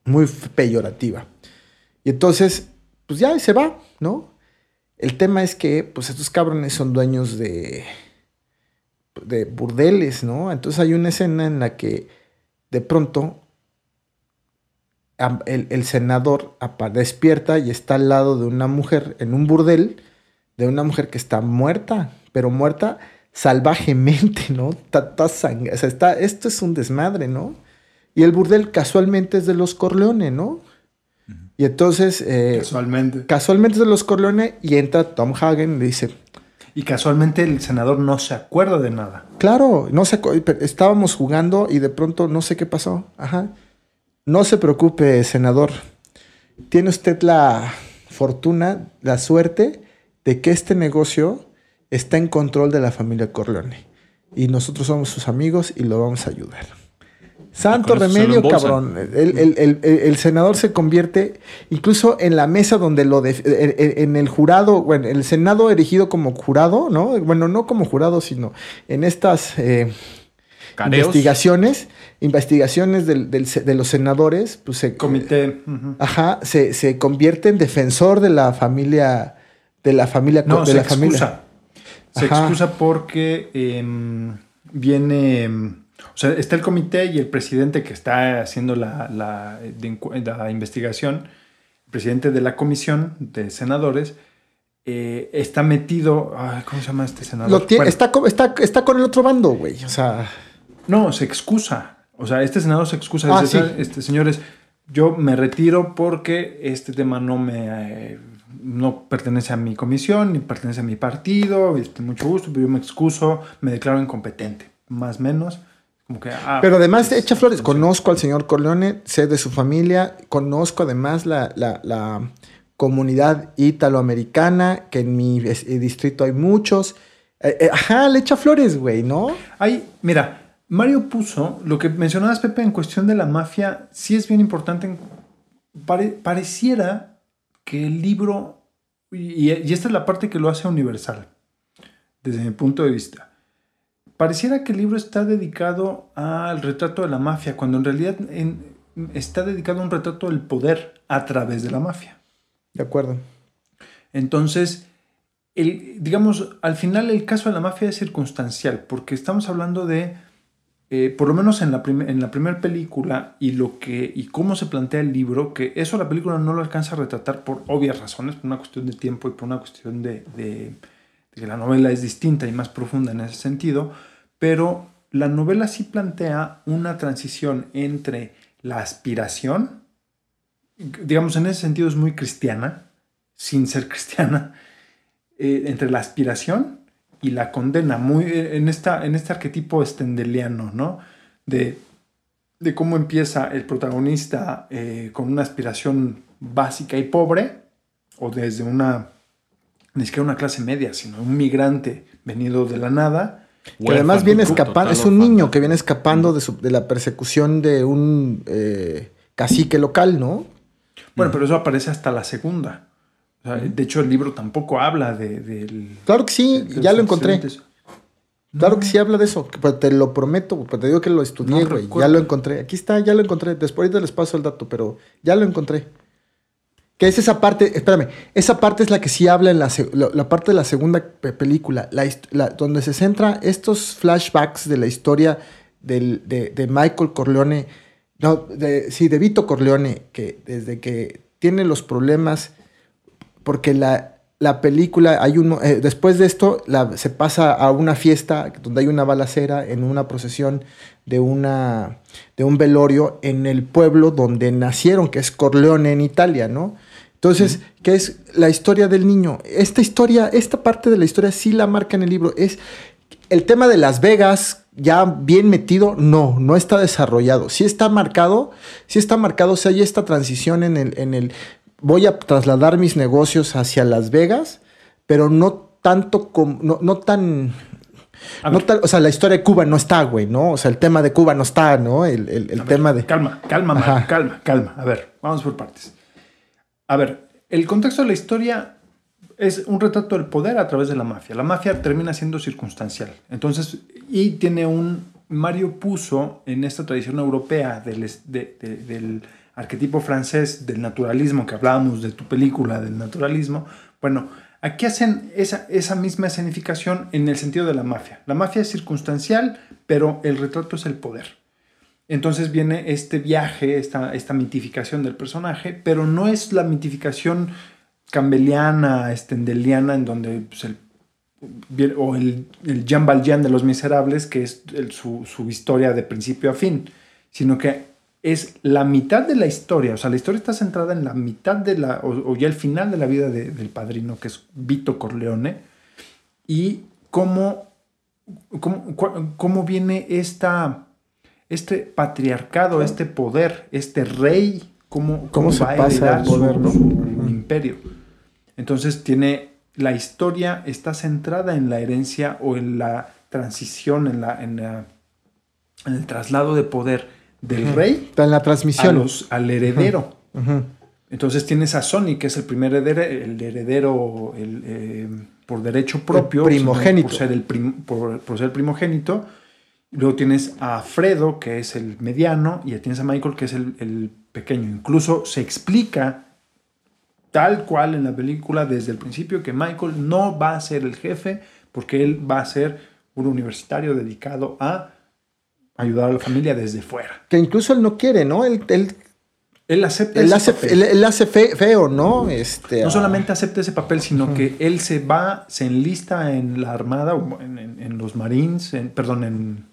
muy peyorativa. Y entonces, pues ya se va, ¿no? El tema es que, pues estos cabrones son dueños de, de burdeles, ¿no? Entonces hay una escena en la que de pronto el, el senador despierta y está al lado de una mujer en un burdel, de una mujer que está muerta, pero muerta salvajemente, ¿no? Está, está sang- o sea, está- esto es un desmadre, ¿no? Y el burdel casualmente es de los Corleone, ¿no? Y entonces, eh, Casualmente. casualmente es de los Corleone y entra Tom Hagen y le dice, Y casualmente el senador no se acuerda de nada. claro, no pero estábamos jugando y de pronto no sé qué pasó. Ajá. No se preocupe, senador. Tiene usted la fortuna, la suerte de que este negocio está en control de la familia Corleone. Y nosotros somos sus amigos y lo vamos a ayudar. Santo remedio, cabrón. El, el- el- senador se convierte incluso en la mesa donde lo... en- en el jurado, bueno, el senado erigido como jurado, ¿no? Bueno, no como jurado, sino en estas... eh, Careos. investigaciones, investigaciones del- del de los senadores, pues se, Comité. ajá, se, se convierte en defensor de la familia, de la familia, No, de se la excusa. familia. Se Ajá. excusa porque em, viene. em, o sea, está el comité y el presidente que está haciendo la, la, la investigación, el presidente de la comisión de senadores, eh, está metido. ay, ¿Cómo se llama este senador? Lo tiene- Bueno, está, co- está, está con el otro bando, güey. O sea, No, se excusa. O sea, este senador se excusa. Ah, Dice, sí. "¿Sabe? este, señores, yo me retiro porque este tema no me eh, no pertenece a mi comisión, ni pertenece a mi partido. Este, mucho gusto, pero yo me excuso, me declaro incompetente. Más o menos. Como que, ah, pero además pues, echa flores. Conozco al señor Corleone, sé de su familia, conozco además la, la- la comunidad italoamericana, que en mi eh, distrito hay muchos. Eh, eh, ajá, le echa flores, güey, ¿no? Hay, mira, Mario puso lo que mencionabas, Pepe, en cuestión de la mafia, sí es bien importante. pare- pareciera que el libro, y, y esta es la parte que lo hace universal, desde mi punto de vista. Pareciera que el libro está dedicado al retrato de la mafia, cuando en realidad en- está dedicado a un retrato del poder a través de la mafia. De acuerdo. Entonces, el, digamos, al final el caso de la mafia es circunstancial, porque estamos hablando de, eh, por lo menos en la, en la primera película y, lo que, y cómo se plantea el libro, que eso la película no lo alcanza a retratar por obvias razones, por una cuestión de tiempo y por una cuestión de, de- de que la novela es distinta y más profunda en ese sentido, pero la novela sí plantea una transición entre la aspiración, digamos, en ese sentido es muy cristiana, sin ser cristiana, eh, entre la aspiración y la condena, muy eh, en, esta, en este arquetipo estendeliano, ¿no? De, de cómo empieza el protagonista eh, con una aspiración básica y pobre, o desde una, ni siquiera una clase media, sino un migrante venido de la nada. Que además viene escapando, es un niño que viene escapando de, su- de la persecución de un eh, cacique local, ¿no? Bueno, pero eso aparece hasta la segunda. O sea, de hecho, el libro tampoco habla de, del... Claro que sí, de ya lo encontré. Claro que sí habla de eso, que- pues, te lo prometo, pues te digo que lo estudié, No güey. ya recuerdo. lo encontré. Aquí está, ya lo encontré. Después ahorita les paso el dato, pero ya lo encontré. Que es esa parte, espérame, esa parte es la que sí habla en la, la, la parte de la segunda pe- película, la la- donde se centra estos flashbacks de la historia del- de, de Michael Corleone, no, de, sí, de Vito Corleone, que desde que tiene los problemas, porque la, la película, hay un, eh, después de esto, la- se pasa a una fiesta donde hay una balacera en una procesión de, una, de un velorio en el pueblo donde nacieron, que es Corleone en Italia, ¿no? Entonces, ¿qué es la historia del niño? Esta historia, esta parte de la historia sí la marca en el libro. Es el tema de Las Vegas, ya bien metido, no, no está desarrollado. Sí está marcado, sí está marcado, o sea, hay esta transición en el, en el, voy a trasladar mis negocios hacia Las Vegas, pero no tanto como, no, no tan... No tal- o sea, la historia de Cuba no está, güey, ¿no? O sea, el tema de Cuba no está, ¿no? El, el- el A ver, tema de... Calma, calma. Mario, calma, calma. A ver, vamos por partes. A ver, el contexto de la historia es un retrato del poder a través de la mafia. La mafia termina siendo circunstancial. Entonces, y tiene un. Mario puso en esta tradición europea del, es- de- de- del arquetipo francés del naturalismo, que hablábamos de tu película del naturalismo. Bueno, aquí hacen esa, esa misma escenificación en el sentido de la mafia. La mafia es circunstancial, pero el retrato es el poder. Entonces viene este viaje, esta, esta mitificación del personaje, pero no es la mitificación campbelliana, stendeliana, en donde pues, el, o el, el Jean Valjean de los miserables, que es su, su historia de principio a fin, sino que es la mitad de la historia, o sea, la historia está centrada en la mitad de la, o, o ya el final de la vida de- del padrino, que es Vito Corleone, y cómo, cómo, cómo viene esta, este patriarcado, este poder, este rey, cómo, ¿Cómo se va a pasa heredar el poder, su, no? su imperio. Entonces tiene, la historia está centrada en la herencia o en la transición, en, la, en, la- en el traslado de poder del rey Está en la transmisión. los- al heredero. Entonces tienes a Sony, que es el primer heredero, el heredero el, eh, por derecho propio. primogénito. Por ser el, prim- por, por ser primogénito. Luego tienes a Fredo, que es el mediano, y ya tienes a Michael, que es el, el pequeño. Incluso se explica tal cual en la película desde el principio que Michael no va a ser el jefe porque él va a ser un universitario dedicado a ayudar a la familia desde fuera. Que incluso él no quiere, ¿no? Él, él, Él acepta él ese hace, papel. él, él hace fe- feo, ¿no? Este, No ah, solamente acepta ese papel, sino que él se va, se enlista en la Armada, en, en- en los Marines, en- perdón, en,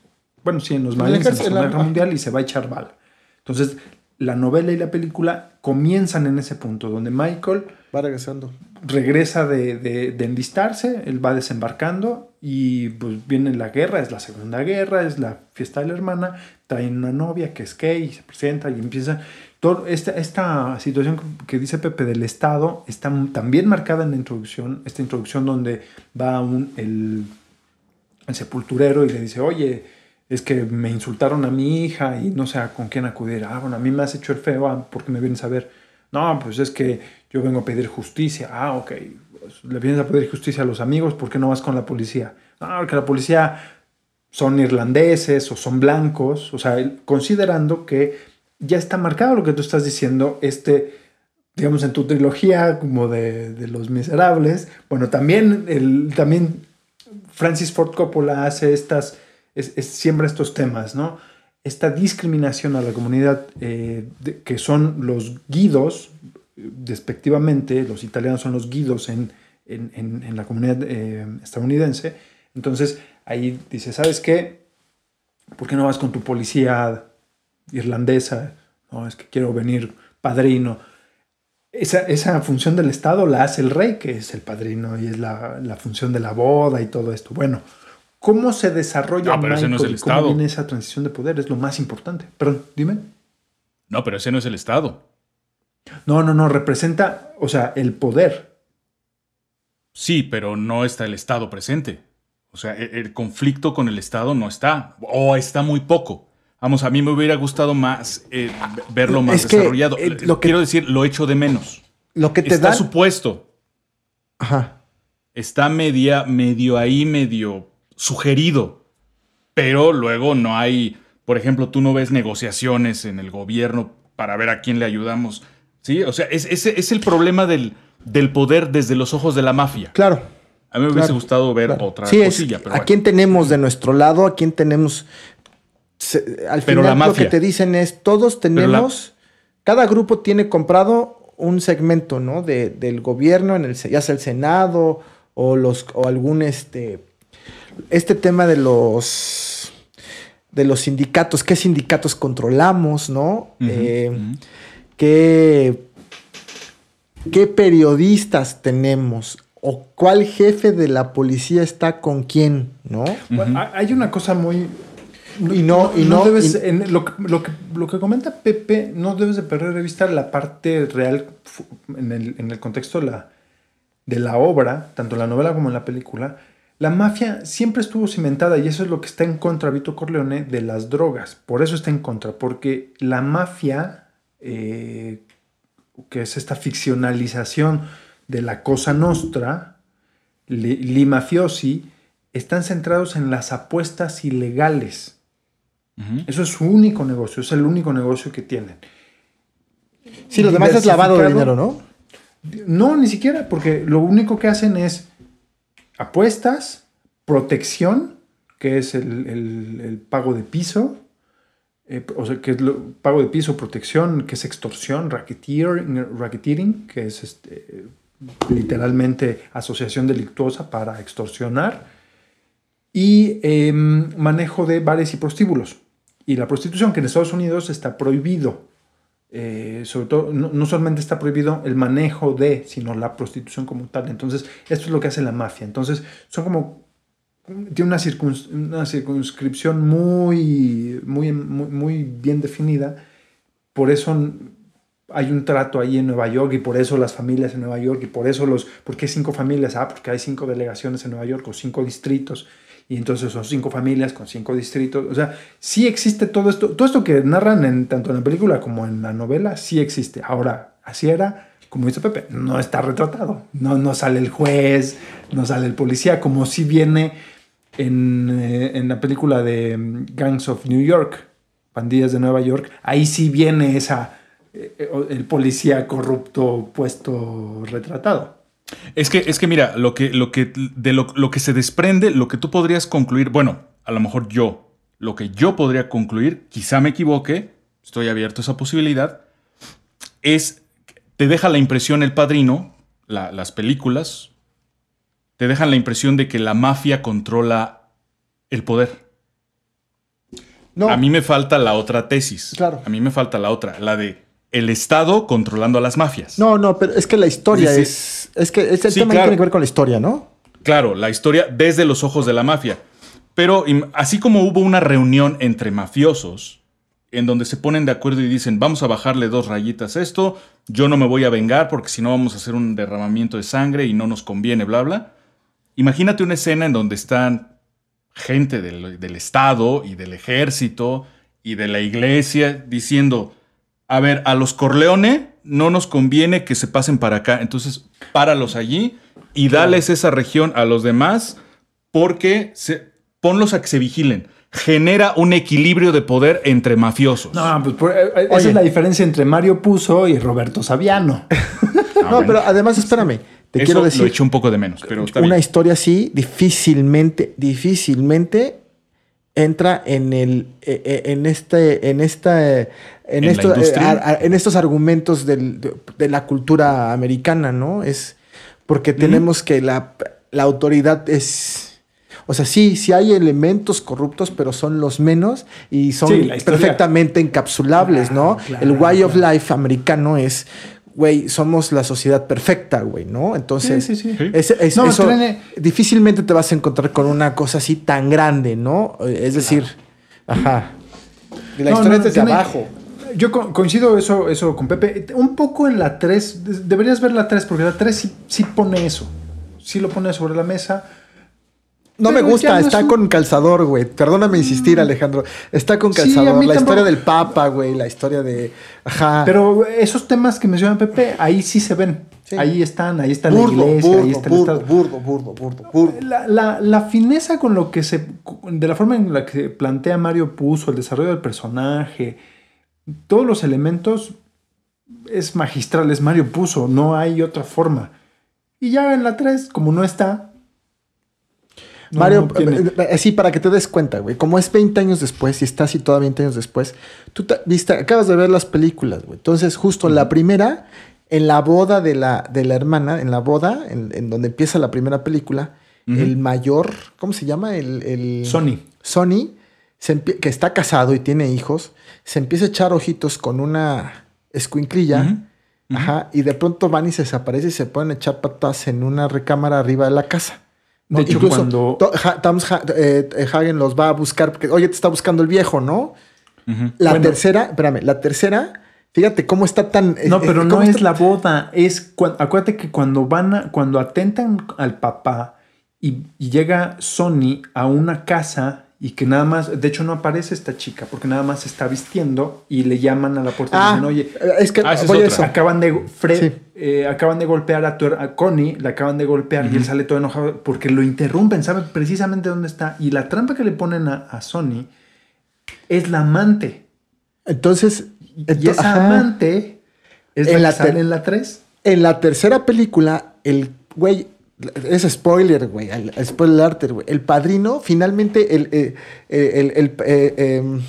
bueno, sí, en los Marines, en la Segunda Guerra Mundial y se va a echar bala. Entonces, la novela y la película comienzan en ese punto, donde Michael Va regresando. regresa de, de- de enlistarse, él va desembarcando y pues viene la guerra, es la segunda guerra, es la fiesta de la hermana, traen una novia que es gay, se presenta y empieza... Todo esta, esta situación que dice Pepe del Estado está también marcada en la introducción, esta introducción donde va un, el, sepulturero y le dice, oye, es que me insultaron a mi hija y no sé a con quién acudir. Ah, bueno, a mí me has hecho el feo, ah, ¿por qué me vienes a ver? No, pues es que yo vengo a pedir justicia. Ah, ok. Le vienes a pedir justicia a los amigos, ¿por qué no vas con la policía? No, porque la policía son irlandeses o son blancos. O sea, considerando que ya está marcado lo que tú estás diciendo, este, digamos, en tu trilogía como de, de Los Miserables. Bueno, también, el, también Francis Ford Coppola hace estas, es, es- siembra estos temas, ¿no? Esta discriminación a la comunidad eh, de- que son los guidos, despectivamente, los italianos son los guidos en, en- en- en la comunidad eh, estadounidense. Entonces ahí dice, ¿sabes qué? ¿Por qué no vas con tu policía irlandesa? No, es que quiero venir padrino. Esa, esa función del Estado la hace el rey, que es el padrino, y es la, la función de la boda y todo esto. Bueno, ¿cómo se desarrolla No, pero ese no es Michael el y cómo viene esa transición de poder? Es lo más importante. Perdón, dime. No, pero ese no es el Estado. No, no, no, representa, o sea, el poder. Sí, pero no está el Estado presente. O sea, e- el, conflicto con el Estado no está. O está muy poco. Vamos, a mí me hubiera gustado más eh, verlo más Es que, desarrollado. eh, lo que- Quiero decir, lo echo de menos. Lo que te está supuesto. Ajá. Está media, medio ahí, medio sugerido. Pero luego no hay. Por ejemplo, tú no ves negociaciones en el gobierno para ver a quién le ayudamos. Sí, o sea, es, ese es el problema del, del poder desde los ojos de la mafia. Claro. A mí me hubiese gustado ver claro. otra Sí, es, cosilla, pero ¿A bueno. quién tenemos de nuestro lado? ¿A quién tenemos? se- al Pero final la lo que te dicen es, todos la- tenemos, cada grupo tiene comprado un segmento, ¿no? De, del gobierno, en el, ya sea el Senado o, los, o algún, este, este tema de los, de los sindicatos, qué sindicatos controlamos, ¿no? Eh, ujú. Qué, qué periodistas tenemos o cuál jefe de la policía está con quién, ¿no? Bueno, hay una cosa muy... Y no- y no- debes, y- en lo, que, lo, que, lo que comenta Pepe, no debes de perder de vista la parte real en el, en el contexto de la, de la obra, tanto en la novela como en la película. La mafia siempre estuvo cimentada y eso es lo que está en contra Vito Corleone de las drogas. Por eso está en contra, porque la mafia, eh, que es esta ficcionalización de la cosa nostra, li, li mafiosi, están centrados en las apuestas ilegales. Eso es su único negocio, es el único negocio que tienen. Sí, lo demás es lavado de dinero. ¿no? No, ni siquiera, porque lo único que hacen es apuestas, protección, que es el, el- el pago de piso, eh, o sea, que es lo- pago de piso, protección, que es extorsión, racketeering, racketeering que es este, literalmente asociación delictuosa para extorsionar, y em, manejo de bares y prostíbulos. Y la prostitución, que en Estados Unidos está prohibido. Eh, sobre todo, no, no solamente está prohibido el manejo de, sino la prostitución como tal. Entonces, esto es lo que hace la mafia. Entonces, son como. Tiene una, circuns- una circunscripción muy, muy, muy, muy bien definida. Por eso hay un trato ahí en Nueva York y por eso las familias en Nueva York y por eso los. ¿Por qué cinco familias? Ah, porque hay cinco delegaciones en Nueva York o cinco distritos. Y entonces son cinco familias con cinco distritos. O sea, sí existe todo esto. Todo esto que narran en, tanto en la película como en la novela, sí existe. Ahora, así era, como dice Pepe, no está retratado. No, no sale el juez, no sale el policía, como si viene en, eh, en la película de mm, Gangs of New York, Pandillas de Nueva York. Ahí sí viene esa, eh, eh, el policía corrupto puesto retratado. Es que, es que mira, lo que, lo que, de lo, lo que se desprende, lo que tú podrías concluir, bueno, a lo mejor yo, lo que yo podría concluir, quizá me equivoque, estoy abierto a esa posibilidad, es, te deja la impresión el padrino, la- las películas, te dejan la impresión de que la mafia controla el poder. No, A mí me falta la otra tesis. Claro. A mí me falta la otra, la de el Estado controlando a las mafias. no, no, pero es que la historia Sí, es. Es que este Sí, tema claro. tiene que ver con la historia, ¿no? Claro, la historia desde los ojos de la mafia. Pero así como hubo una reunión entre mafiosos, en donde se ponen de acuerdo y dicen, vamos a bajarle dos rayitas a esto, yo no me voy a vengar porque si no vamos a hacer un derramamiento de sangre y no nos conviene, bla, bla. Imagínate una escena en donde están gente del, del Estado y del ejército y de la iglesia diciendo, a ver, a los Corleone no nos conviene que se pasen para acá, entonces páralos allí y dales esa región a los demás porque se, ponlos a que se vigilen. Genera un equilibrio de poder entre mafiosos. No, pues por- eh, eh, esa Oye. es la diferencia entre Mario Puzo y Roberto Saviano. No, bueno. pero además, espérame. Te Eso quiero lo decir. eché un poco de menos, pero está una bien. historia así difícilmente, difícilmente entra en el eh, eh, en este en esta eh, en, ¿En la esto, industria? a- a- en estos argumentos del- de, la cultura americana, ¿no? Es porque tenemos que la, la autoridad es o sea, sí, sí hay elementos corruptos, pero son los menos y son Sí, perfectamente encapsulables, ¿no? Claro, el way of life americano es, güey, somos la sociedad perfecta, güey, ¿no? Entonces, Sí, sí, sí. Sí. es- es- No, eso difícilmente te vas a encontrar con una cosa así tan grande, ¿no? Es decir, ajá. Y la No, historia no, es desde tiene- abajo. Yo co- coincido eso, eso con Pepe. Un poco en la 3, deberías ver la 3, porque la 3 sí, sí pone eso. Sí lo pone sobre la mesa. No me Pero gusta, está un- con calzador, güey. Perdóname insistir, Alejandro. Está con calzador. la tampoco- historia del Papa, güey. La historia de. Ajá. Pero esos temas que menciona Pepe, ahí sí se ven. Sí. Ahí están, ahí está burdo, la iglesia, ahí burdo, está el burdo, Estado. burdo, burdo, burdo, burdo. La, la- la fineza con lo que se. de la forma en la que plantea Mario Puzo, el desarrollo del personaje, todos los elementos es magistral, es Mario Puzo, no hay otra forma. Y ya en la 3, como no está. No- Mario, no tiene- eh, eh, así para que te des cuenta, güey. Como es 20 años después y está así toda 20 años después, tú te- viste, acabas de ver las películas, güey. Entonces, justo la primera, en la boda de la, de la hermana, en la boda, en, en donde empieza la primera película, el mayor, ¿cómo se llama? El, el- Sony. Sony, se que está casado y tiene hijos, se empieza a echar ojitos con una escuinclilla. Ajá, y de pronto van y se desaparece y se pueden echar patas en una recámara arriba de la casa. De hecho, cuando- To- Ha- eh, Hagen los va a buscar porque, oye, te está buscando el viejo, ¿no? La Bueno. tercera, espérame, la tercera, fíjate cómo está tan. eh, No, eh, pero no es la boda. Es acuérdate que cuando van a, cuando atentan al papá y, y llega Sony a una casa y que nada más, de hecho no aparece esta chica porque nada más se está vistiendo y le llaman a la puerta y Ah, dicen, oye, eh, es que Ah, es eso. acaban de Fred, Sí. eh, acaban de golpear a, tu a Connie, la acaban de golpear y él sale todo enojado porque lo interrumpen, sabe precisamente dónde está y la trampa que le ponen a, a Sony es la amante. Entonces, Y esa ajá. amante es En la, la que sale ter- en la 3. En la tercera película, el güey. Es spoiler, güey. Spoiler alert, güey. El padrino, finalmente, el, eh, eh, el- el, eh, em,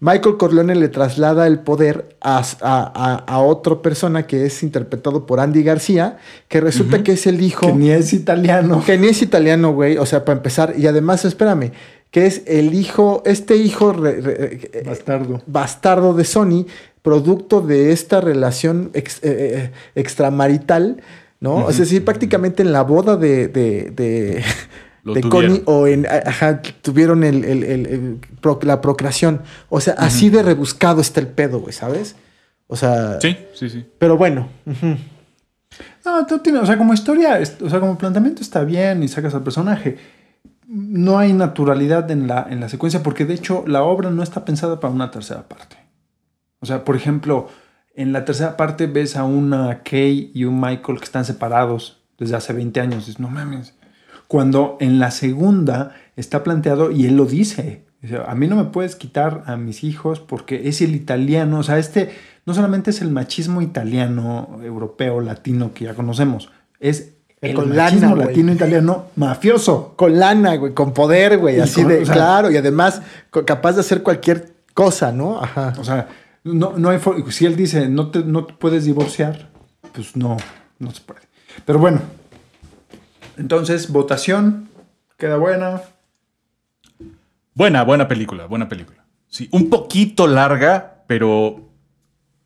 Michael Corleone le traslada el poder a, a- a- a otra persona que es interpretado por Andy García, que resulta que es el hijo. Que ni es italiano. Que ni es italiano, güey. O sea, para empezar. Y además, espérame, que es el hijo, este hijo re- re- Bastardo. bastardo de Sony, producto de esta relación ex- eh, extramarital, ¿no? O sea, sí, prácticamente en la boda de, de, de, de. Connie o en, ajá, tuvieron el, el- el- pro- la procreación. O sea, así de rebuscado está el pedo, güey, ¿sabes? O sea, Sí, sí, sí. pero bueno. No, tú tienes, o sea, como historia, o sea, como planteamiento está bien y sacas al personaje. No hay naturalidad en la, en la secuencia porque de hecho la obra no está pensada para una tercera parte. O sea, por ejemplo, en la tercera parte ves a una Kay y un Michael que están separados desde hace 20 años. Dices, no mames. Cuando en la segunda está planteado y él lo dice. Dice, a mí no me puedes quitar a mis hijos porque es el italiano. O sea, este no solamente es el machismo italiano, europeo, latino que ya conocemos. Es el Con machismo lana, latino italiano mafioso. Con lana, güey, con poder, güey, así con- de, o sea- claro, y además capaz de hacer cualquier cosa, ¿no? Ajá. O sea, no, no hay si él dice no te, no te puedes divorciar, pues no, no se puede. Pero bueno, entonces votación, queda buena. Buena, buena película, buena película. Sí, un poquito larga, pero.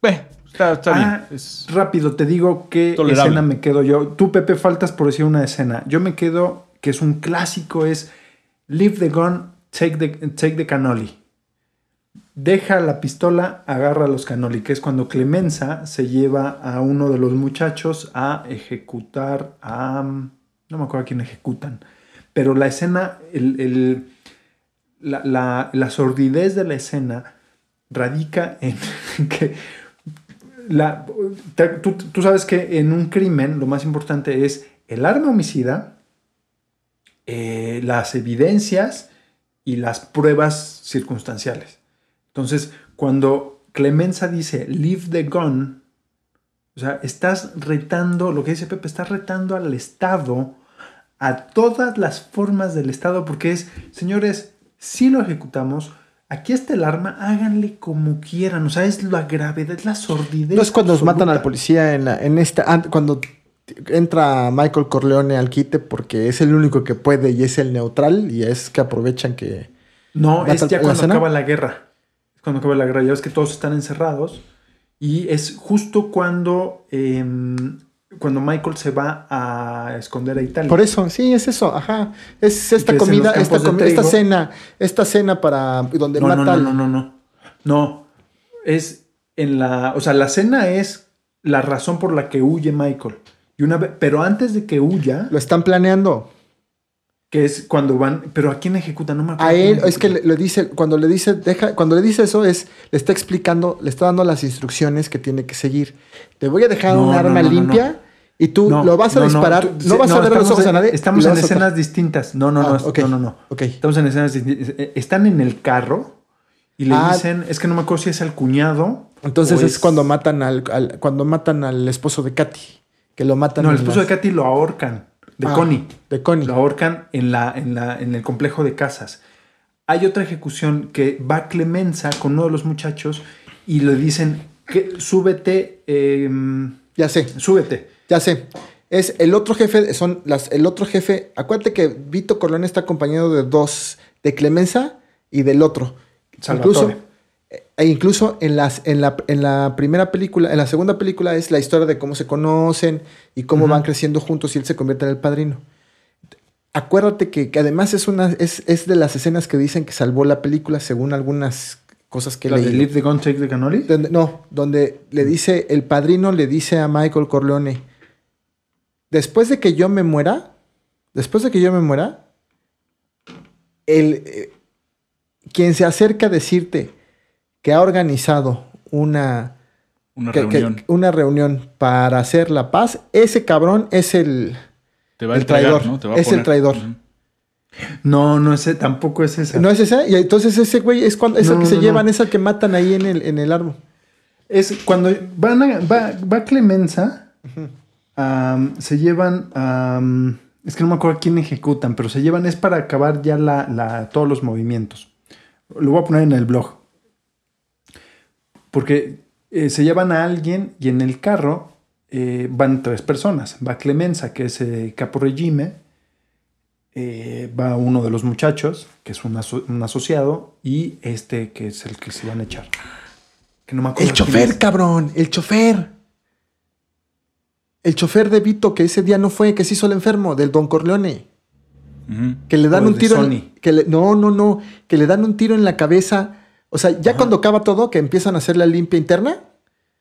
Eh, está, está Ah, bien. Es- Rápido, te digo qué Tolerable. escena me quedo yo. Tú, Pepe, faltas por decir una escena. Yo me quedo, que es un clásico, es Leave the gun, take the, take the cannoli. Deja la pistola, agarra los cannoli, que es cuando Clemenza se lleva a uno de los muchachos a ejecutar a... No me acuerdo a quién ejecutan. Pero la escena, el, el- la, la- la sordidez de la escena radica en que la, tú, tú sabes que en un crimen lo más importante es el arma homicida, eh, las evidencias y las pruebas circunstanciales. Entonces, cuando Clemenza dice leave the gun, o sea, estás retando, lo que dice Pepe, estás retando al Estado, a todas las formas del Estado, porque es, señores, si lo ejecutamos, aquí está el arma, háganle como quieran, o sea, es la gravedad, es la sordidez. No es cuando nos matan al absoluta. policía en, la- en esta. an- Cuando entra Michael Corleone al quite porque es el único que puede y es el neutral y es que aprovechan que. No, ¿Mata es ya cuando escena? acaba la guerra. Cuando acaba la guerra. Ya ves que todos están encerrados. Y es justo cuando, em, cuando Michael se va a esconder a Italia. Por eso, sí, es eso, ajá. Es esta comida, esta, comi- esta cena, esta cena para donde no, no, mata no, al- no, no, no. No. Es en la. O sea, la cena es la razón por la que huye Michael. Y una vez, pero antes de que huya, Lo están planeando. Que es cuando van. Pero ¿a quién ejecuta? No me acuerdo. A él, es que le, le dice, cuando le dice, deja, cuando le dice eso es, le está explicando, le está dando las instrucciones que tiene que seguir. Te voy a dejar No, un arma no, no, limpia y tú lo vas a disparar, tú- no, vas a ver los estamos ojos a en- nadie. Estamos en escenas distintas. No, no, Ah, no, no, no, no. Ok. Estamos en escenas distintas. Eh, Están en el carro Y le Ah. dicen, es que no me acuerdo si es al cuñado. Entonces es, cuando matan al, al- cuando matan al esposo de Katy. Que lo matan No, el esposo las- de Katy lo ahorcan. De Ah, Connie. De Connie. Lo ahorcan en, la, en, la, en el complejo de casas. Hay otra ejecución que va Clemenza con uno de los muchachos y le dicen que súbete, eh, Ya sé, súbete. ya sé. Es el otro jefe, son las, el otro jefe. Acuérdate que Vito Corleone está acompañado de dos, de Clemenza y del otro. Incluso, Salvatore. E incluso en, las, en, la, en la primera película, en la segunda película es la historia de cómo se conocen y cómo van creciendo juntos y él se convierte en el padrino. Acuérdate que, que además es, una, es, es de las escenas que dicen que salvó la película según algunas cosas que La de leí. Leave the Gun, Take the Cannoli. Donde- no, donde le dice, el padrino le dice a Michael Corleone, después de que yo me muera, después de que yo me muera, el, eh, quien se acerca a decirte que ha organizado una, Una que- que- reunión. una reunión para hacer la paz, ese cabrón es el, Te va a el entregar, traidor, ¿no? Te va a es el traidor. No, no ese, tampoco es ese. ¿No es ese? Y entonces ese güey es, cuando, es el No, que se no, llevan, es el que matan ahí en el, en el árbol. Es cuando van a- va, va Clemenza, se llevan, es que no me acuerdo a quién ejecutan, pero se llevan, es para acabar ya la, la- todos los movimientos. Lo voy a poner en el blog. Porque eh, se llevan a alguien y en el carro eh, van tres personas. Va Clemenza, que es eh, capo regime, eh, va uno de los muchachos, que es un, aso- un asociado, y este que es el que se van a echar. Que no me acuerdo El chofer, es. cabrón, el chofer. El chofer de Vito que ese día no fue, que se hizo el enfermo, del Don Corleone. Que le dan O un tiro. en- que le- no, no, no. Que le dan un tiro en la cabeza. O sea, ya cuando acaba todo, que empiezan a hacer la limpia interna.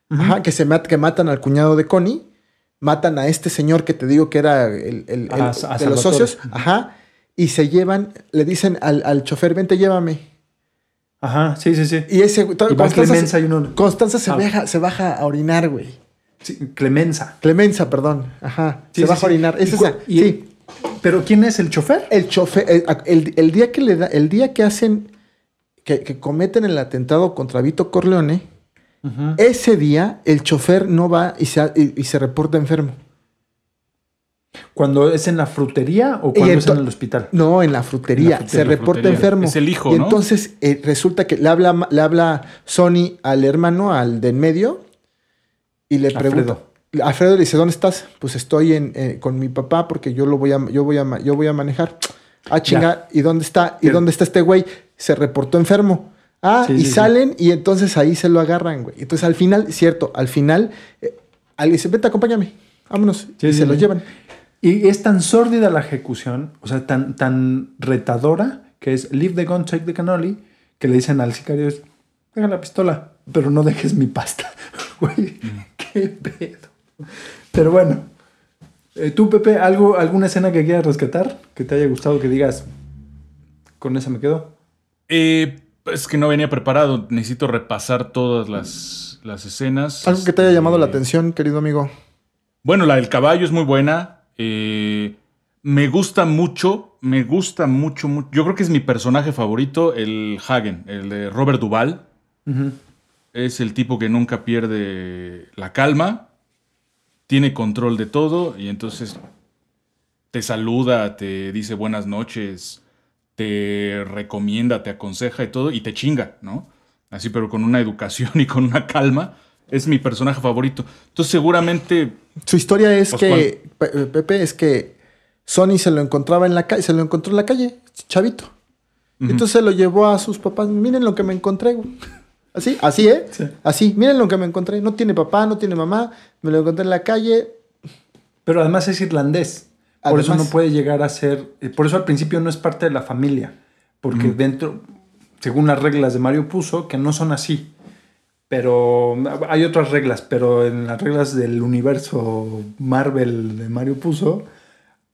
Ajá, que se mat- que matan al cuñado de Connie. Matan a este señor que te digo que era el, el- A- el- a de los socios. Ajá. Y se llevan, le dicen al, al chofer, vente, llévame. Ajá, sí, sí, sí. Y ese Y Constanza, y uno- Constanza se, Ah. baja, se baja a orinar, güey. Sí, Clemenza. Clemenza, perdón. Ajá. Sí, se sí, baja a orinar. Es esa. sí. ¿Pero quién es el chofer? El chofer, el, el- el día que le da, el día que hacen, que, que cometen el atentado contra Vito Corleone, ese día el chofer no va y se, y, y se reporta enfermo. ¿Cuando es en la frutería o cuando es en el hospital? No, en la frutería. En la se reporta Frutería. enfermo. Es el hijo, Y ¿no? entonces eh, resulta que le habla, le habla Sony al hermano, al de en medio, y le pregunta. Alfredo le dice, ¿dónde estás? Pues estoy en, eh, con mi papá porque yo lo voy a, yo voy a, yo voy a manejar. Ah, chinga, ¿y dónde está? ¿Y dónde está este güey? Se reportó enfermo. Ah, Sí, y sí, sí. salen y entonces ahí se lo agarran, güey. Entonces al final, cierto, al final, eh, alguien dice, vete, acompáñame, vámonos. Y se lo llevan. Y es tan sórdida la ejecución, o sea, tan, tan retadora, que es leave the gun, take the cannoli, que le dicen al sicario, deja la pistola, pero no dejes mi pasta. Güey, qué pedo. Pero bueno, eh, tú, Pepe, ¿algo, ¿alguna escena que quieras rescatar? Que te haya gustado, que digas, con esa me quedo. Eh, es que no venía preparado. Necesito repasar todas las, las escenas. Algo que te haya llamado la Este, atención, querido amigo. Bueno, la del caballo es muy buena. Eh, me gusta mucho, me gusta mucho, mucho. Yo creo que es mi personaje favorito, el Hagen, el de Robert Duvall. Es el tipo que nunca pierde la calma, tiene control de todo y entonces te saluda, te dice buenas noches, te recomienda, te aconseja y todo y te chinga, ¿no? Así, pero con una educación y con una calma. Es mi personaje favorito. Entonces seguramente Su historia es Pues, que, Pe- Pepe, es que Sony se lo encontraba en la calle, se lo encontró en la calle, chavito. Entonces se lo llevó a sus papás. Miren lo que me encontré. güey". Así, así, ¿eh? Sí. Así, miren lo que me encontré. No tiene papá, no tiene mamá. Me lo encontré en la calle. Pero además es irlandés. Por eso no puede llegar a ser. eh, Por eso al principio no es parte de la familia. Porque dentro, según las reglas de Mario Puzo, que no son así. Pero hay otras reglas. Pero en las reglas del universo Marvel de Mario Puzo,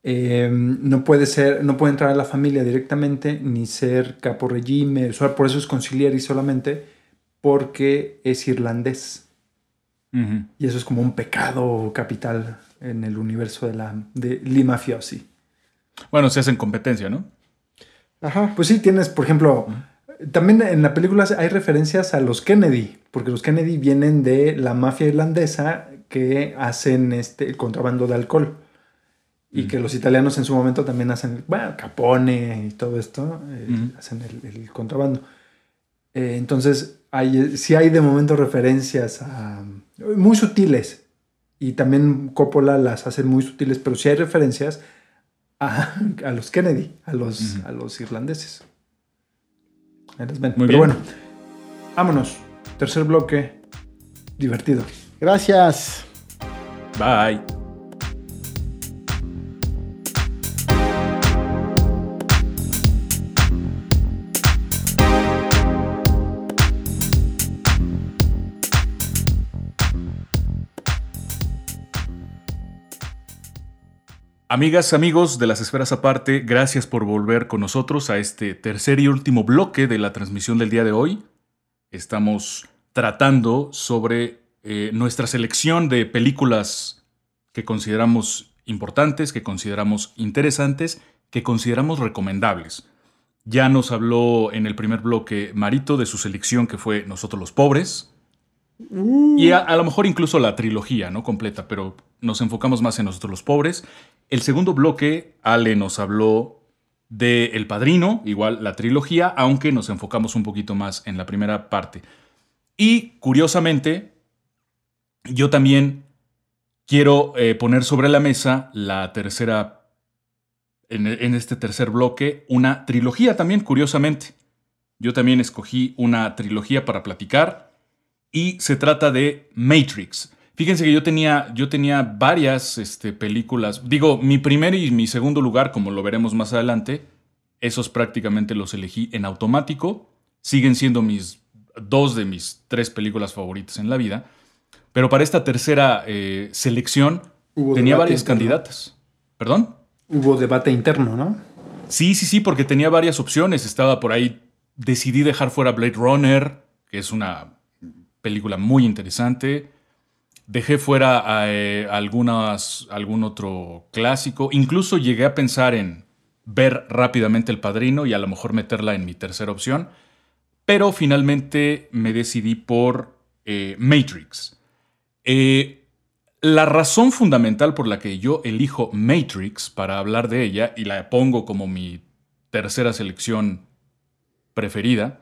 eh, no puede ser, no puede entrar a la familia directamente ni ser capo regime. Por eso es conciliari solamente, porque es irlandés. Y eso es como un pecado capital en el universo de la de Lee Mafiosi. Bueno, se hacen competencia, ¿no? Ajá. Pues sí, tienes, por ejemplo, también en la película hay referencias a los Kennedy, porque los Kennedy vienen de la mafia irlandesa que hacen este, el contrabando de alcohol. Y que los italianos en su momento también hacen, bueno, Capone y todo esto, eh, hacen el, el contrabando. Eh, entonces, hay, sí hay de momento referencias a, muy sutiles. Y también Coppola las hace muy sutiles, pero sí hay referencias a, a los Kennedy, a los, Ujú. a los irlandeses. Ahí las ven. Muy pero bien. bueno, vámonos. Tercer bloque, divertido. Gracias. Bye. Amigas, amigos de las esferas aparte, gracias por volver con nosotros a este tercer y último bloque de la transmisión del día de hoy. Estamos tratando sobre eh, nuestra selección de películas que consideramos importantes, que consideramos interesantes, que consideramos recomendables. Ya nos habló en el primer bloque Marito de su selección que fue Nosotros los Pobres. Y a, a lo mejor incluso la trilogía, ¿no? Completa, pero nos enfocamos más en Nosotros los Pobres. El segundo bloque, Ale nos habló de El Padrino, igual la trilogía, aunque nos enfocamos un poquito más en la primera parte. Y curiosamente, yo también quiero eh, poner sobre la mesa la tercera, en, en este tercer bloque, una trilogía también, curiosamente. Yo también escogí una trilogía para platicar y se trata de Matrix. Fíjense que yo tenía, yo tenía varias este, películas. Digo, mi primer y mi segundo lugar, como lo veremos más adelante, esos prácticamente los elegí en automático. Siguen siendo mis dos de mis tres películas favoritas en la vida. Pero para esta tercera eh, selección Hubo tenía varias interno. candidatas. ¿Perdón? Hubo debate interno, ¿no? Sí, sí, sí, porque tenía varias opciones. Estaba por ahí. Decidí dejar fuera Blade Runner, que es una película muy interesante. Dejé fuera eh, algunas, algún otro clásico. Incluso llegué a pensar en ver rápidamente El Padrino y a lo mejor meterla en mi tercera opción. Pero finalmente me decidí por eh, Matrix. Eh, la razón fundamental por la que yo elijo Matrix para hablar de ella y la pongo como mi tercera selección preferida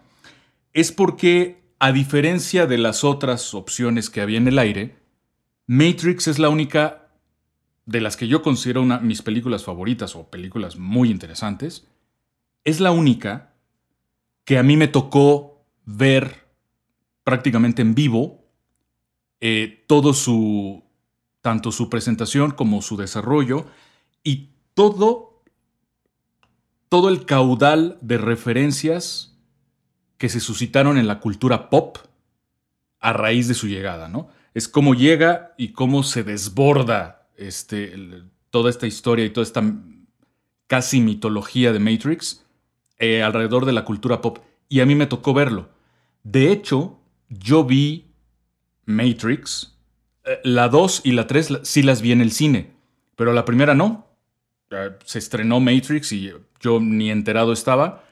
es porque, a diferencia de las otras opciones que había en el aire, Matrix es la única de las que yo considero una, mis películas favoritas o películas muy interesantes. Es la única que a mí me tocó ver prácticamente en vivo eh, todo su, tanto su presentación como su desarrollo y todo, todo el caudal de referencias que se suscitaron en la cultura pop a raíz de su llegada, ¿no? Es cómo llega y cómo se desborda este, toda esta historia y toda esta casi mitología de Matrix eh, alrededor de la cultura pop. Y a mí me tocó verlo. De hecho, yo vi Matrix, eh, la 2 y la 3 sí las vi en el cine, pero la primera no. Se estrenó Matrix y yo ni enterado estaba.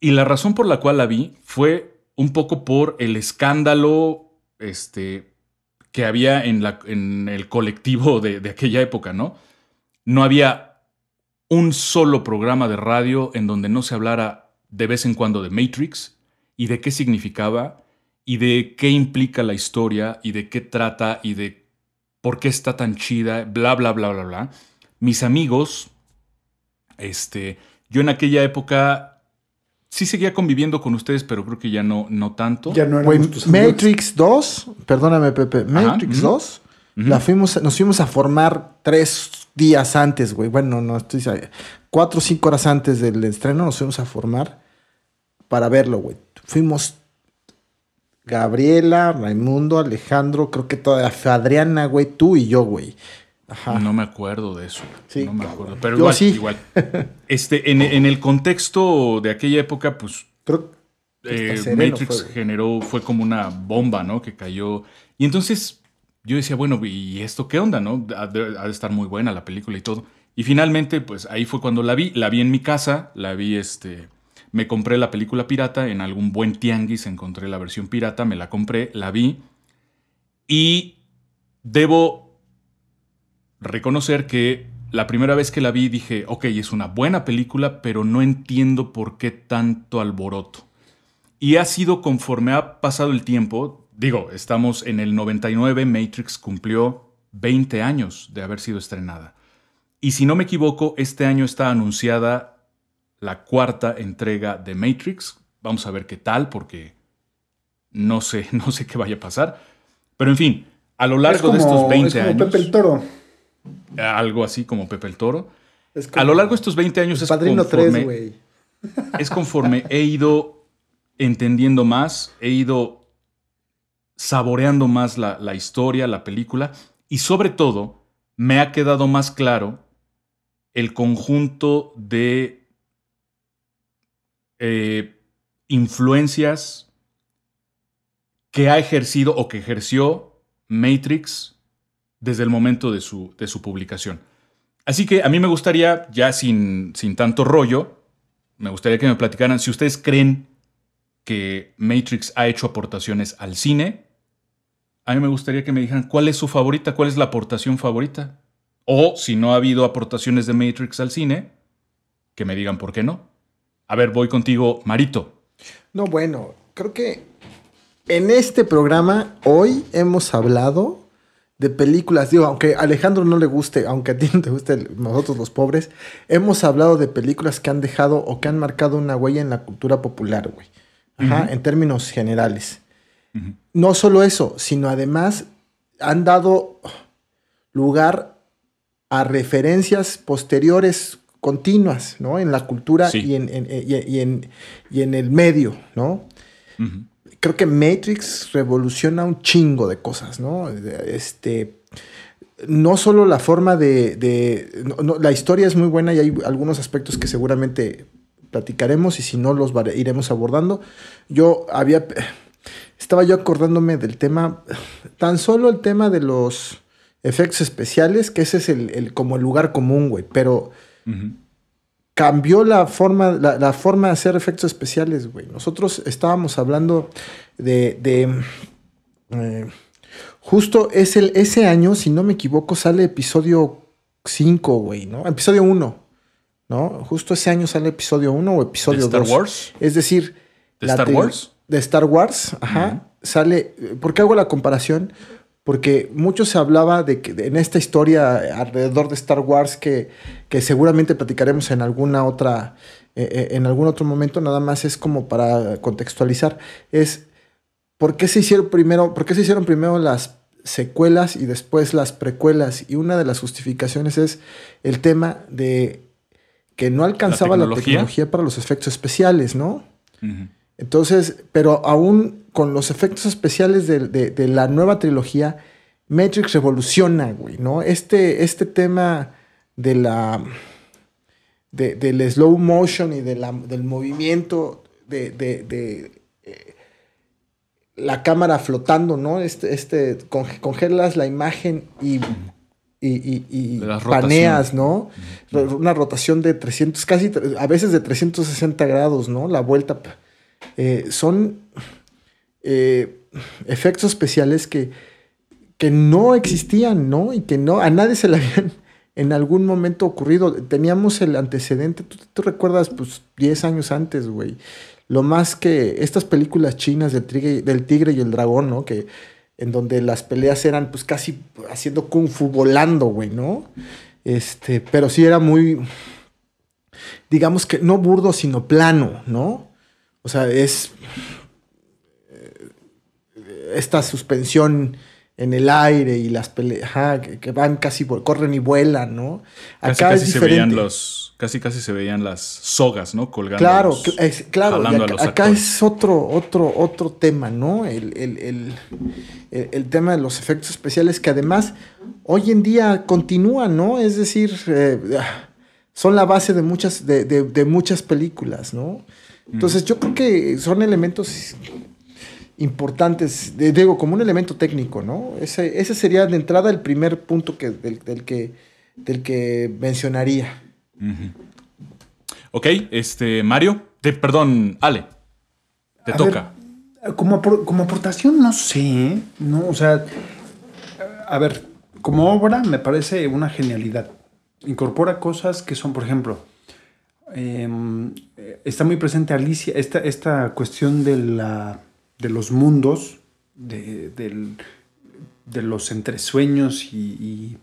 Y la razón por la cual la vi fue un poco por el escándalo este, que había en, la- en el colectivo de, de aquella época, ¿no? No había un solo programa de radio en donde no se hablara de vez en cuando de Matrix y de qué significaba y de qué implica la historia y de qué trata y de por qué está tan chida, bla, bla, bla, bla, bla. Mis amigos, este, yo en aquella época sí seguía conviviendo con ustedes, pero creo que ya no, no tanto. Ya no amigos. Matrix 2, perdóname Pepe, Matrix ujú. 2, Ujú. la fuimos, nos fuimos a formar tres días antes, güey. Bueno, no estoy cuatro o cinco horas antes del estreno nos fuimos a formar para verlo, güey. Fuimos Gabriela, Raimundo, Alejandro, creo que toda Adriana, güey, tú y yo, güey. Ajá. No me acuerdo de eso. Sí, no me cabrón. acuerdo. Pero Yo igual, sí. igual. Este, en, en el contexto de aquella época, pues Creo eh, Hasta sereno Matrix fue, generó, fue como una bomba, ¿no? Que cayó. Y entonces yo decía, bueno, ¿y esto qué onda, no? Ha de, ha de estar muy buena la película y todo. Y finalmente, pues ahí fue cuando la vi. La vi en mi casa, la vi este. Me compré la película pirata, en algún buen tianguis encontré la versión pirata, me la compré, la vi y debo reconocer que la primera vez que la vi dije, ok, es una buena película, pero no entiendo por qué tanto alboroto. Y ha sido conforme ha pasado el tiempo, digo, estamos en el 99, Matrix cumplió 20 años de haber sido estrenada. Y si no me equivoco, este año está anunciada la cuarta entrega de Matrix. Vamos a ver qué tal, porque no sé, no sé qué vaya a pasar. Pero en fin, a lo largo de estos 20 es como años. Pepe el Toro. Algo así como Pepe el Toro. Es como A lo largo de estos 20 años es Padrino conforme, 3, güey. es conforme he ido entendiendo más, he ido saboreando más la, la historia, la película, y sobre todo me ha quedado más claro el conjunto de eh, influencias que ha ejercido o que ejerció Matrix desde el momento de su, de su publicación. Así que a mí me gustaría, ya sin, sin tanto rollo, me gustaría que me platicaran si ustedes creen que Matrix ha hecho aportaciones al cine. A mí me gustaría que me dijeran cuál es su favorita, cuál es la aportación favorita. O si no ha habido aportaciones de Matrix al cine, que me digan por qué no. A ver, voy contigo, Marito. No, bueno, creo que en este programa hoy hemos hablado de películas. Digo, aunque a Alejandro no le guste, aunque a ti no te guste nosotros los pobres, hemos hablado de películas que han dejado o que han marcado una huella en la cultura popular, güey. Ajá, en términos generales. Ujú. No solo eso, sino además han dado lugar a referencias posteriores continuas, ¿no? En la cultura Sí. y, en, en- y, y en, y en el medio, ¿no? Ujú. Creo que Matrix revoluciona un chingo de cosas, ¿no? Este, no solo la forma de... la historia es muy buena y hay algunos aspectos que seguramente platicaremos y si no los iremos abordando. Yo había... Estaba yo acordándome del tema, tan solo el tema de los efectos especiales, que ese es el, como el lugar común, güey, pero. Cambió la forma, la, la forma de hacer efectos especiales, güey. Nosotros estábamos hablando de, de, eh, justo es el, ese año, si no me equivoco, sale episodio 5, güey, ¿no? Episodio 1, ¿no? Justo ese año sale episodio 1 o episodio ¿De Star 2. Wars? Es decir, ¿De Star Wars? De Star Wars, ajá. Sale. ¿Por qué hago la comparación? Porque mucho se hablaba de que en esta historia alrededor de Star Wars que, que seguramente platicaremos en alguna otra. eh, eh, en algún otro momento, nada más es como para contextualizar. Es ¿por qué se hicieron primero, por qué se hicieron primero las secuelas y después las precuelas? Y una de las justificaciones es el tema de que no alcanzaba la tecnología? tecnología para los efectos especiales, ¿no? Ujú. Entonces, pero aún con los efectos especiales de, de- de la nueva trilogía, Matrix revoluciona, güey, ¿no? Este, este tema de la. de- del slow motion y de la- del movimiento de. de- de, eh, la cámara flotando, ¿no? Este, este, conge- congelas la imagen y, y, y- y paneas, ¿no? Una rotación de 300, casi, a veces de 360 grados, ¿no? La vuelta. Eh, son eh, efectos especiales que, que no existían, ¿no? Y que no, a nadie se le habían en algún momento ocurrido. Teníamos el antecedente, tú, tú recuerdas, pues 10 años antes, güey. Lo más que estas películas chinas del tigre, del tigre y el dragón, ¿no? Que en donde las peleas eran pues casi haciendo kung fu volando, güey, ¿no? Este, pero sí era muy, digamos que no burdo, sino plano, ¿no? O sea, es eh, esta suspensión en el aire y las peleas ajá, que, que van casi, corren y vuelan, ¿no? Casi, Acá casi es se veían los. Casi casi se veían las sogas, ¿no? Colgando. Claro, los- es- claro, a acá, los acá actores. es otro, otro, otro tema, ¿no? El, el- el- el- tema de los efectos especiales que además hoy en día continúan, ¿no? Es decir, eh, son la base de muchas, de, de- de muchas películas, ¿no? Entonces yo creo que son elementos importantes, de- digo, como un elemento técnico, ¿no? Ese, ese sería de entrada el primer punto que, del, del que, del que mencionaría. Ujú. Ok, este, Mario, te, perdón, Ale, te A toca. ver, como, como aportación, no sé, ¿no? O sea, a ver, como obra me parece una genialidad. Incorpora cosas que son, por ejemplo, em, está muy presente Alicia, esta, esta cuestión de, la, de los mundos, de, del- de los entresueños y, y-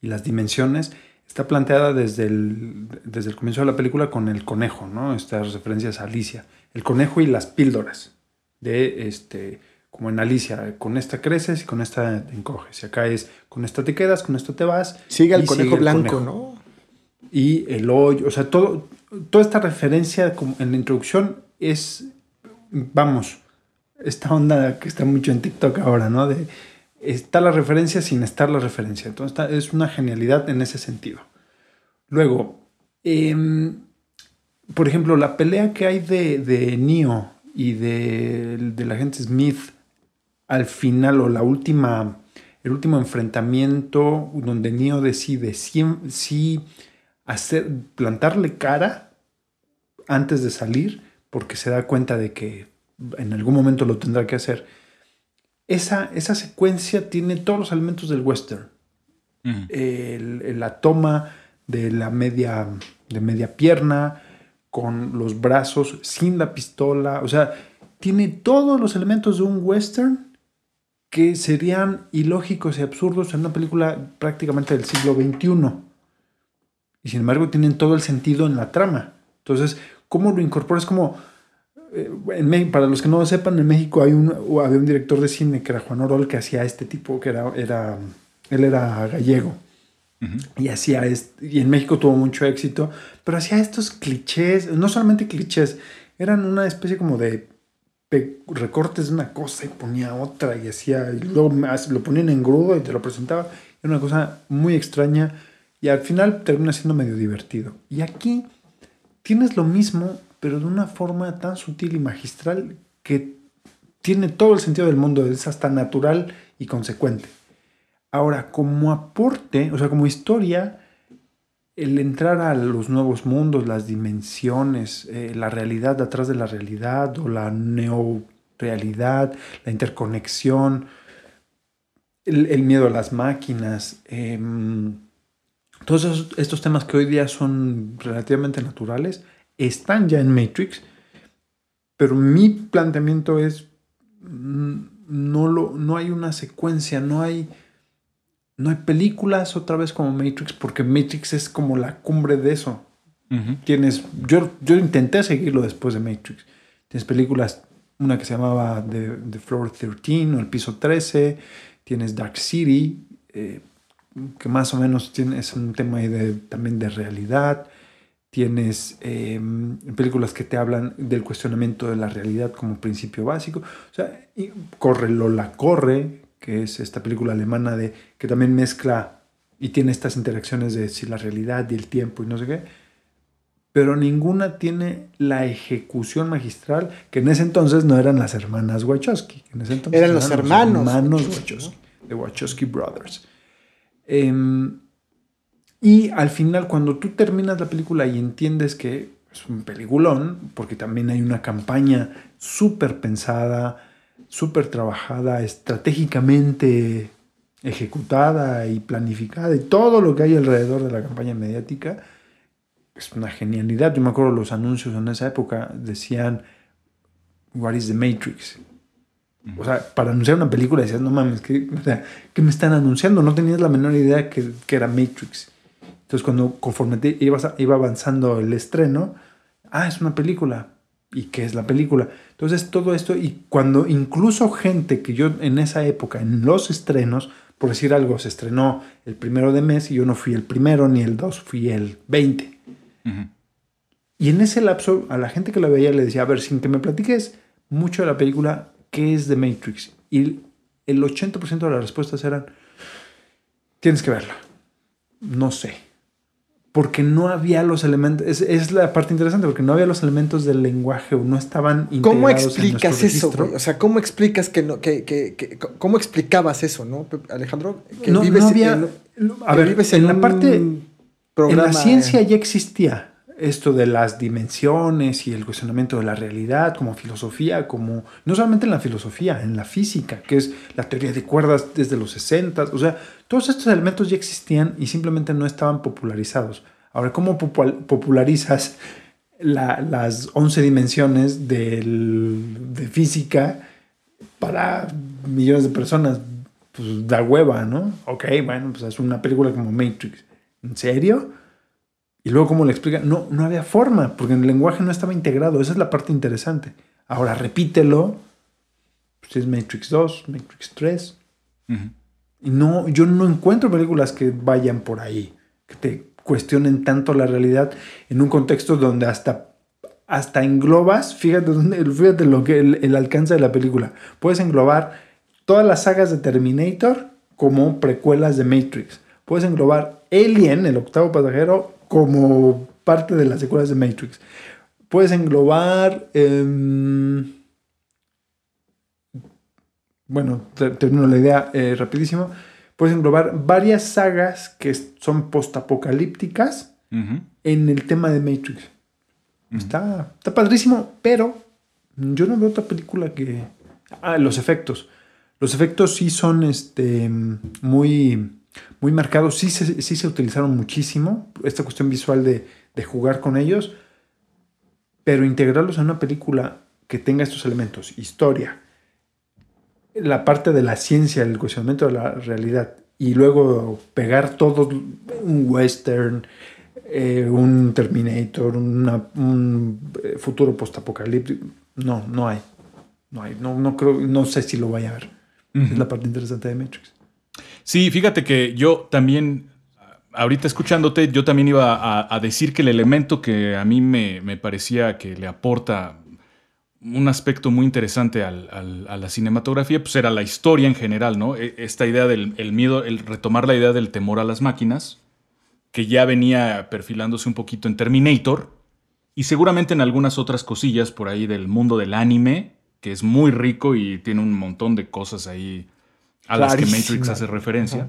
y las dimensiones, está planteada desde el, desde el comienzo de la película con el conejo, ¿no? Estas referencias a Alicia. El conejo y las píldoras de este como en Alicia, con esta creces y con esta te encoges. Y acá es con esta te quedas, con esto te vas. Sigue el conejo sigue el blanco, conejo. Y el hoyo, o sea, todo, toda esta referencia en la introducción es, vamos, esta onda que está mucho en TikTok ahora, ¿no? De está la referencia sin estar la referencia. Entonces es una genialidad en ese sentido. Luego, em, por ejemplo, la pelea que hay de, de Neo y de, del agente Smith al final o la última, el último enfrentamiento donde Neo decide si, si hacer, plantarle cara antes de salir porque se da cuenta de que en algún momento lo tendrá que hacer. Esa, esa secuencia tiene todos los elementos del western el- la toma de la media, de media pierna, con los brazos, sin la pistola. O sea, tiene todos los elementos de un western que serían ilógicos y absurdos en una película prácticamente del siglo XXI. Y sin embargo tienen todo el sentido en la trama. Entonces, ¿cómo lo incorporas? Como, eh, en Me- para los que no lo sepan, en México hay un, había un director de cine que era Juan Orol que hacía este tipo, que era, era él era gallego. Y hacía y en México tuvo mucho éxito, pero hacía estos clichés, no solamente clichés, eran una especie como de recortes de una cosa y ponía otra y hacía, y luego lo ponían en grudo y te lo presentaba. Era una cosa muy extraña y al final termina siendo medio divertido. Y aquí tienes lo mismo, pero de una forma tan sutil y magistral que tiene todo el sentido del mundo, es hasta natural y consecuente. Ahora, como aporte, o sea, como historia, el entrar a los nuevos mundos, las dimensiones, eh, la realidad atrás de la realidad o la neorealidad, la interconexión, el, el miedo a las máquinas, em, todos estos temas que hoy día son relativamente naturales, están ya en Matrix, pero mi planteamiento es, mm, no, lo, no hay una secuencia, no hay, no hay películas otra vez como Matrix, porque Matrix es como la cumbre de eso. Tienes, yo, yo intenté seguirlo después de Matrix. Tienes películas, una que se llamaba The, The Floor 13 o El Piso 13, tienes Dark City, eh, que más o menos tiene, es un tema de, también de realidad. Tienes eh, películas que te hablan del cuestionamiento de la realidad como principio básico. O sea, y Corre Lola Corre, que es esta película alemana de, que también mezcla y tiene estas interacciones de si la realidad y el tiempo y no sé qué. Pero ninguna tiene la ejecución magistral que en ese entonces no eran las hermanas Wachowski. En ese entonces Eran los hermanos hermanos Wachowski, Wachowski, de Wachowski Brothers. Em, y al final, cuando tú terminas la película y entiendes que es un peliculón, porque también hay una campaña súper pensada, súper trabajada, estratégicamente ejecutada y planificada, y todo lo que hay alrededor de la campaña mediática, es una genialidad. Yo me acuerdo los anuncios en esa época decían, What is the Matrix? O sea, para anunciar una película decías, no mames, ¿qué, o sea, ¿qué me están anunciando? No tenías la menor idea que, que era Matrix. Entonces, cuando conforme te ibas a- iba avanzando el estreno, ah, es una película. ¿Y qué es la película? Entonces, todo esto, y cuando incluso gente que yo en esa época, en los estrenos, por decir algo, se estrenó el primero de mes y yo no fui el primero ni el dos, fui el 20. Ujú. Y en ese lapso, a la gente que la veía le decía, a ver, sin que me platiques mucho de la película, ¿qué es The Matrix? Y el 80% de las respuestas eran, tienes que verla. No sé. Porque no había los elementos, es, es la parte interesante, porque no había los elementos del lenguaje o no estaban ¿Cómo integrados en explicas eso, güey? O sea, ¿cómo explicas que no, que, que, que- cómo explicabas eso, no, Alejandro? Que no, no había, en- a ver, vives en, en la parte, en la ciencia eh, ya existía esto de las dimensiones y el cuestionamiento de la realidad como filosofía, como no solamente en la filosofía, en la física, que es la teoría de cuerdas desde los 60, o sea, todos estos elementos ya existían y simplemente no estaban popularizados. Ahora, ¿cómo popularizas las 11 dimensiones del- de física para millones de personas? Pues da hueva, ¿no? Ok, bueno, pues es una película como Matrix. ¿En serio? Y luego, ¿cómo le explica? No, no había forma, porque el lenguaje no estaba integrado. Esa es la parte interesante. Ahora, repítelo. Pues es Matrix 2, Matrix 3. Y no, yo no encuentro películas que vayan por ahí, que te cuestionen tanto la realidad en un contexto donde hasta, hasta englobas, fíjate, fíjate lo que el, el alcance de la película. Puedes englobar todas las sagas de Terminator como precuelas de Matrix. Puedes englobar Alien, el octavo pasajero, como parte de las secuelas de Matrix. Puedes englobar... em, bueno, te- termino la idea eh, rapidísimo. Puedes englobar varias sagas que son postapocalípticas en el tema de Matrix. Está, está padrísimo, pero yo no veo otra película que... Ah, los efectos. Los efectos sí son este, muy, muy marcados, sí se, sí se utilizaron muchísimo, esta cuestión visual de, de jugar con ellos, pero integrarlos en una película que tenga estos elementos, historia, la parte de la ciencia, el cuestionamiento de la realidad, y luego pegar todo un western, eh, un Terminator, una- un eh, futuro postapocalíptico. No, no hay. No hay. No, no creo, no sé si lo vaya a ver. Es la parte interesante de Matrix. Sí, fíjate que yo también, ahorita escuchándote, yo también iba a, decir que el elemento que a mí me, me parecía que le aporta un aspecto muy interesante a la cinematografía, pues era la historia en general, ¿no? E- Esta idea del el miedo, el retomar la idea del temor a las máquinas, que ya venía perfilándose un poquito en Terminator, y seguramente en algunas otras cosillas por ahí del mundo del anime, que es muy rico y tiene un montón de cosas ahí a las que Matrix hace referencia.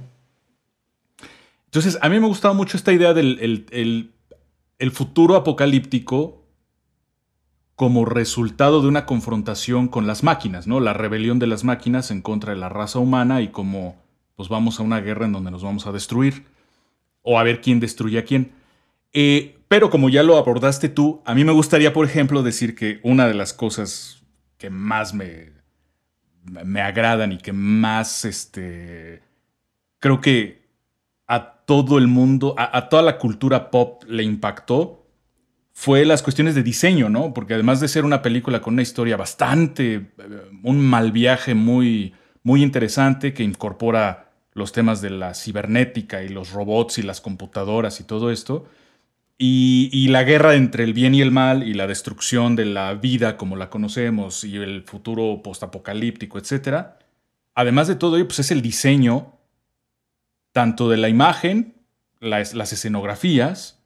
Entonces, a mí me gustaba mucho esta idea del el, el- el futuro apocalíptico como resultado de una confrontación con las máquinas, ¿no? La rebelión de las máquinas en contra de la raza humana y como pues vamos a una guerra en donde nos vamos a destruir o a ver quién destruye a quién. Eh, pero como ya lo abordaste tú, a mí me gustaría, por ejemplo, decir que una de las cosas que más me, me agradan y que más, este, creo que a todo el mundo, a, a toda la cultura pop le impactó, fue las cuestiones de diseño, ¿no? Porque además de ser una película con una historia bastante, eh, un mal viaje muy, muy interesante que incorpora los temas de la cibernética y los robots y las computadoras y todo esto, y, la guerra entre el bien y el mal y la destrucción de la vida como la conocemos y el futuro postapocalíptico, etc. Además de todo ello, pues es el diseño tanto de la imagen, las, escenografías,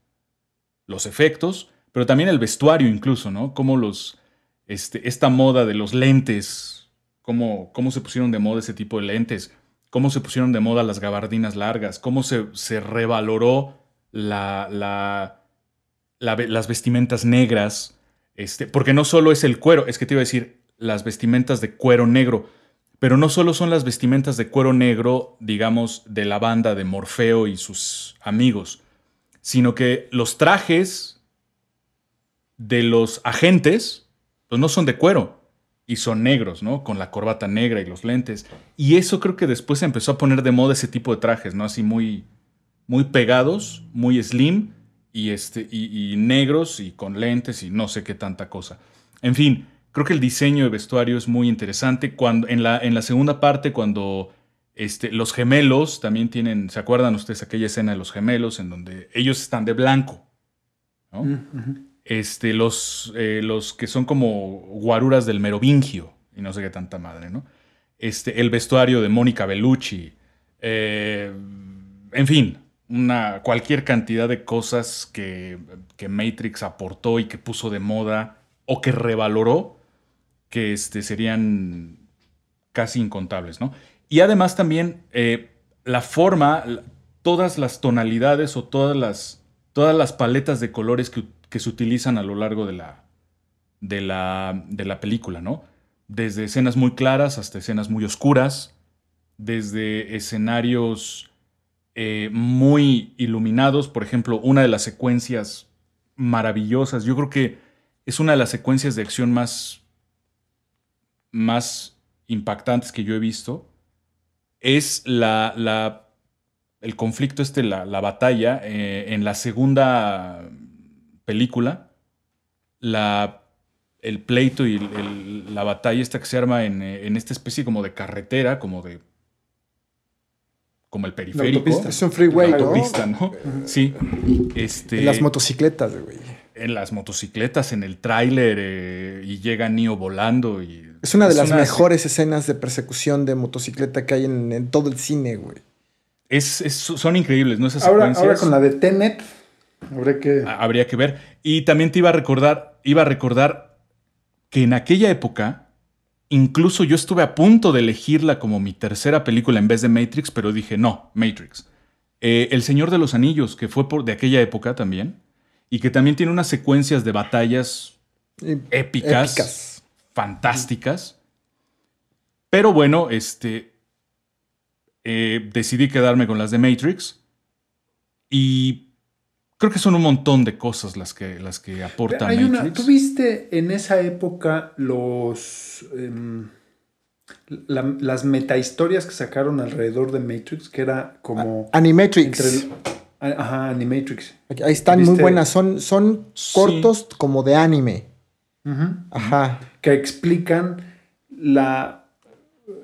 los efectos, pero también el vestuario incluso, ¿no? Cómo los, este, esta moda de los lentes, cómo, cómo se pusieron de moda ese tipo de lentes, cómo se pusieron de moda las gabardinas largas, cómo se, se revaloró la, la, las vestimentas negras, este, porque no solo es el cuero, es que te iba a decir las vestimentas de cuero negro, pero no solo son las vestimentas de cuero negro, digamos, de la banda de Morfeo y sus amigos, sino que los trajes de los agentes, pues no son de cuero y son negros, ¿no? Con la corbata negra y los lentes. Y eso creo que después se empezó a poner de moda ese tipo de trajes, ¿no? Así muy, muy pegados, muy slim y, este, y, y negros y con lentes y no sé qué tanta cosa. En fin, creo que el diseño de vestuario es muy interesante. Cuando, en, la, en la segunda parte, cuando este, los gemelos también tienen, ¿se acuerdan ustedes aquella escena de los gemelos en donde ellos están de blanco? ¿no? este, los, eh, los que son como guaruras del merovingio y no sé qué tanta madre, ¿no? Este, el vestuario de Mónica Bellucci, eh, en fin, una, cualquier cantidad de cosas que, que Matrix aportó y que puso de moda o que revaloró, que este, serían casi incontables, ¿no? Y además también eh, la forma, todas las tonalidades o todas las, todas las paletas de colores que, que se utilizan a lo largo de la, de la, de la película, ¿no? Desde escenas muy claras hasta escenas muy oscuras, desde escenarios eh, muy iluminados, por ejemplo, una de las secuencias maravillosas, yo creo que es una de las secuencias de acción más, más impactantes que yo he visto, es la, la el conflicto este, la, la batalla eh, en la segunda película, la, el pleito y la batalla esta que se arma en, eh, en esta especie como de carretera, como de... como el periférico. autopista. Es un freeway, La ¿no? autopista, ¿no? Sí. Este, En las motocicletas, güey. en las motocicletas, en el tráiler, eh, y llega Neo volando. Y Es una de las una- mejores escenas de persecución de motocicleta que hay en, en todo el cine, güey. Es, es- son increíbles, ¿no? Esas Ahora, secuencias. ahora con la de Tenet, habrá que. Ha- Habría que ver. Y también te iba a recordar, iba a recordar que en aquella época, incluso yo estuve a punto de elegirla como mi tercera película en vez de Matrix, pero dije, no, Matrix. Eh, El Señor de los Anillos, que fue por, de aquella época también, y que también tiene unas secuencias de batallas épicas, épicas. fantásticas. Pero bueno, este. eh, decidí quedarme con las de Matrix. Y creo que son un montón de cosas las que, las que aporta Hay una, Matrix. ¿Tú viste en esa época los. em, la- las metahistorias que sacaron alrededor de Matrix? Que era como. Animatrix. entre el- ajá, Animatrix. Ahí están muy buenas. Son, son Sí. cortos como de anime. Ujú. Ajá. que explican la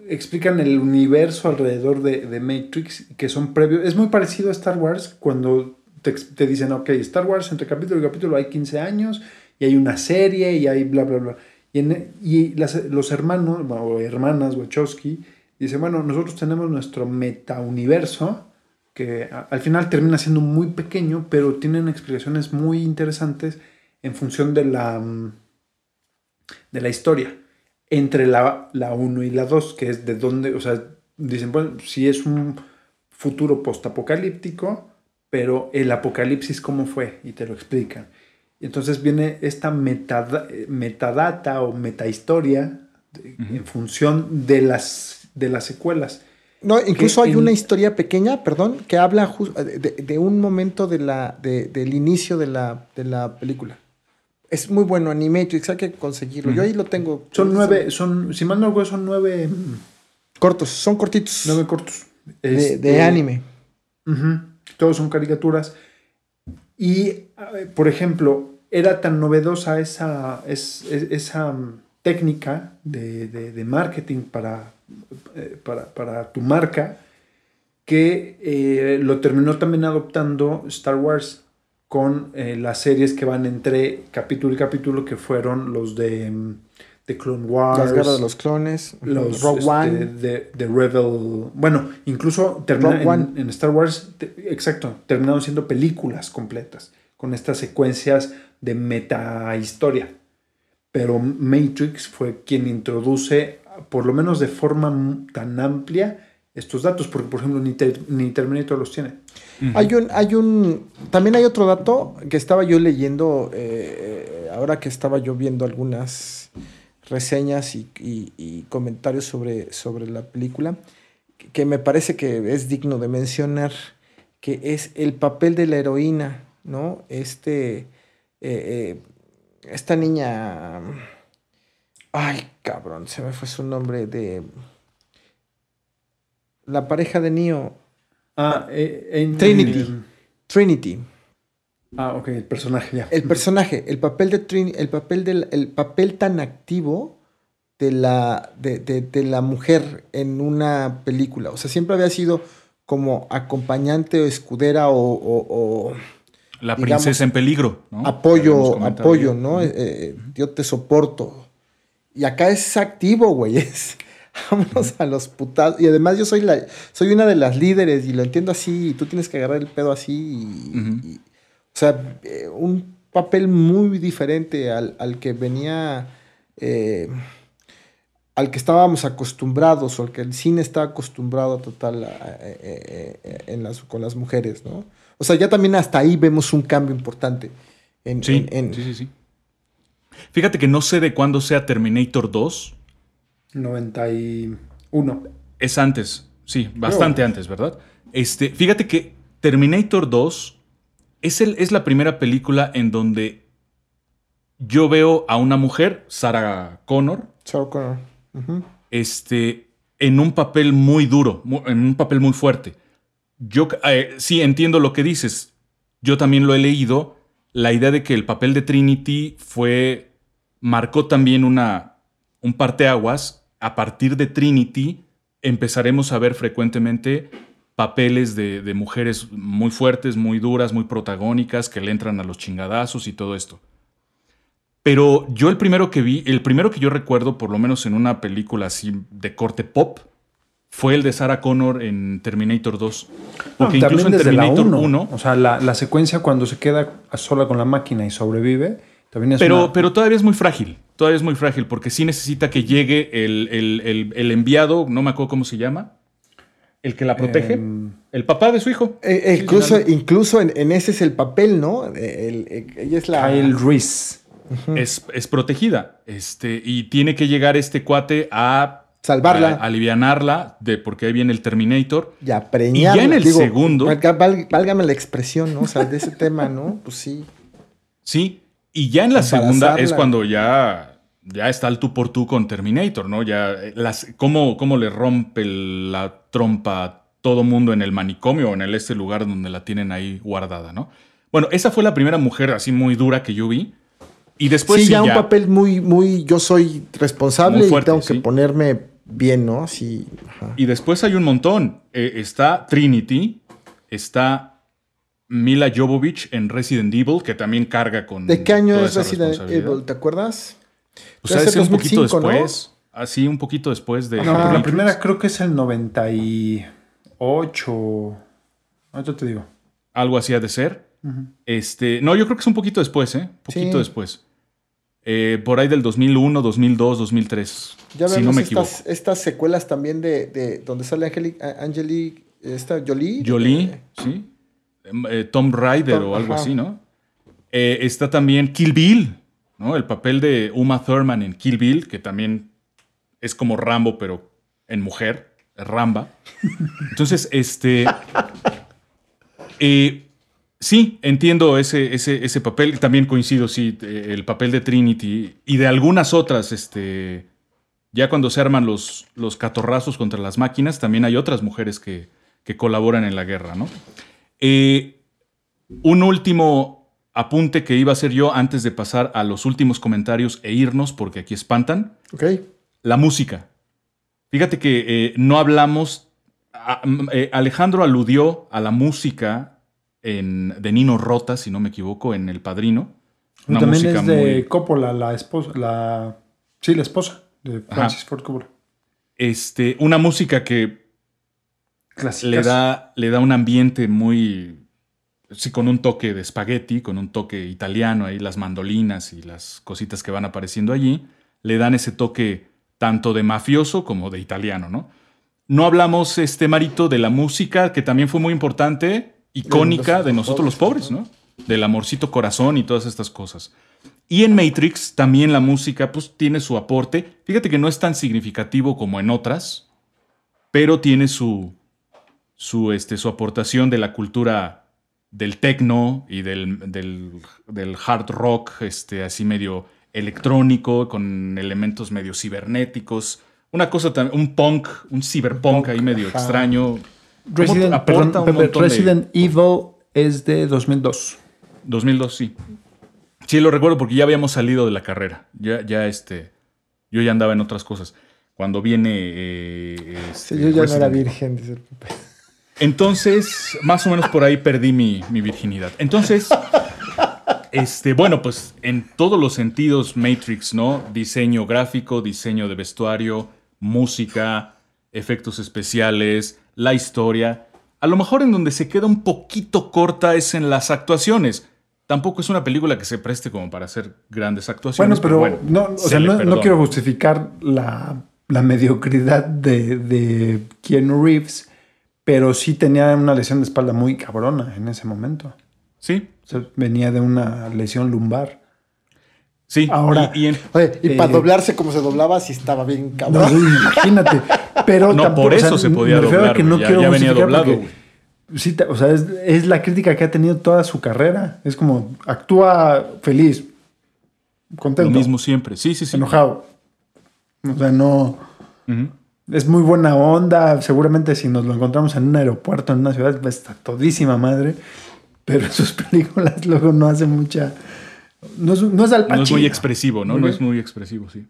explican el universo alrededor de, de Matrix que son previos. Es muy parecido a Star Wars cuando te, te dicen, ok, Star Wars entre capítulo y capítulo hay 15 años y hay una serie y hay bla, bla, bla. Y, en- y las- los hermanos o hermanas Wachowski dicen, bueno, nosotros tenemos nuestro metauniverso que al final termina siendo muy pequeño, pero tienen explicaciones muy interesantes en función de la... mm, de la historia entre la, la 1 y la 2, que es de donde, o sea, dicen, bueno, sí es un futuro postapocalíptico, pero el apocalipsis cómo fue, y te lo explican. Y entonces viene esta metada- metadata o metahistoria de- en función de las, de las secuelas. No, incluso hay en- una historia pequeña, perdón, que habla de, de- de un momento de la, de- del inicio de la, de la película. Es muy bueno, Animatrix, hay que conseguirlo. Yo ahí lo tengo. Son nueve, son, si mal no recuerdo, son nueve, Cortos, son cortitos. nueve cortos. de, Este, de anime. Ujú, Todos son caricaturas. Y, eh, por ejemplo, era tan novedosa esa, es- es- esa mm, técnica de, de- de marketing para, eh, para, para tu marca que eh, lo terminó también adoptando Star Wars con las series que van entre capítulo y capítulo que fueron los de, de Clone Wars, Las guerras de los clones. los Rogue este, One. de, de Rebel. Bueno, incluso en, en Star Wars, te- exacto, terminaron siendo películas completas con estas secuencias de meta historia. Pero Matrix fue quien introduce, por lo menos de forma tan amplia, estos datos, porque por ejemplo ni, Ter- ni Terminator los tiene. Hay un, hay un, también hay otro dato que estaba yo leyendo, eh, ahora que estaba yo viendo algunas reseñas y, y- y comentarios sobre, sobre la película, que me parece que es digno de mencionar, que es el papel de la heroína, ¿no? Este, eh, eh, esta niña, ay, cabrón, se me fue su nombre, de la pareja de Neo, Ah, eh, en- Trinity. Trinity. Ah, ok, el personaje ya. El personaje, el papel de Trini, el papel del, el papel tan activo de la, de, de- de la mujer en una película. O sea, siempre había sido como acompañante o escudera o, o- o La digamos, princesa en peligro. ¿no? Apoyo, apoyo. ¿no? Eh, eh, yo te soporto. Y acá es activo, güey. Es, vámonos a los putados. Y además yo soy la, soy una de las líderes y lo entiendo así. Y tú tienes que agarrar el pedo así. y- o sea, eh, un papel muy diferente al, al que venía, eh, al que estábamos acostumbrados o al que el cine está acostumbrado total a- a- en las, con las mujeres, ¿no? O sea, ya también hasta ahí vemos un cambio importante. En, Sí, en- en- sí, sí, sí. Fíjate que no sé de cuándo sea Terminator 2. 91. Es antes, sí, bastante antes, ¿verdad? Este, fíjate que Terminator 2 es, el, es la primera película en donde yo veo a una mujer, Sarah Connor, Sarah Connor. Este, en un papel muy duro, en un papel muy fuerte. Yo eh, sí entiendo lo que dices. Yo también lo he leído. La idea de que el papel de Trinity fue. marcó también una, un parteaguas. A partir de Trinity empezaremos a ver frecuentemente papeles de, de mujeres muy fuertes, muy duras, muy protagónicas, que le entran a los chingadazos y todo esto. Pero yo el primero que vi, el primero que yo recuerdo, por lo menos en una película así de corte pop, fue el de Sarah Connor en Terminator 2. Porque No, incluso en Terminator 1. 1, O sea, la, la secuencia cuando se queda sola con la máquina y sobrevive, también es pero, una- pero todavía es muy frágil. Todavía es muy frágil porque sí necesita que llegue el, el- el- el enviado, no me acuerdo cómo se llama, el que la protege, Em, el papá de su hijo. Eh, incluso incluso en, en ese es el papel, ¿no? El- ella es la. Kyle Reese. es, es protegida. Este, y tiene que llegar este cuate a Salvarla. a alivianarla, de, porque ahí viene el Terminator. Y a preñarla. Y ya en el segundo- valga- val- válgame la expresión, ¿no? O sea, de ese tema, ¿no? Pues sí. Sí, y ya en la segunda es cuando ya, ya está el tú por tú con Terminator, ¿no? Ya eh, las, cómo, cómo le rompe la trompa a todo mundo en el manicomio o en el este lugar donde la tienen ahí guardada, ¿no? Bueno, esa fue la primera mujer así muy dura que yo vi. Y después sí, sí, ya, un papel muy, muy. Yo soy responsable Muy fuerte, y tengo que sí. ponerme bien, ¿no? Sí. ajá. Y después hay un montón. Eh, está Trinity, está Mila Jovovich en Resident Evil, que también carga con. ¿De qué año es Resident. Evil? ¿Te acuerdas? Pues de ser ser un poquito 2005, ¿no? después. Así, un poquito después de. No, de la primera creo que es el 98. Ahorita te digo. Algo así ha de ser. Este, no, yo creo que es un poquito después, ¿eh? Un poquito Sí. después. Eh, por ahí del 2001, 2002, 2003. Ya si no me estas, equivoco. estas secuelas también de, de donde sale Angelique, Angelique esta Jolie. Jolie, Eh, ¿sí? Eh, Tom Rider Tom- o algo ajá. así, ¿no? Eh, está también Kill Bill, El papel de Uma Thurman en Kill Bill, que también es como Rambo, pero en mujer, Ramba. Entonces, este. eh, sí, entiendo ese, ese, ese papel. También coincido, sí, el papel de Trinity y de algunas otras, este. Ya cuando se arman los, los catorrazos contra las máquinas, también hay otras mujeres que, que colaboran en la guerra, ¿no? Eh, un último apunte que iba a hacer yo antes de pasar a los últimos comentarios e irnos, porque aquí espantan. Ok. La música. Fíjate que eh, no hablamos. a- eh, Alejandro aludió a la música en- de Nino Rota, si no me equivoco, en El Padrino. Una También música es de muy. Coppola, la esposa. La, sí, la esposa de Francis Ford Coppola. Este, una música que Clásicas. le da, le da un ambiente muy. Sí, con un toque de espagueti, con un toque italiano ahí, las mandolinas y las cositas que van apareciendo allí, le dan ese toque tanto de mafioso como de italiano, ¿no? No hablamos, este Marito, de la música, que también fue muy importante, icónica de, nosotros los pobres, ¿no? Del amorcito corazón y todas estas cosas. Y en Matrix también la música, pues tiene su aporte. Fíjate que no es tan significativo como en otras, pero tiene su, su, este, su aportación de la cultura del techno y del, del, del hard rock, este, así medio electrónico, con elementos medio cibernéticos. Una cosa también, un punk, un cyberpunk ahí medio ajá. extraño. Resident, ¿Cómo perdón, aporta un Pepe, montón de- Resident Evil es de 2002. 2002, sí. Sí, lo recuerdo porque ya habíamos salido de la carrera. Ya, ya este, yo ya andaba en otras cosas. Cuando viene... eh, este, Sí, yo ya no era virgen, dice el Pepe. Entonces, más o menos por ahí perdí mi, mi virginidad. Entonces, este, bueno, pues en todos los sentidos, Matrix, ¿no? Diseño gráfico, diseño de vestuario, música, efectos especiales, la historia. A lo mejor en donde se queda un poquito corta es en las actuaciones. Tampoco es una película que se preste como para hacer grandes Bueno, actuaciones. pero no, o se sea, le no, quiero justificar la, la mediocridad de, de Keanu Reeves, pero sí tenía una lesión de espalda muy cabrona en ese momento. Sí, O sea, venía de una lesión lumbar. sí. Ahora- y, y en- Oye, y Eh, para doblarse como se doblaba, sí estaba bien No, cabrón. sí, imagínate. Pero No, tampoco, por o sea, eso se podía me refiero a doblar, que no güey. Ya- quiero ya venía doblado, porque Sí, o sea, es, es la crítica que ha tenido toda su carrera. Es como actúa feliz, contento, lo mismo siempre. Sí, sí, sí. enojado. O sea, no. Ujú. Es muy buena onda. Seguramente si nos lo encontramos en un aeropuerto, en una ciudad, pues, está todísima madre. Pero sus películas luego no hacen mucha. No es, no es Al No es muy expresivo, ¿no? No es muy expresivo, sí.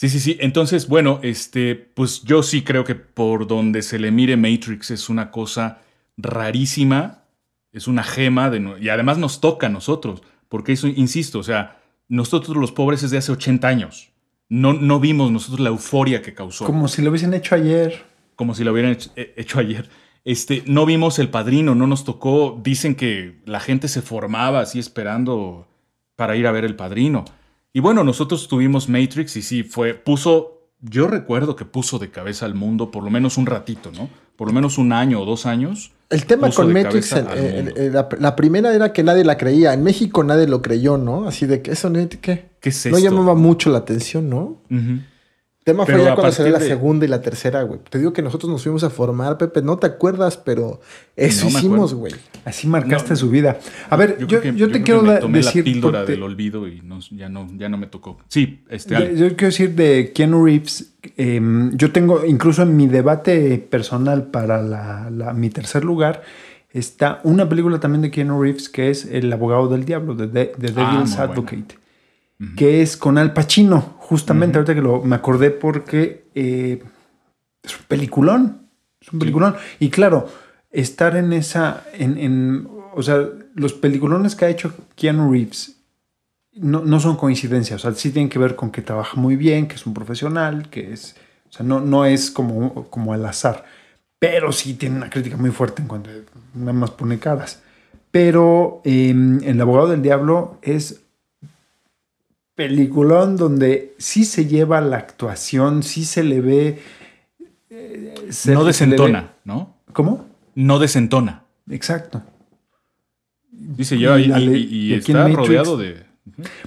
Sí, sí, sí. Entonces, bueno, este, pues yo sí creo que por donde se le mire Matrix es una cosa rarísima, es una gema, de, y además nos toca a nosotros, porque eso, insisto, o sea, nosotros los pobres es de hace 80 años. No, no vimos nosotros la euforia que causó. Como si lo hubiesen hecho ayer. como si lo hubieran hecho, eh, hecho ayer. Este, no vimos el padrino, no nos tocó. Dicen que la gente se formaba así esperando para ir a ver el padrino. Y bueno, nosotros tuvimos Matrix y sí, fue, puso, yo recuerdo que puso de cabeza al mundo por lo menos un ratito, ¿no? Por lo menos un año o dos años. El tema con Matrix, la, la primera era que nadie la creía. En México nadie lo creyó, ¿no? Así de que eso, net- ¿qué? ¿Qué es No llamaba mucho la atención, ¿no? El tema Pero fue ya cuando salió la de- segunda y la tercera, güey. Te digo que nosotros nos fuimos a formar, Pepe. No te acuerdas, pero eso No hicimos, güey. Así marcaste No, su vida. A ver, yo, creo que- yo te quiero que me da- tomé decir. la píldora porque- del olvido y no- ya, no, ya no me tocó. Sí, este, Yo, yo quiero decir de Keanu Reeves. eh, yo tengo, incluso en mi debate personal para la- la- mi tercer lugar, está una película también de Keanu Reeves que es El abogado del diablo, de, de, de Ah, Devil's muy que es con Al Pacino, justamente ahorita que lo, me acordé porque eh, es un peliculón. Es un peliculón. Y claro, estar en esa, en, en- o sea, los peliculones que ha hecho Keanu Reeves no, no son coincidencias, o sea, sí tienen que ver con que trabaja muy bien, que es un profesional, que es, o sea, no, no es como, como al azar, pero sí tiene una crítica muy fuerte en cuanto a- nada más pone caras. Pero eh, El abogado del diablo es peliculón donde sí se lleva la actuación, sí se le ve... eh, se- no se ve- desentona, ¿no? ¿Cómo? No desentona. Exacto. Dice, lleva Y y, y- está rodeado de...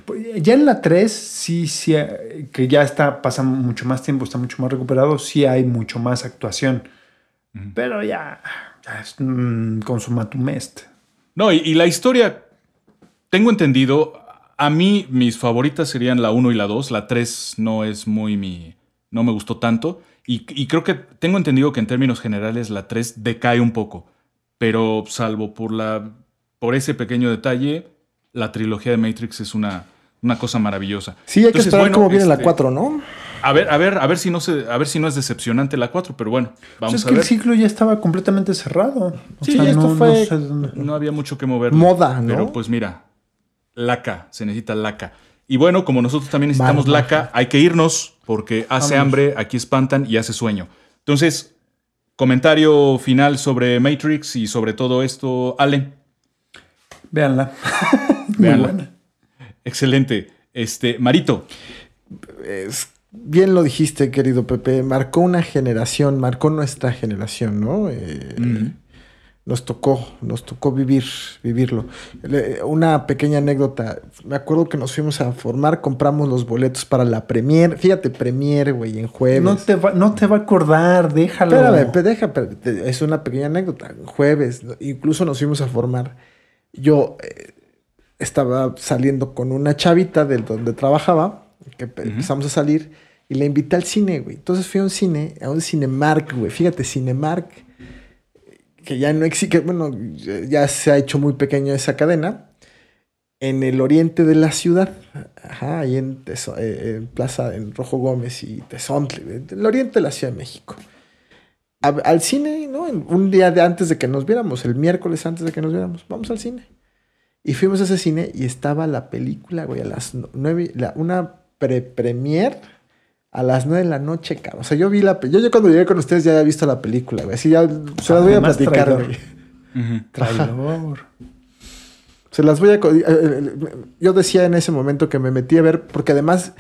Pues, Ya en la 3, sí, sí, que ya está, pasa mucho más tiempo, está mucho más recuperado, sí hay mucho más actuación. Pero ya, ya es un consumatum est. No, y, y la historia, tengo entendido, a mí mis favoritas serían la 1 y la 2, la 3 no es muy mi, no me gustó tanto, y, y creo que tengo entendido que en términos generales la 3 decae un poco, pero salvo por, la, por ese pequeño detalle, la trilogía de Matrix es una, una cosa maravillosa. Sí, hay que esperar bueno, cómo viene la este, 4, ¿no? A ver, a ver, a ver si no se, a ver si no es decepcionante la 4, pero bueno, Pues vamos es a que ver. el ciclo ya estaba completamente cerrado. O Sí, sea, esto no, fue- no sé dónde- No había mucho que mover. Moda, ¿no? Pero pues mira, laca, se necesita laca. Y bueno, como nosotros también necesitamos laca, hay que irnos porque hace hambre, aquí espantan y hace sueño. Entonces, comentario final sobre Matrix y sobre todo esto, Ale. Véanla. Muy Véanla. buena. Excelente. Este, Marito. Es- bien lo dijiste, querido Pepe. Marcó una generación, marcó nuestra generación, ¿no? Eh, Nos tocó, nos tocó vivir, vivirlo. Una pequeña anécdota. Me acuerdo que nos fuimos a formar, compramos los boletos para la premier. Fíjate, premier, güey, en jueves. No te, va, no te va a acordar, déjalo. Espérame, deja, es una pequeña anécdota. Jueves, incluso nos fuimos a formar. Yo eh, estaba saliendo con una chavita del donde trabajaba, que pe- empezamos a salir, y le invité al cine, güey. Entonces fui a un cine, a un Cinemark, güey. Fíjate, Cinemark, que ya no existe, bueno, ya se ha hecho muy pequeño esa cadena, en el oriente de la ciudad. Ajá, ahí en, Tezo- eh, en Plaza, en Rojo Gómez y Tezontle, en el oriente de la Ciudad de México al cine, ¿no? Un día de antes de que nos viéramos, el miércoles antes de que nos viéramos, vamos al cine. Y fuimos a ese cine y estaba la película, güey, a las nueve, la- una pre-premier a las nueve de la noche, cabrón. O sea, yo vi la yo, yo cuando llegué con ustedes ya había visto la película, güey. Así ya se las voy a platicar, güey. Traidor. Se las voy a... eh, eh, Yo decía en ese momento que me metí a ver, porque además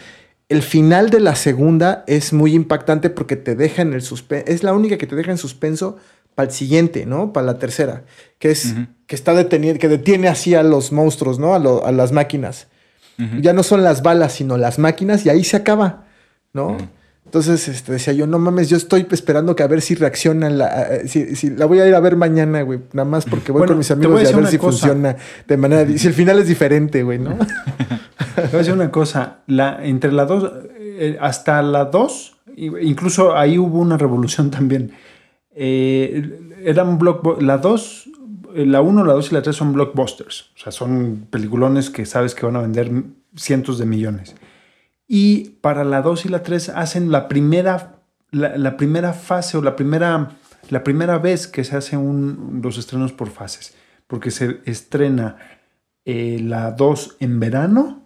el final de la segunda es muy impactante porque te deja en el suspenso. Es la única que te deja en suspenso para el siguiente, ¿no? Para la tercera, que es que está deteniendo, que detiene así a los monstruos, ¿no? A, lo- a las máquinas. Ya no son las balas, sino las máquinas y ahí se acaba, ¿no? Entonces este, decía yo, no mames, yo estoy esperando que a ver si reacciona, la, a- si, si la voy a ir a ver mañana, güey, nada más porque voy Bueno, con mis amigos a y a ver si cosa. funciona de manera, si el final es diferente, güey, ¿no? Te voy a decir una cosa, la, entre la 2, hasta la 2, incluso ahí hubo una revolución también. Eh, eran blockbu- la 2, la 1, la 2 y la 3 son blockbusters. O sea, son peliculones que sabes que van a vender cientos de millones. Y para la 2 y la 3 hacen la primera, la, la primera fase o la primera, la primera vez que se hacen los estrenos por fases. Porque se estrena eh, la 2 en verano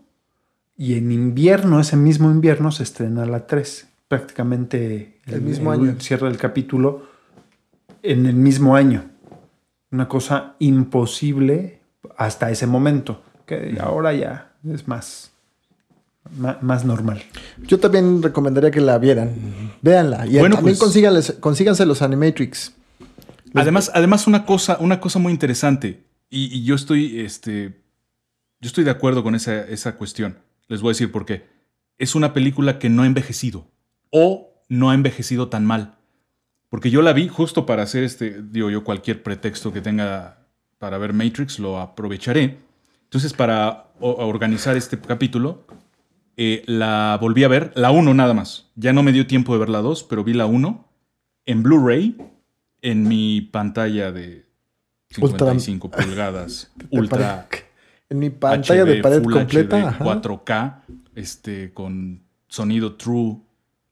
y en invierno, ese mismo invierno, se estrena la 3. Prácticamente El mismo año. Cierra el capítulo en el mismo año. Una cosa imposible hasta ese momento. Que ahora ya es más, más, normal. Yo también recomendaría que la vieran. Véanla. Y Bueno, también pues- consíganles- consíganse los Animatrix. Además, además una cosa, una cosa muy interesante, y, y yo estoy, este, yo estoy de acuerdo con esa, esa cuestión. Les voy a decir por qué. Es una película que no ha envejecido o no ha envejecido tan mal. Porque yo la vi justo para hacer este, digo yo, cualquier pretexto que tenga para ver Matrix, lo aprovecharé. Entonces, para organizar este capítulo, eh, la volví a ver, la 1 nada más. Ya no me dio tiempo de ver la 2, pero vi la 1 en Blu-ray en mi pantalla de Ultra- 55 pulgadas, De ultra pared- En mi pantalla HD, de pared Full completa. HD, ajá. 4K, este, con sonido True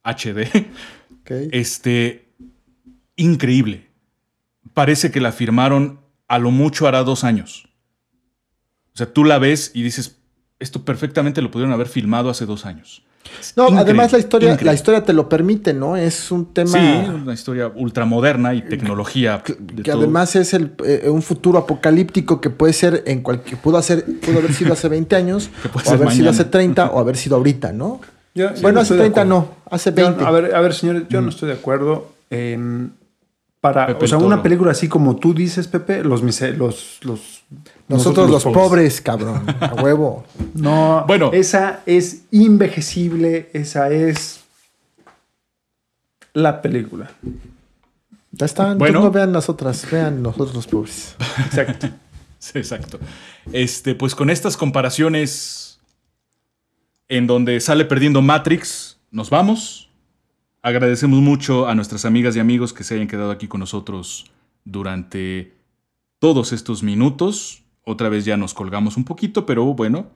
HD. Este, increíble. Parece que la firmaron a lo mucho hará dos años. O sea, tú la ves y dices, esto perfectamente lo pudieron haber filmado hace dos años. No, Increíble, además la historia, increíble. la historia te lo permite, ¿no? Es un tema Sí, una historia ultramoderna y tecnología. que, de que todo. además es el, eh, un futuro apocalíptico que puede ser en cualquier, pudo hacer, pudo haber sido hace 20 años, Que puede o ser haber sido hace 30, o haber sido ahorita, ¿no? Yo- yo bueno, no hace estoy de 30 acuerdo. no, hace Yo- 20. a ver, a ver, señores, yo no estoy de acuerdo. en- para, Pepe o sea, una película así como tú dices, Pepe, los los, los Nosotros los pobres, cabrón, a huevo. No, Bueno. esa es invejecible, esa es la película. Ya están, Bueno. no vean las otras, vean nosotros los pobres. Exacto. Sí, exacto. Este, pues con estas comparaciones en donde sale perdiendo Matrix, nos vamos. Agradecemos mucho a nuestras amigas y amigos que se hayan quedado aquí con nosotros durante todos estos minutos. Otra vez ya nos colgamos un poquito, pero bueno,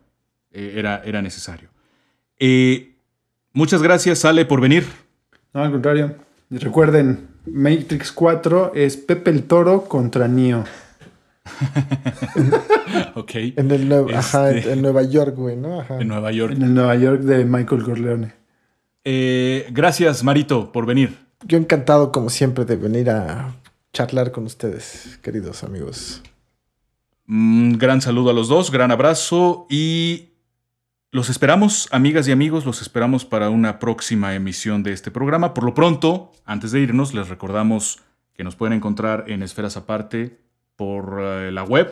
eh, era, era necesario. Eh, muchas gracias, Sale, por venir. No, al contrario. Recuerden, Matrix 4 es Pepe el Toro contra Neo. Ok. En el Nue- ajá, Este, en Nueva York, güey, ¿no? Ajá. en Nueva York. En el Nueva York de Michael Corleone. Eh, gracias, Marito, por venir. Yo encantado, como siempre, de venir a charlar con ustedes, queridos amigos. Un gran saludo a los dos, gran abrazo y los esperamos, amigas y amigos, los esperamos para una próxima emisión de este programa. Por lo pronto, antes de irnos, les recordamos que nos pueden encontrar en Esferas Aparte por eh, la web.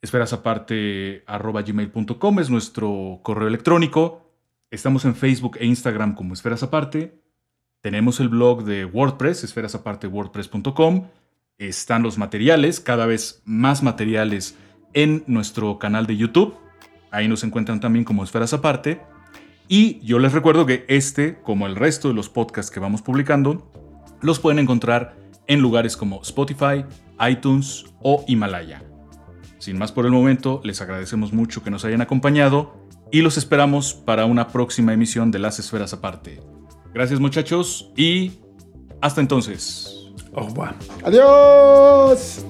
Esferasaparte.gmail.com es nuestro correo electrónico. Estamos en Facebook e Instagram como Esferas Aparte. Tenemos el blog de WordPress, esferasapartewordpress.com. Están los materiales, cada vez más materiales en nuestro canal de YouTube. Ahí nos encuentran también como Esferas Aparte. Y yo les recuerdo que este, como el resto de los podcasts que vamos publicando, los pueden encontrar en lugares como Spotify, iTunes o Himalaya. Sin más por el momento, les agradecemos mucho que nos hayan acompañado y los esperamos para una próxima emisión de Las Esferas Aparte. Gracias muchachos y hasta entonces. Oh, wow. ¡Adiós!